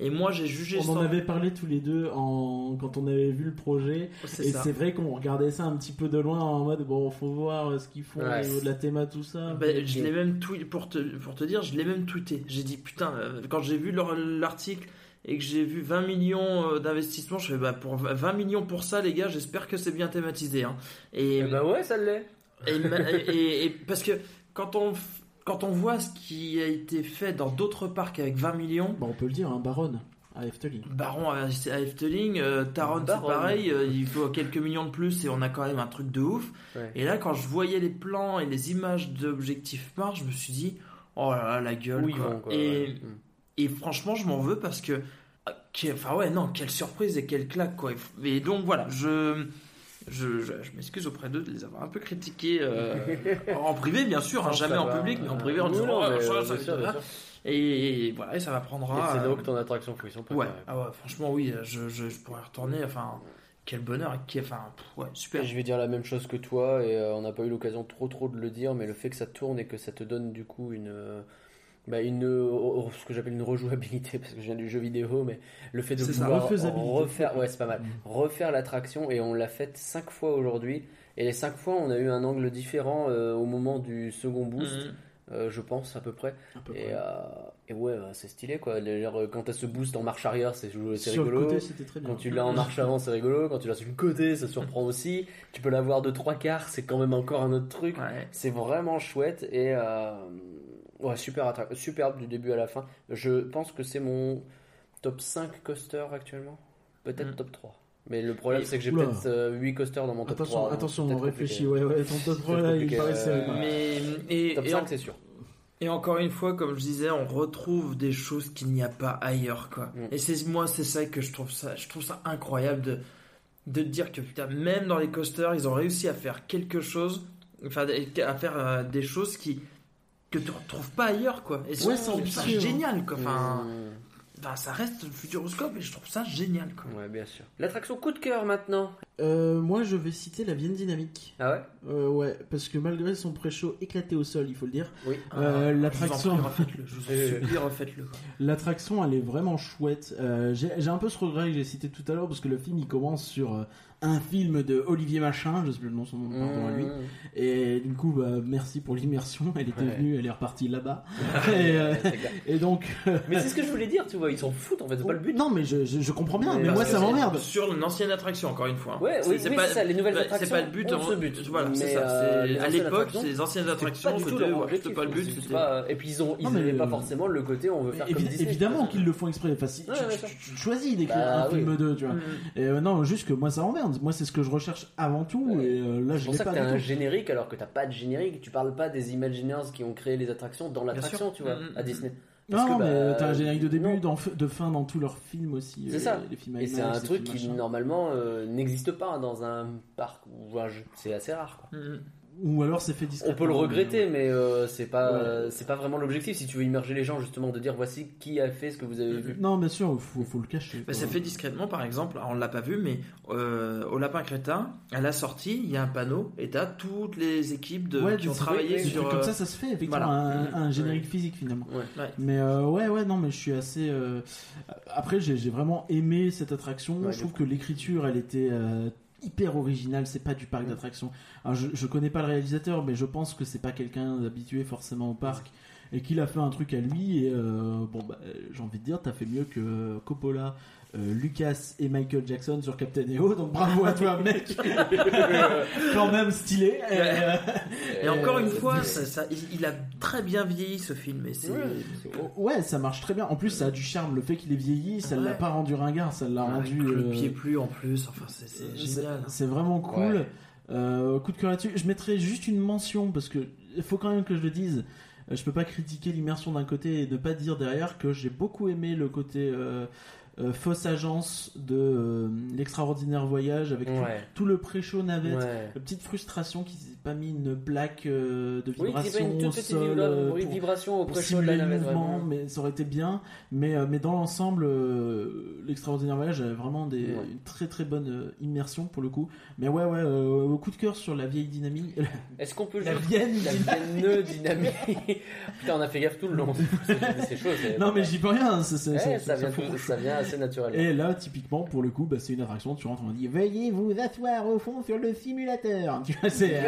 Et moi j'ai jugé On sans. en avait parlé tous les deux en... quand on avait vu le projet. C'est Et c'est vrai qu'on regardait ça un petit peu de loin en mode bon, faut voir euh, ce qu'ils font Ouais. au niveau de la théma, tout ça. Ben, je l'ai même tweet pour te, pour te dire, je l'ai même tweeté. J'ai dit putain, euh, quand j'ai vu leur- l'article et que j'ai vu 20 millions euh, d'investissements, je fais bah pour 20 millions pour ça les gars, j'espère que c'est bien thématisé. Hein. Et bah ouais, ça l'est. Et, et- et parce que quand on quand on voit ce qui a été fait dans d'autres parcs avec 20 millions, Bon, on peut le dire, un Baron à Efteling. Baron à, à Efteling, euh, Taron c'est Baron. pareil, euh, il faut quelques millions de plus et on a quand même un truc de ouf. Ouais. Et là, quand je voyais les plans et les images d'Objectif Mars, je me suis dit, oh là là, la gueule. Ils quoi. vont, quoi, et, ouais. Et franchement, je m'en veux parce que, que- enfin ouais, non, quelle surprise et quelle claque, quoi. Et donc voilà, je. Je, je, je m'excuse auprès d'eux de les avoir un peu critiqués euh, en privé bien sûr, hein, jamais en va. public mais en privé en disant non, oh, ça, ça, sûr, ça. Et, et voilà, et ça va prendra. Et c'est euh, donc ton attraction frisson Ouais, ah ouais, franchement, oui, je, je, je pourrais retourner. Enfin, quel bonheur, qui, enfin, ouais, super. Et je vais dire la même chose que toi, et euh, on n'a pas eu l'occasion trop trop de le dire, mais le fait que ça tourne et que ça te donne du coup une, euh, bah, une euh, ce que j'appelle une rejouabilité, parce que je viens du jeu vidéo, mais le fait de ça, pouvoir refaire, ouais c'est pas mal, refaire l'attraction, et on l'a faite cinq fois aujourd'hui, et les cinq fois on a eu un angle différent euh, au moment du second boost. Mhm. euh, je pense à peu près. peu et, près. euh, et ouais, bah, c'est stylé quoi. D'ailleurs, euh, quand t'as ce boost en marche arrière, c'est le rigolo. côté, c'était très bien. Quand tu l'as en marche avant, c'est rigolo. Quand tu l'as sur le côté, ça surprend aussi. Tu peux l'avoir de trois quarts, c'est quand même encore un autre truc. C'est vraiment chouette et euh, Ouais, super superbe du début à la fin. Je pense que c'est mon top 5 coaster actuellement. Peut-être top 3. Mais le problème, c'est que j'ai peut-être euh, 8 coasters dans mon top Attention, 3. donc attention, on réfléchit. Ouais, ouais, ton top C'est 3 là, il paraît euh, serré. Mais et, Top et 5, en- c'est sûr. Et encore une fois, comme je disais, on retrouve des choses qu'il n'y a pas ailleurs, quoi. Mm. Et c'est moi, c'est ça que je trouve ça, je trouve ça incroyable de de te dire que putain, même dans les coasters, ils ont réussi à faire quelque chose, enfin, à faire euh, des choses qui que tu retrouves pas ailleurs, quoi. Et Ouais, c'est ça génial, quoi. Enfin, enfin, ça reste le Futuroscope et je trouve ça génial, quoi. Ouais, bien sûr. L'attraction coup de cœur maintenant. Euh, moi, je vais citer la Vienne Dynamique. Ah ouais? Euh, Ouais, parce que malgré son pré-show éclaté au sol, il faut le dire, Oui. euh, Ah, l'attraction. Je vous en refaites-le. Je vous en supplie, refaites-le. quoi. L'attraction, elle est vraiment chouette. Euh, j'ai j'ai un peu ce regret que j'ai cité tout à l'heure parce que le film il commence sur euh, un film de Olivier Machin, je sais plus le nom, son nom, pardon à lui. Mmh. Et du coup, bah, merci pour l'immersion. Elle était Ouais. venue, elle est repartie là-bas. et, euh, et donc. Mais c'est ce que je voulais dire, tu vois, ils s'en foutent en fait, c'est pas le but. Non, mais je, je, je comprends bien. Mais moi, ça m'emmerde. Sur une ancienne attraction, encore une fois. Ouais, oui, oui, c'est ça, les nouvelles bah, attractions C'est pas le but. on- ce but. Voilà, c'est ça. euh, à anciennes l'époque, attractions, c'est les anciennes attractions. pas c'était- pas le but. pas- Et puis ils ont, ils Non, mais avaient pas forcément le côté on veut faire comme évidemment qu'ils le font exprès. Enfin, tu, choisis d'écrire Bah, un film oui. 2, tu vois. Mhm. Et euh, non, juste que moi, ça m'emmerde. Moi, c'est ce que je recherche avant tout. Et euh, là, C'est je pour l'ai ça que pas t'as un générique alors que t'as pas de générique. Tu parles pas des Imagineers qui ont créé les attractions dans l'attraction, tu vois, Mhm. à Disney. Non, que, non, mais bah, t'as un générique de début, d'en- de fin dans tous leurs films aussi. C'est euh, ça. Les films Et c'est un truc qui machin. normalement euh, n'existe pas dans un parc ou un jeu. C'est assez rare. Quoi. Ou alors c'est fait On discrètement. peut le regretter, mais euh, c'est pas Ouais. euh, c'est pas vraiment l'objectif. Si tu veux immerger les gens, justement, de dire voici qui a fait ce que vous avez vu. Non, bien sûr, faut, faut le cacher. Bah, c'est fait discrètement, par exemple, on l'a pas vu, mais euh, au Lapin Crétin, à la sortie, il y a un panneau et t'as toutes les équipes de, Ouais, qui ont travaillé sur. comme euh, ça, ça se fait effectivement voilà. un, un générique physique finalement. Ouais. Ouais. Mais euh, ouais, ouais, non, mais je suis assez. euh, Après, j'ai vraiment aimé cette attraction. Ouais, je trouve que l'écriture, elle était euh, hyper originale. C'est pas du parc d'attractions. Alors, je, je connais pas le réalisateur, mais je pense que c'est pas quelqu'un d'habitué forcément au parc et qu'il a fait un truc à lui. Et euh, bon, bah, j'ai envie de dire, t'as fait mieux que Coppola. Euh, Lucas et Michael Jackson sur Captain EO, donc bravo à toi mec, quand même stylé. Et, euh, Et encore une fois, ça, ça- il, a très bien vieilli ce film. Et c'est, Ouais, ça marche très bien. En plus, ça a du charme. Le fait qu'il ait vieilli, ça l'a Ouais. pas rendu ringard, ça l'a rendu. le euh, pied plus en plus. Enfin, c'est, génial. C'est vraiment cool. Ouais. Euh, coup de cœur là-dessus. Je mettrais juste une mention parce que il faut quand même que je le dise. Euh, Je peux pas critiquer l'immersion d'un côté et ne pas dire derrière que j'ai beaucoup aimé le côté euh, euh, fausse agence de euh, l'extraordinaire voyage avec tout- Ouais. tout, le pré-show navette. Ouais. La petite frustration qu'ils aient pas mis une plaque euh, de Oui, vibration y avait une toute au petite sol, vibra- euh, oui, pour- vibration au pré-show de la navette, mouvement, mais ça aurait été bien. Mais, euh, mais dans l'ensemble, euh, l'extraordinaire voyage avait vraiment des, une très très bonne euh, immersion pour le coup. Mais ouais, ouais, euh, coup de cœur sur la vieille dynamique. Est-ce qu'on peut La juste- Vienne la Vienne dynamique? Putain, on a fait gaffe tout le long. Non, mais j'y peux rien. ça vient assez naturellement. Et là, typiquement, pour le coup, bah, c'est une attraction. Tu rentres, on dit Veuillez vous asseoir au fond sur le simulateur. Tu vois, c'est euh,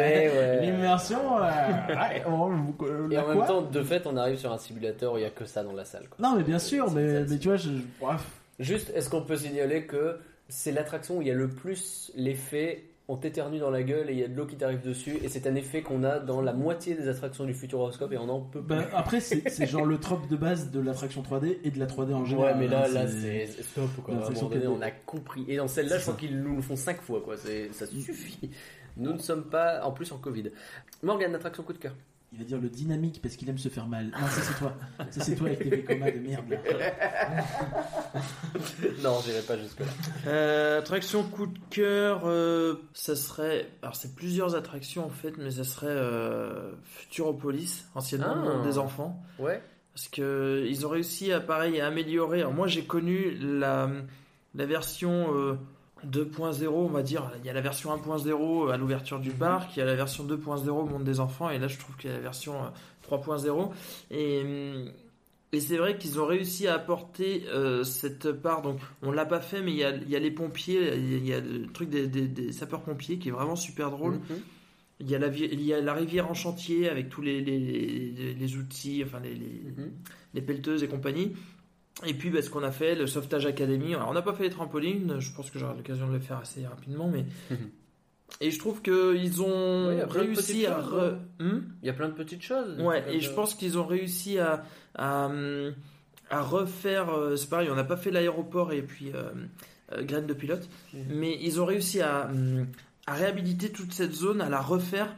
Ouais, l'immersion. euh, ouais, on- Et en même temps, de fait, on arrive sur un simulateur où il n'y a que ça dans la salle. quoi. Non, mais bien sûr, mais, mais tu vois, je, bref. Juste, est-ce qu'on peut signaler que c'est l'attraction où il y a le plus l'effet on t'éternue dans la gueule et il y a de l'eau qui t'arrive dessus et c'est un effet qu'on a dans la moitié des attractions du Futuroscope et on en peut plus. Bah, après, c'est genre le trope de base de l'attraction 3D et de la 3D en général. Ouais, mais là, hein, là, c'est stop quoi. À un moment donné, 4D. on a compris. Et dans celle-là, je crois qu'ils nous le font 5 fois quoi. Ça suffit. Nous ne sommes pas en plus en Covid. Morgane, attraction coup de cœur. Il va dire le dynamique parce qu'il aime se faire mal. Non, ça c'est toi. Ça c'est toi avec tes coma de merde. là. non, j'irai pas jusque-là. Euh, attraction coup de cœur, euh, ça serait. Alors, c'est plusieurs attractions en fait, mais ça serait euh, Futuropolis, anciennement Ah. des enfants. Ouais. Parce que ils ont réussi à pareil à améliorer. Alors, moi, j'ai connu la, la version euh, 2.0, on va dire. Il y a la version 1.0 à l'ouverture du parc, il y a la version 2.0 au monde des enfants, et là, je trouve qu'il y a la version euh, 3.0. Et. hum, et c'est vrai qu'ils ont réussi à apporter euh, cette part. Donc, on l'a pas fait, mais il y a, il y a les pompiers, il y a, le truc des, des- des sapeurs-pompiers qui est vraiment super drôle. Mhm. Il y, a la, vi- il y a la rivière en chantier avec tous les, les, les- les outils, enfin les, les, Mhm. les pelleteuses et compagnie. Et puis, bah, ce qu'on a fait, le Sauvetage Academy. Alors, on n'a pas fait les trampolines, je pense que j'aurai l'occasion de le faire assez rapidement, mais Et je trouve qu'ils ont Ouais, réussi à. choses, re- hein. Hmm Il y a plein de petites choses. Ouais, et de- je pense qu'ils ont réussi à, à, hum, à refaire. euh, C'est pareil, on n'a pas fait l'aéroport et puis euh, euh, graine de pilote, Mhm. mais ils ont réussi à, hum, à réhabiliter toute cette zone, à la refaire.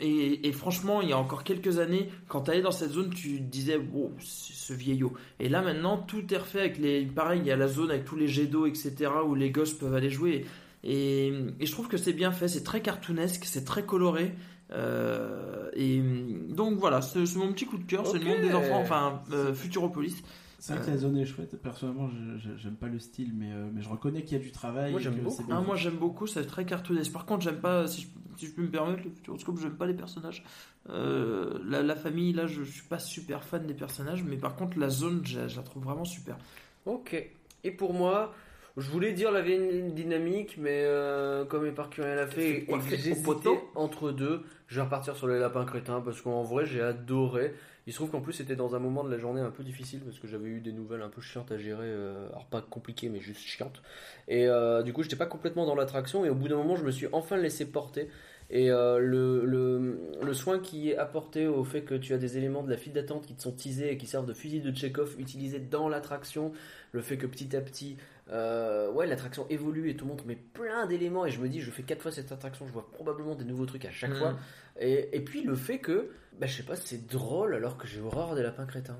Et, et franchement, il y a encore quelques années, quand tu allais dans cette zone, tu te disais, wow, c'est ce vieillot. Et là, maintenant, tout est refait avec les. Pareil, il y a la zone avec tous les jets d'eau, etc., où les gosses peuvent aller jouer. Et, et je trouve que c'est bien fait, c'est très cartoonesque, c'est très coloré. Euh, et donc voilà, c'est mon petit coup de cœur, c'est le monde des enfants, enfin euh, Futuropolis. C'est vrai que la zone est chouette. Personnellement, je- je- j'aime pas le style, mais, euh, mais je reconnais qu'il y a du travail. Moi j'aime beaucoup. Ah, moi j'aime beaucoup, c'est très cartoonesque. Par contre, j'aime pas, si je, si je peux me permettre, le Futuroscope, j'aime pas les personnages. Euh, la, la famille, là, je suis pas super fan des personnages, mais par contre, la zone, je, je la trouve vraiment super. Ok. Et pour moi, je voulais dire la veine dynamique, mais euh, comme Éparcurien l'a fait, poteau? entre deux, je vais repartir sur les lapins crétins parce qu'en vrai, j'ai adoré. Il se trouve qu'en plus, c'était dans un moment de la journée un peu difficile parce que j'avais eu des nouvelles un peu chiantes à gérer. euh, alors, pas compliquées, mais juste chiantes. Et euh, du coup, j'étais pas complètement dans l'attraction. Et au bout d'un moment, je me suis enfin laissé porter. Et euh, le, le, le soin qui est apporté au fait que tu as des éléments de la file d'attente qui te sont teasés et qui servent de fusil de Chekhov utilisés dans l'attraction, le fait que petit à petit, euh, ouais, l'attraction évolue et te montre mais plein d'éléments. Et je me dis, je fais quatre fois cette attraction, je vois probablement des nouveaux trucs à chaque Mhm. fois. Et, et puis le fait que, bah, je sais pas, c'est drôle alors que j'ai horreur des lapins crétins.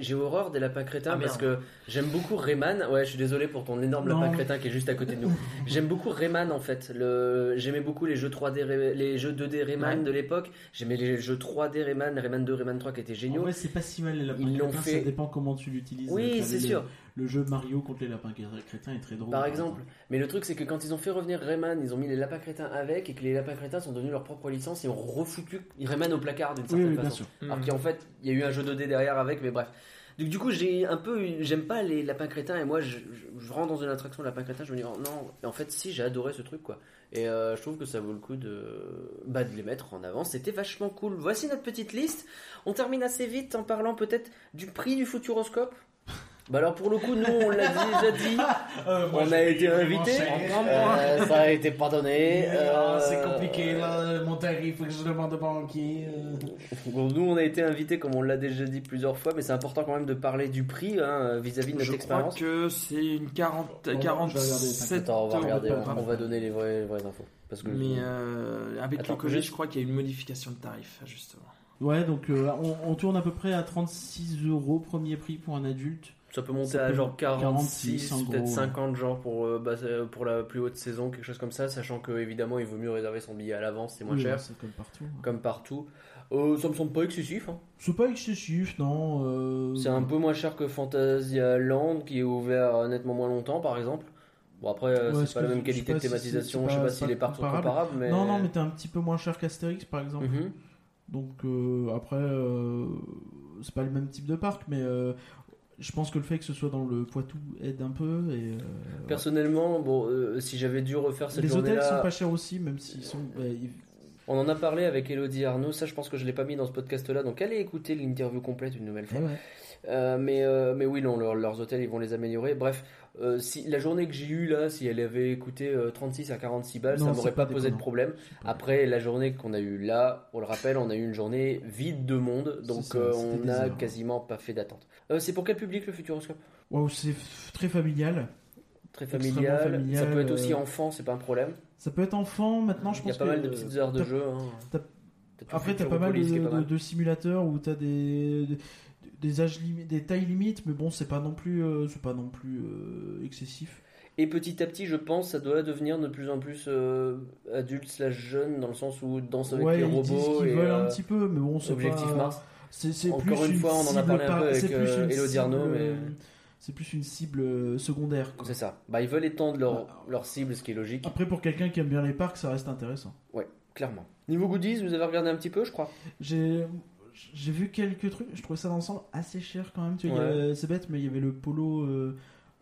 J'ai horreur des lapins crétins Ah, parce que j'aime beaucoup Rayman. Ouais, je suis désolé pour ton énorme Non. lapin crétin qui est juste à côté de nous. J'aime beaucoup Rayman en fait. Le... J'aimais beaucoup les jeux 3D, Ray- les jeux 2D Rayman Ouais. de l'époque. J'aimais les jeux 3D Rayman, Rayman 2, Rayman 3 qui étaient En géniaux. vrai, c'est pas si mal les lapins Ils l'ont crétins, fait. ça dépend comment tu l'utilises. Oui, c'est sûr. Le jeu Mario contre les lapins crétins est très drôle. Par exemple. Mais le truc, c'est que quand ils ont fait revenir Rayman, ils ont mis les lapins crétins avec et que les lapins crétins sont devenus leur propre licence et ont refoutu Rayman au placard d'une certaine oui, façon. sûr. Alors Mhm. qu'en fait, il y a eu un jeu 2D derrière avec, mais bref. Donc, du coup, j'ai un peu. eu- J'aime pas les lapins crétins et moi, je, je- je rentre dans une attraction lapin crétin, je me dis, oh, non, Et en fait, si, j'ai adoré ce truc, quoi. Et euh, je trouve que ça vaut le coup de, bah, de les mettre en avant. C'était vachement cool. Voici notre petite liste. On termine assez vite en parlant peut-être du prix du Futuroscope. Bah alors pour le coup, nous on l'a déjà dit, Euh, moi, on a été invité. Euh, ça a été pardonné. Ah, euh, C'est compliqué là, mon tarif, faut que je demande au banquier. euh. Bon, nous on a été invités comme on l'a déjà dit plusieurs fois, mais c'est important quand même de parler du prix hein, vis-à-vis de notre Je crois expérience. que c'est une 40, Bon, je vais regarder, 47 Attends, on va regarder, on, va donner les vraies, les vraies infos. Parce que Mais euh, avec Attends, le Covid, je crois qu'il y a eu une modification de tarif, justement. Ouais, donc euh, on, on tourne à peu près à 36 euros premier prix pour un adulte. Ça peut monter ça à peut- genre 46, 46, en peut-être gros, 50 genre pour, euh, bah, euh, pour la plus haute saison, quelque chose comme ça, sachant que évidemment il vaut mieux réserver son billet à l'avance, c'est moins Oui, cher, comme partout. comme partout. Euh, ça me semble pas excessif. hein. C'est pas excessif, non. euh, C'est un peu moins cher que Fantasia Land qui est ouvert nettement moins longtemps par exemple. Bon après Ouais, c'est pas la même qualité de thématisation, je sais pas si les parcs sont comparable. comparables mais Non, non, mais t'es un petit peu moins cher qu'Astérix par exemple. Mhm. Donc euh, après, c'est pas le même type de parc, mais je pense que le fait que ce soit dans le Poitou aide un peu. Et, euh, Personnellement, bon, euh, si j'avais dû refaire cette les hôtels journée-là, sont pas chers aussi, même s'ils sont. ils- on en a parlé avec Elodie Arnaud. Ça, je pense que je l'ai pas mis dans ce podcast-là, donc allez écouter l'interview complète une nouvelle fois. Ouais. Euh, mais, mais oui, non, leur- leurs hôtels, ils vont les améliorer. Bref, euh, si la journée que j'ai eue là, si elle avait coûté euh, 36 à 46 balles, Non, ça m'aurait pas, pas posé de problème. Après, la journée qu'on a eue là, on le rappelle, on a eu une journée vide de monde, donc ça, euh, on n'a quasiment pas fait d'attente. Euh, c'est pour quel public le Futuroscope? Waouh, c'est très familial. Très familial. Ça peut être aussi euh, enfant, c'est pas un problème. Ça peut être enfant, maintenant je Il y a pense pas que- mal de petites heures de jeu. hein. Après, t'as pas de, de- mal. de simulateurs où t'as des, des, des âges limi- des tailles limites, mais bon, c'est pas non plus, euh, c'est pas non plus euh, excessif. Et petit à petit, je pense, ça doit devenir de plus en plus euh, adulte slash jeune, dans le sens où danse avec ouais, les ils robots. disent qu'ils et, veulent euh, un petit peu, mais bon, c'est Objectif pas... Mars. C'est, c'est Encore plus une fois, on en a parlé un peu avec euh, Elodie Arnaud, cible, mais euh, C'est plus une cible secondaire. quoi. c'est ça. Bah, ils veulent étendre leur, leur cible, ce qui est logique. Après, pour quelqu'un qui aime bien les parcs, ça reste intéressant. Ouais, clairement. Niveau goodies, vous avez regardé un petit peu, je crois? J'ai j'ai vu quelques trucs, je trouvais ça dans l'ensemble assez cher quand même. Tu vois, Ouais. c'est bête, mais il y avait le polo euh,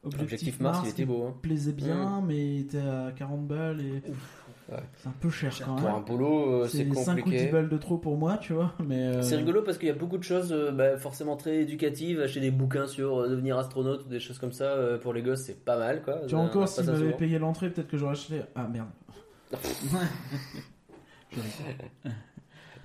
Objectif, Objectif Mars, il était qui beau, hein. plaisait bien, mais il était à 40 balles et Ouais. c'est un peu cher quand Pour même. un polo, euh, c'est 5 ou compliqué. 10 balles de trop pour moi, tu vois. Mais euh, C'est rigolo parce qu'il y a beaucoup de choses euh, bah, forcément très éducatives. Acheter des bouquins sur euh, devenir astronaute ou des choses comme ça euh, pour les gosses, c'est pas mal quoi. Tu vois encore, pas s'il ça m'avait souvent. payé l'entrée, peut-être que j'aurais acheté. Ah merde.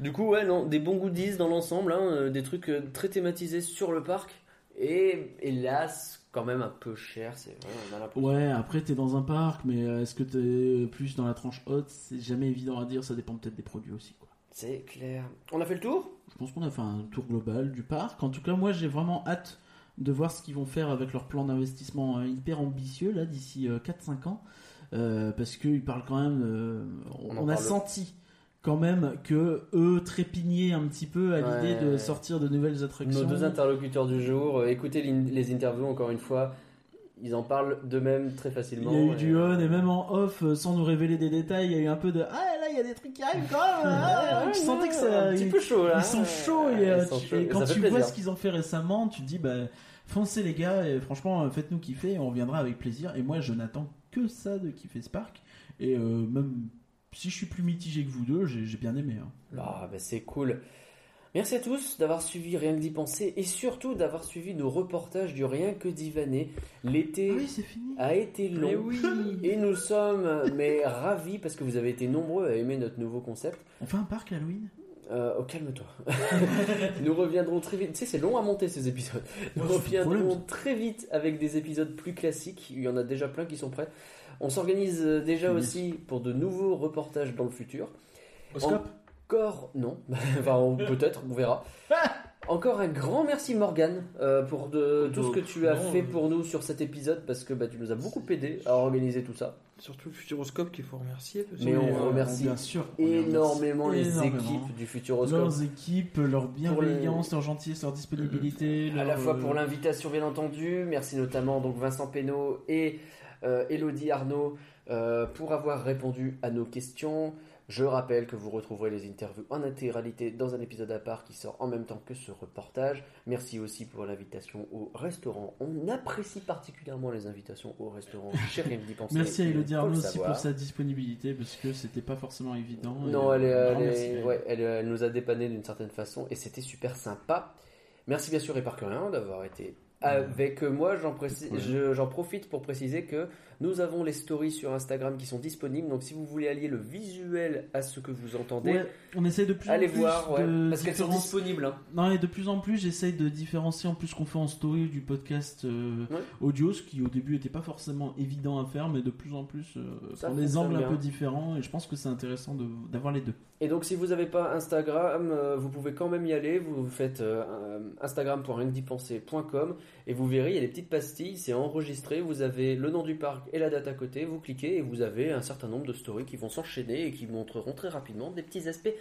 Du coup, ouais, non, des bons goodies dans l'ensemble, hein, euh, des trucs euh, très thématisés sur le parc. Et hélas, quand même un peu cher, c'est vrai, on a l'impression. Ouais, après t'es dans un parc, mais euh, est-ce que t'es plus dans la tranche haute? C'est jamais évident à dire, ça dépend peut-être des produits aussi. Quoi. C'est clair. On a fait le tour? Je pense qu'on a fait un tour global du parc. En tout cas, moi j'ai vraiment hâte de voir ce qu'ils vont faire avec leur plan d'investissement euh, hyper ambitieux là d'ici euh, 4-5 ans. Euh, parce qu'ils parlent quand même. euh, On a senti quand même que eux trépignaient un petit peu à l'idée Ouais. de sortir de nouvelles attractions. Nos deux interlocuteurs du jour, euh, écoutez les interviews encore une fois, ils en parlent d'eux-mêmes très facilement. Il y a eu et- du on et même en off, euh, sans nous révéler des détails, il y a eu un peu de ah là il y a des trucs qui arrivent quand même. ah, Ouais, tu ouais, sentais que ça, un petit ils- peu chaud, là. Ils sont chauds et, euh, ils sont tu- chauds, et et quand tu vois ce qu'ils ont fait récemment, tu te dis bah foncez les gars et franchement euh, faites-nous kiffer, on reviendra avec plaisir. Et moi je n'attends que ça de kiffer ce parc et euh, même si je suis plus mitigé que vous deux, j'ai bien aimé. hein. Ah, bah, c'est cool. Merci à tous d'avoir suivi Rien que d'y penser et surtout d'avoir suivi nos reportages du Rien que divaner. L'été a été long oui. et nous sommes mais ravis parce que vous avez été nombreux à aimer notre nouveau concept. On fait un parc Halloween? Euh, oh, calme-toi. nous reviendrons très vite. Tu sais, c'est long à monter ces épisodes. Nous reviendrons très vite avec des épisodes plus classiques. Il y en a déjà plein qui sont prêts. On s'organise euh, déjà aussi pour de nouveaux reportages dans le futur. Au scope Encore, non. enfin, peut-être, on verra. Encore un grand merci Morgane euh, pour de, tout ce que tu as non, fait euh, pour nous sur cet épisode parce que bah, tu nous as beaucoup aidé à organiser tout ça. Surtout le Futuroscope qu'il faut remercier. parce Mais on remercie bien sûr, on les remercie énormément les énormément. équipes du Futuroscope. Leurs équipes, leur bienveillance, le- leur gentillesse, leur disponibilité. à la fois pour l'invitation bien entendu, merci notamment donc Vincent Pénaud et euh, Elodie Arnaud euh, pour avoir répondu à nos questions. Je rappelle que vous retrouverez les interviews en intégralité dans un épisode à part qui sort en même temps que ce reportage. Merci aussi pour l'invitation au restaurant. On apprécie particulièrement les invitations au restaurant. Chez Rien que d'y penser. Merci à Elodie Arnaud aussi pour sa disponibilité parce que c'était pas forcément évident. Non, elle, est- euh, elle, est- ouais, elle, elle nous a dépanné d'une certaine façon et c'était super sympa. Merci bien sûr et par rien d'avoir été avec moi. J'en précise- Ouais. je- j'en profite pour préciser que nous avons les stories sur Instagram qui sont disponibles. Donc si vous voulez allier le visuel à ce que vous entendez, Ouais, on essaie de plus allez en plus voir, ouais, de parce qu'elles sont disponibles. hein. Non, et de plus en plus, j'essaye de différencier en plus ce qu'on fait en story du podcast euh, audio, ce qui au début était pas forcément évident à faire, mais de plus en plus, euh, Ça prend des angles un peu différents, et je pense que c'est intéressant de- d'avoir les deux. Et donc, si vous n'avez pas Instagram, euh, vous pouvez quand même y aller. Vous faites euh, instagram.rienquedipenser.com et vous verrez, il y a des petites pastilles, c'est enregistré. Vous avez le nom du parc et la date à côté. Vous cliquez et vous avez un certain nombre de stories qui vont s'enchaîner et qui montreront très rapidement des petits aspects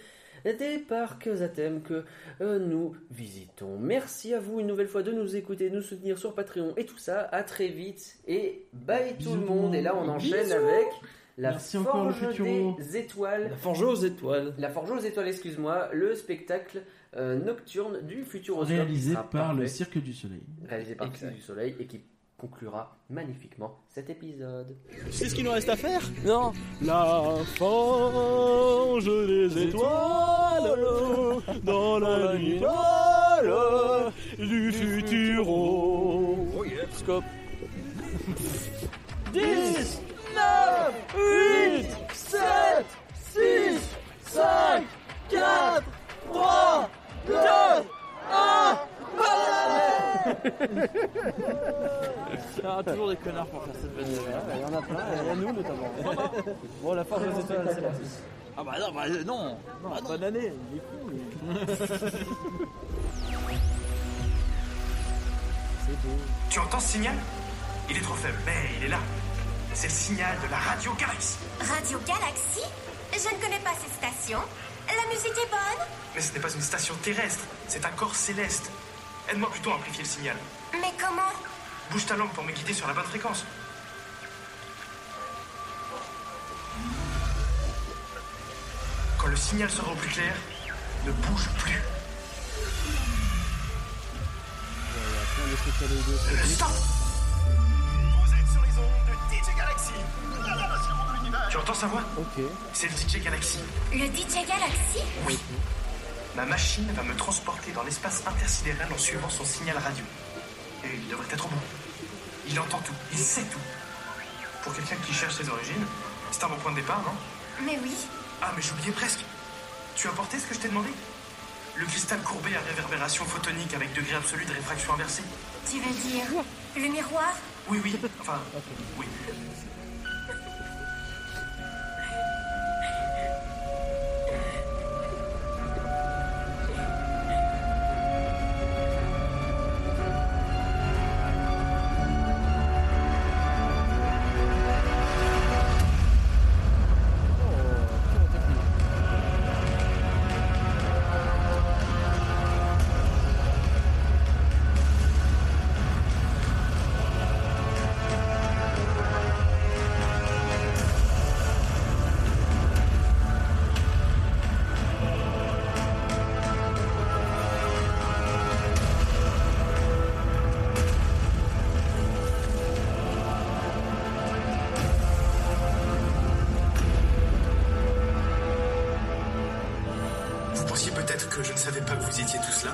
des parcs à thème que euh, nous visitons. Merci à vous une nouvelle fois de nous écouter, de nous soutenir sur Patreon et tout ça. À très vite et bye tout le monde. Et là, on enchaîne Bisous. avec la Merci Forge des étoiles. La Forge aux étoiles. La Forge aux étoiles, excuse-moi, le spectacle euh, nocturne du Futuroscope. Réalisé par le parfait. Cirque du Soleil. Réalisé par le Cirque du Soleil et qui conclura magnifiquement cet épisode. Sais ce qu'il nous reste à faire? Non La forge des étoiles dans la nuit du futuro. Oh yeah. Scope. 10, 9, 8, 7, 6, 5, 4, 3, 2, 1, Ah, toujours des connards pour faire cette vanne. Il y en a plein, il y a nous notamment. Bon, la force des étoiles, c'est parti. Ah bah non, bah non, non bonne année, il est fou. C'est beau. Tu entends ce signal? Il est trop faible, mais il est là. C'est le signal de la radio Galaxy. Radio Galaxy Je ne connais pas cette station. La musique est bonne Mais ce n'est pas une station terrestre, c'est un corps céleste. Aide-moi plutôt à amplifier le signal. Mais comment Bouge ta langue pour me guider sur la bonne fréquence. Quand le signal sera au plus clair, ne bouge plus. Stop Vous êtes sur les ondes de DJ Galaxy. Tu entends sa voix Ok. C'est le DJ Galaxy. Le DJ Galaxy Oui. Ma machine va me transporter dans l'espace intersidéral en suivant son signal radio. Et il devrait être bon. Il entend tout, il sait tout. Pour quelqu'un qui cherche ses origines, c'est un bon point de départ, non? Mais oui. Ah, mais j'oubliais presque. Tu as porté ce que je t'ai demandé? Le cristal courbé à réverbération photonique avec degré absolu de réfraction inversée. Tu veux dire le miroir? Oui, oui. Enfin, oui. Vous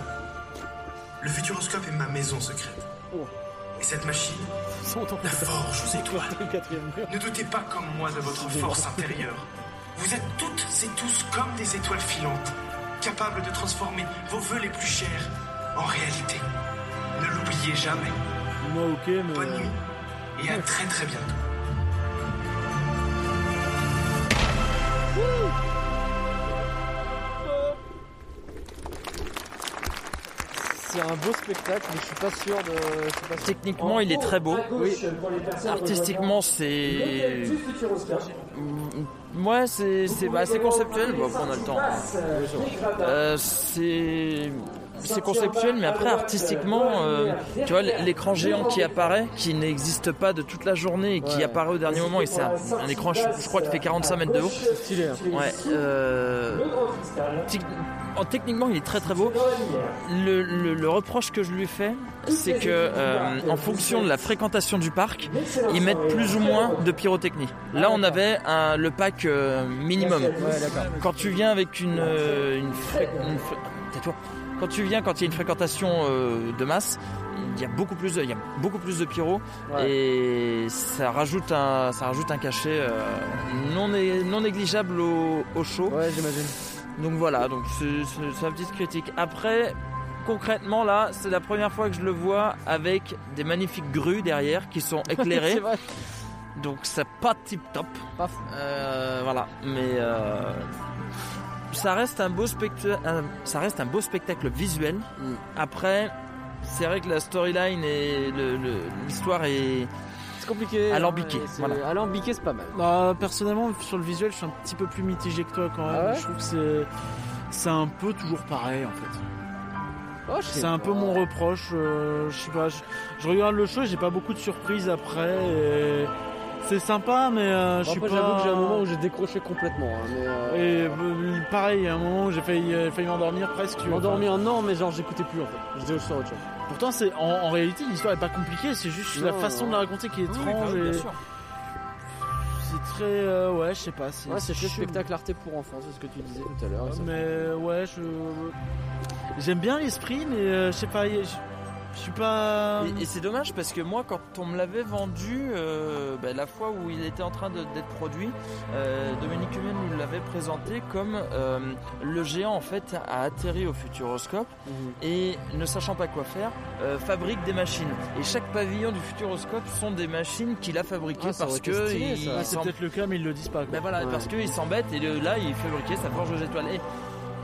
Le Futuroscope est ma maison secrète. Et cette machine, la forge aux étoiles. Ne doutez pas comme moi de votre force intérieure. Vous êtes toutes et tous comme des étoiles filantes, capables de transformer vos vœux les plus chers en réalité. Ne l'oubliez jamais. Moi, ok, mais. Bonne nuit et à très très bientôt. C'est un beau spectacle, mais je suis pas sûr de. pas sûr. Techniquement, il est très beau. Oui. Artistiquement, c'est. Moi, c'est c'est bah, conceptuel. Bon, après, on a le temps. Euh, c'est c'est conceptuel, mais après artistiquement, euh, tu vois, l'écran géant qui apparaît, qui n'existe pas de toute la journée et qui apparaît au dernier moment, et c'est un, un écran, je, je crois, qui fait 45 mètres de haut. stylé. hein. Ouais. euh, en- techniquement, il est très très beau. Le, le- le reproche que je lui fais, c'est que euh, en fonction de la fréquentation du parc, ils mettent plus ou moins de pyrotechnie. Là, on avait un- le pack euh, minimum. Quand tu viens avec une, euh, une, tais-toi. Quand tu viens, quand il y a une fréquentation euh, de masse, il y a beaucoup plus de, il y a beaucoup plus de pyro et ça rajoute un, ça rajoute un cachet euh, non négligeable au, au show. Ouais, j'imagine. Donc voilà, donc c'est ma petite critique. Après, concrètement là, c'est la première fois que je le vois avec des magnifiques grues derrière qui sont éclairées. Vrai. Donc c'est pas tip top. Euh, voilà, mais euh, ça reste un beau spectacle. Ça reste un beau spectacle visuel. Mm. Après, c'est vrai que la storyline et l'histoire est C'est compliqué. alambiquée. hein, c'est- Voilà. Alambiqué, c'est pas mal. Bah, personnellement, sur le visuel, je suis un petit peu plus mitigé que toi quand même. Ah ouais je trouve que c'est, c'est un peu toujours pareil en fait. Oh, je c'est un peu mon reproche. euh, je sais pas. Je, je regarde le show, et j'ai pas beaucoup de surprises après. et C'est sympa, mais euh, je suis pas. j'avoue que j'ai un moment où j'ai décroché complètement. hein, mais, euh, Et euh, pareil, il y a un moment où j'ai failli, failli m'endormir presque. M'endormir, non, mais genre j'écoutais plus en fait. J'étais sur autre chose. Pourtant, c'est en, en réalité l'histoire est pas compliquée, c'est juste la façon non. de la raconter qui est oui, étrange. oui, et. C'est très, euh, ouais, je sais pas. C'est, Ouais, chelou. spectacle arte pour enfants, c'est ce que tu disais tout à l'heure. Mais ouais, je j'aime bien l'esprit, mais euh, je sais pas, je suis pas. Et, et c'est dommage parce que moi, quand on me l'avait vendu, euh, bah, la fois où il était en train d'être produit, euh, Dominique Humen nous l'avait présenté comme euh, le géant en fait a atterri au Futuroscope Mhm. et ne sachant pas quoi faire, fabrique des machines. Et chaque pavillon du Futuroscope sont des machines qu'il a fabriquées Ah, parce que. Ah, c'est peut-être le cas, mais ils le disent pas. quoi. ben voilà, Ouais. parce qu'il s'embête et là il fabriquait sa forge aux étoiles. Et,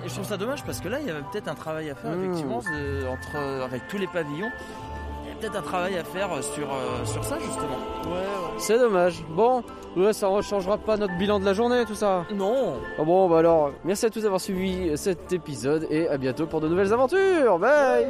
et je trouve ça dommage parce que là il y avait peut-être un travail à faire Mmh. effectivement de- entre avec tous les pavillons. Il y a peut-être un travail à faire sur, euh, sur ça justement. C'est dommage. Bon, ouais, ça ne changera pas notre bilan de la journée, tout ça. Non. bon, bah alors, merci à tous d'avoir suivi cet épisode et à bientôt pour de nouvelles aventures. Bye.